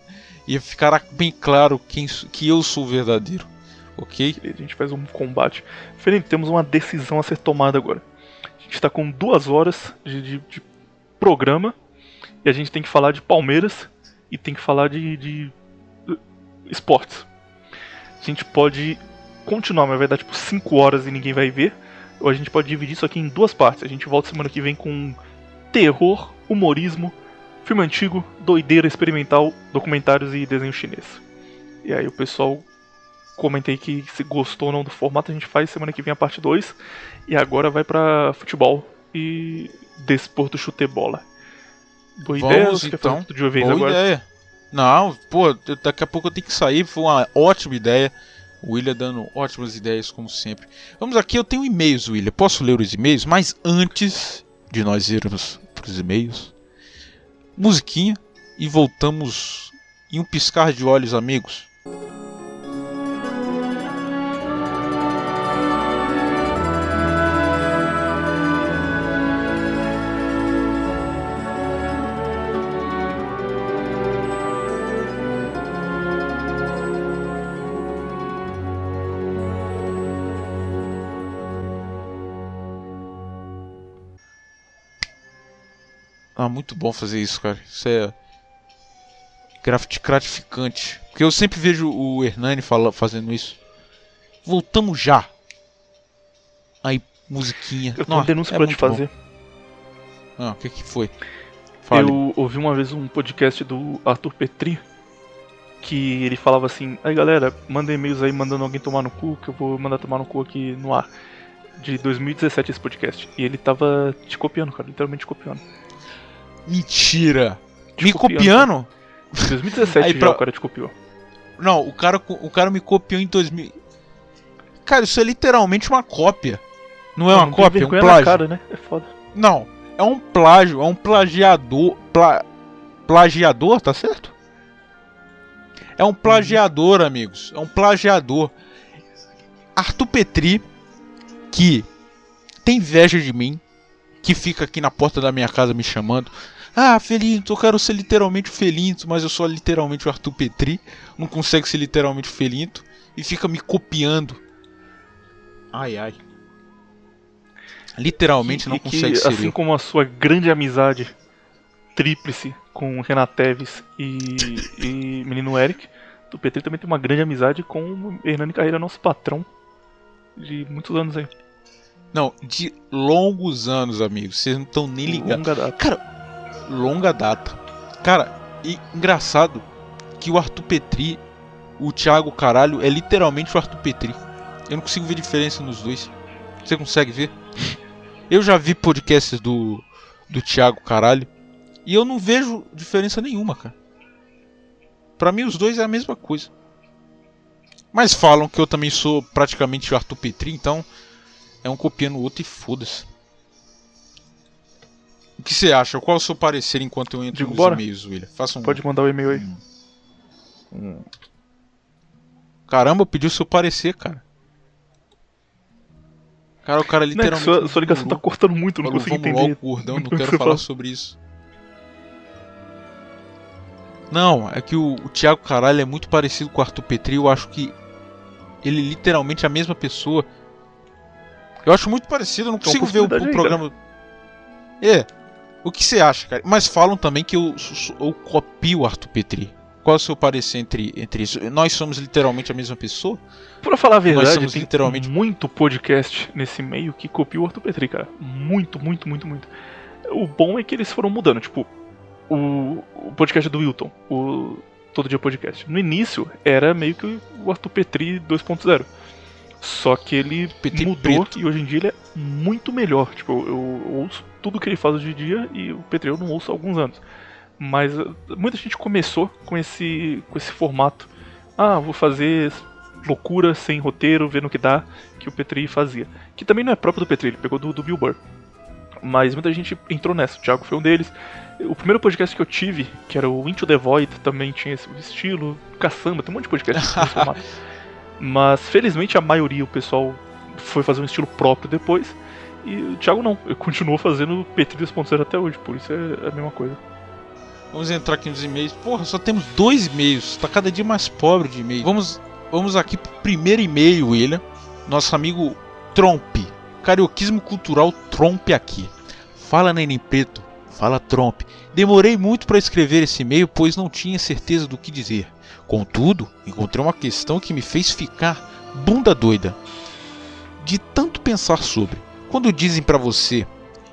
e ficará bem claro quem, que eu sou verdadeiro. Ok? A gente faz um combate. Felipe, temos uma decisão a ser tomada agora. A gente tá com duas horas de, de- de programa e a gente tem que falar de Palmeiras e tem que falar de, de uh, esportes. A gente pode continuar, mas vai dar tipo 5 horas e ninguém vai ver. Ou a gente pode dividir isso aqui em duas partes. A gente volta semana que vem com terror, humorismo, filme antigo, doideira experimental, documentários e desenho chinês. E aí o pessoal comentei que se gostou ou não do formato, a gente faz semana que vem a parte 2. E agora vai pra futebol e desporto chutebola. Boa Vamos, ideia? Você então. de uma vez Boa agora? ideia. Não, pô, daqui a pouco eu tenho que sair. Foi uma ótima ideia. O William dando ótimas ideias, como sempre. Vamos aqui, eu tenho e-mails, William. Posso ler os e-mails? Mas antes de nós irmos pros e-mails, musiquinha e voltamos em um piscar de olhos, amigos. Ah, muito bom fazer isso, cara. Isso é gratificante. Porque eu sempre vejo o Hernani fala, fazendo isso. Voltamos já. Aí, musiquinha. Eu tenho uma denúncia é pra te muito bom. fazer. Ah, o que que foi? Fale. Eu ouvi uma vez um podcast do Arthur Petri que ele falava assim: aí galera, manda e-mails aí mandando alguém tomar no cu, que eu vou mandar tomar no cu aqui no ar. De 2017 esse podcast. E ele tava te copiando, cara, literalmente te copiando. Mentira! Te Me copiando. copiando? Em 2017 Aí já pra- o cara te copiou. Não, o cara, o cara me copiou em 2000. Cara, isso é literalmente uma cópia. Não é Pô, uma não cópia, é um plágio. cara, né? É foda. Não, é um plágio, é um plagiador. Pla... Plagiador, tá certo? É um plagiador, amigos. É um plagiador. Arthur Petri, que tem inveja de mim, que fica aqui na porta da minha casa me chamando. Ah, Felinto, eu quero ser literalmente o Felinto, mas eu sou literalmente o Arthur Petri. Não consegue ser literalmente o Felinto. E fica me copiando. Ai, ai. Literalmente não que, consegue ser Assim eu. como a sua grande amizade tríplice com Renan Teves e, e menino Eric, o Petri também tem uma grande amizade com o Hernani Carreira, nosso patrão de muitos anos aí. Não, de longos anos, amigos. Vocês não estão nem ligados. Cara, longa data. Cara, e engraçado que o Arthur Petri, o Thiago Caralho, é literalmente o Arthur Petri. Eu não consigo ver diferença nos dois. Você consegue ver? Eu já vi podcasts do, do Thiago Caralho e eu não vejo diferença nenhuma, cara. Pra mim, os dois é a mesma coisa. Mas falam que eu também sou praticamente o Arthur Petri, então é um copiando o outro e foda-se. O que você acha? Qual é o seu parecer enquanto eu entro Digo, nos bora. e-mails, William? Faça um. Pode mandar o e-mail aí. um- Caramba, pediu seu parecer, cara. Cara, o cara Não é literalmente. sua, sua ligação tá cortando muito, não Falou, consigo vamos logo, entender. gordão, não quero falar fala. sobre isso. Não, é que o, o Thiago Caralho é muito parecido com o Arthur Petri. Eu acho que ele é literalmente a mesma pessoa. Eu acho muito parecido, eu não consigo ver o, o aí, programa. É. O que você acha, cara? Mas falam também que eu, eu copio o Arthur Petri. Qual é o seu parecer entre, entre isso? Nós somos literalmente a mesma pessoa? Pra falar a verdade, somos tem literalmente- muito podcast nesse meio que copia o Arthur Petri, cara. Muito, muito, muito, muito. O bom é que eles foram mudando, tipo, o, o podcast do Wilton, o Todo Dia Podcast. No início era meio que o Arthur Petri 2.0. Só que ele Petri mudou preto. e hoje em dia ele é muito melhor. Tipo, eu, eu ouço tudo que ele faz hoje em dia e o Petri eu não ouço há alguns anos. Mas uh, muita gente começou com esse, com esse formato. Ah, vou fazer loucura sem roteiro, vendo o que dá, que o Petri fazia. Que também não é próprio do Petri, ele pegou do, do Bill Burr. Mas muita gente entrou nessa, o Thiago foi um deles. O primeiro podcast que eu tive, que era o Into the Void, também tinha esse estilo. Caçamba, tem um monte de podcast nesse formato. Mas felizmente a maioria, o pessoal foi fazer um estilo próprio depois. E o Thiago não, ele continuou fazendo Petri 2.0 até hoje, por isso é a mesma coisa. Vamos entrar aqui nos e-mails. Porra, só temos dois e-mails. Tá cada dia mais pobre de e-mail. Vamos, vamos aqui pro primeiro e-mail, William. Nosso amigo Trompe. Carioquismo cultural Trompe aqui. Fala, Neném Preto. Fala, Trompe. Demorei muito para escrever esse e-mail, pois não tinha certeza do que dizer. Contudo, encontrei uma questão que me fez ficar bunda doida. De tanto pensar sobre. Quando dizem para você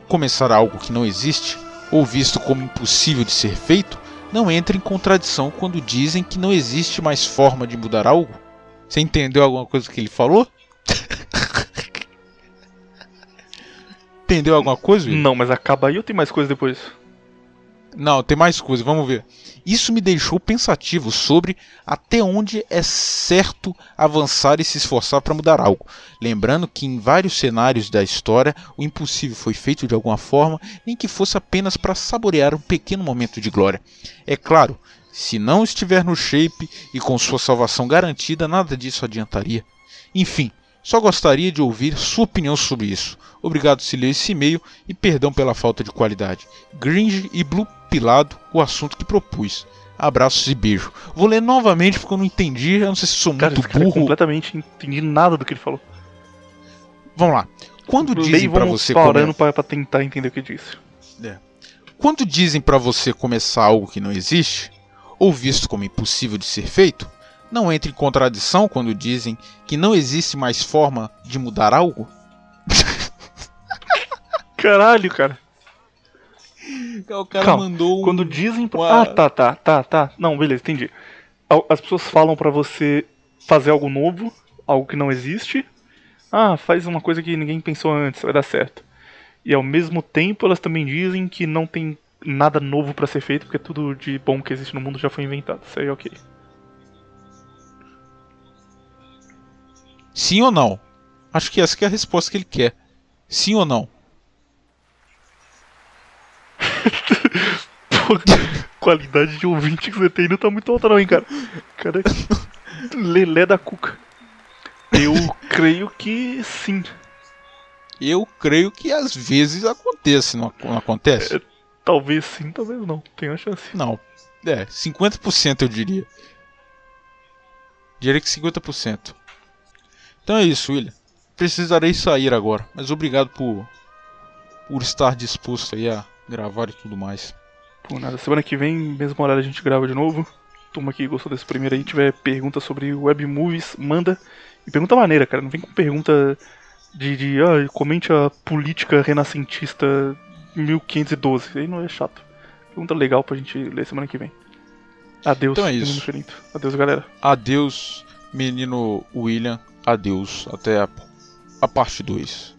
começar algo que não existe, ou visto como impossível de ser feito, não entra em contradição quando dizem que não existe mais forma de mudar algo? Você entendeu alguma coisa que ele falou? entendeu alguma coisa? Will? Não, mas acaba aí ou tem mais coisa depois? Não, tem mais coisa, vamos ver. Isso me deixou pensativo sobre até onde é certo avançar e se esforçar para mudar algo. Lembrando que em vários cenários da história o impossível foi feito de alguma forma, nem que fosse apenas para saborear um pequeno momento de glória. É claro, se não estiver no shape e com sua salvação garantida, nada disso adiantaria. Enfim, só gostaria de ouvir sua opinião sobre isso. Obrigado se leu esse e-mail e perdão pela falta de qualidade. Gringe e Blue Pilado, o assunto que propus. Abraços e beijo. Vou ler novamente porque eu não entendi. Eu não sei se sou Cara, muito é burro. completamente entendi nada do que ele falou. Vamos lá. Quando Lei, dizem para você parando pra tentar entender o que disse. quando dizem para você começar algo que não existe, ou visto como impossível de ser feito, não entra em contradição quando dizem que não existe mais forma de mudar algo? Caralho, cara. O cara Calma, mandou um... Quando dizem uma- Ah, tá, tá, tá, tá. Não, beleza, entendi. As pessoas falam pra você fazer algo novo, algo que não existe. Ah, faz uma coisa que ninguém pensou antes, vai dar certo. E ao mesmo tempo elas também dizem que não tem nada novo pra ser feito, porque tudo de bom que existe no mundo já foi inventado. Isso aí é ok. Sim ou não? Acho que essa que é a resposta que ele quer. Sim ou não? Pô, qualidade de ouvinte que você tem não tá muito alta não, hein, cara. Cara, lelé da cuca. Eu creio que sim. Eu creio que às vezes acontece, não, não acontece? Talvez sim, talvez não. Tem a chance. Não. É, 50% eu diria. Diria que 50%. Então é isso, William. Precisarei sair agora, mas obrigado por por estar disposto aí a gravar e tudo mais. Por nada. Semana que vem, mesmo horário, a gente grava de novo. Turma que gostou desse primeiro aí, tiver pergunta sobre web movies, manda. E pergunta maneira, cara. Não vem com pergunta de, de ah, comente a política renascentista 1512. Aí não é chato. Pergunta legal pra gente ler semana que vem. Adeus, Então é menino isso. infinito. Adeus, galera. Adeus, menino William. Adeus. Até a, a parte 2.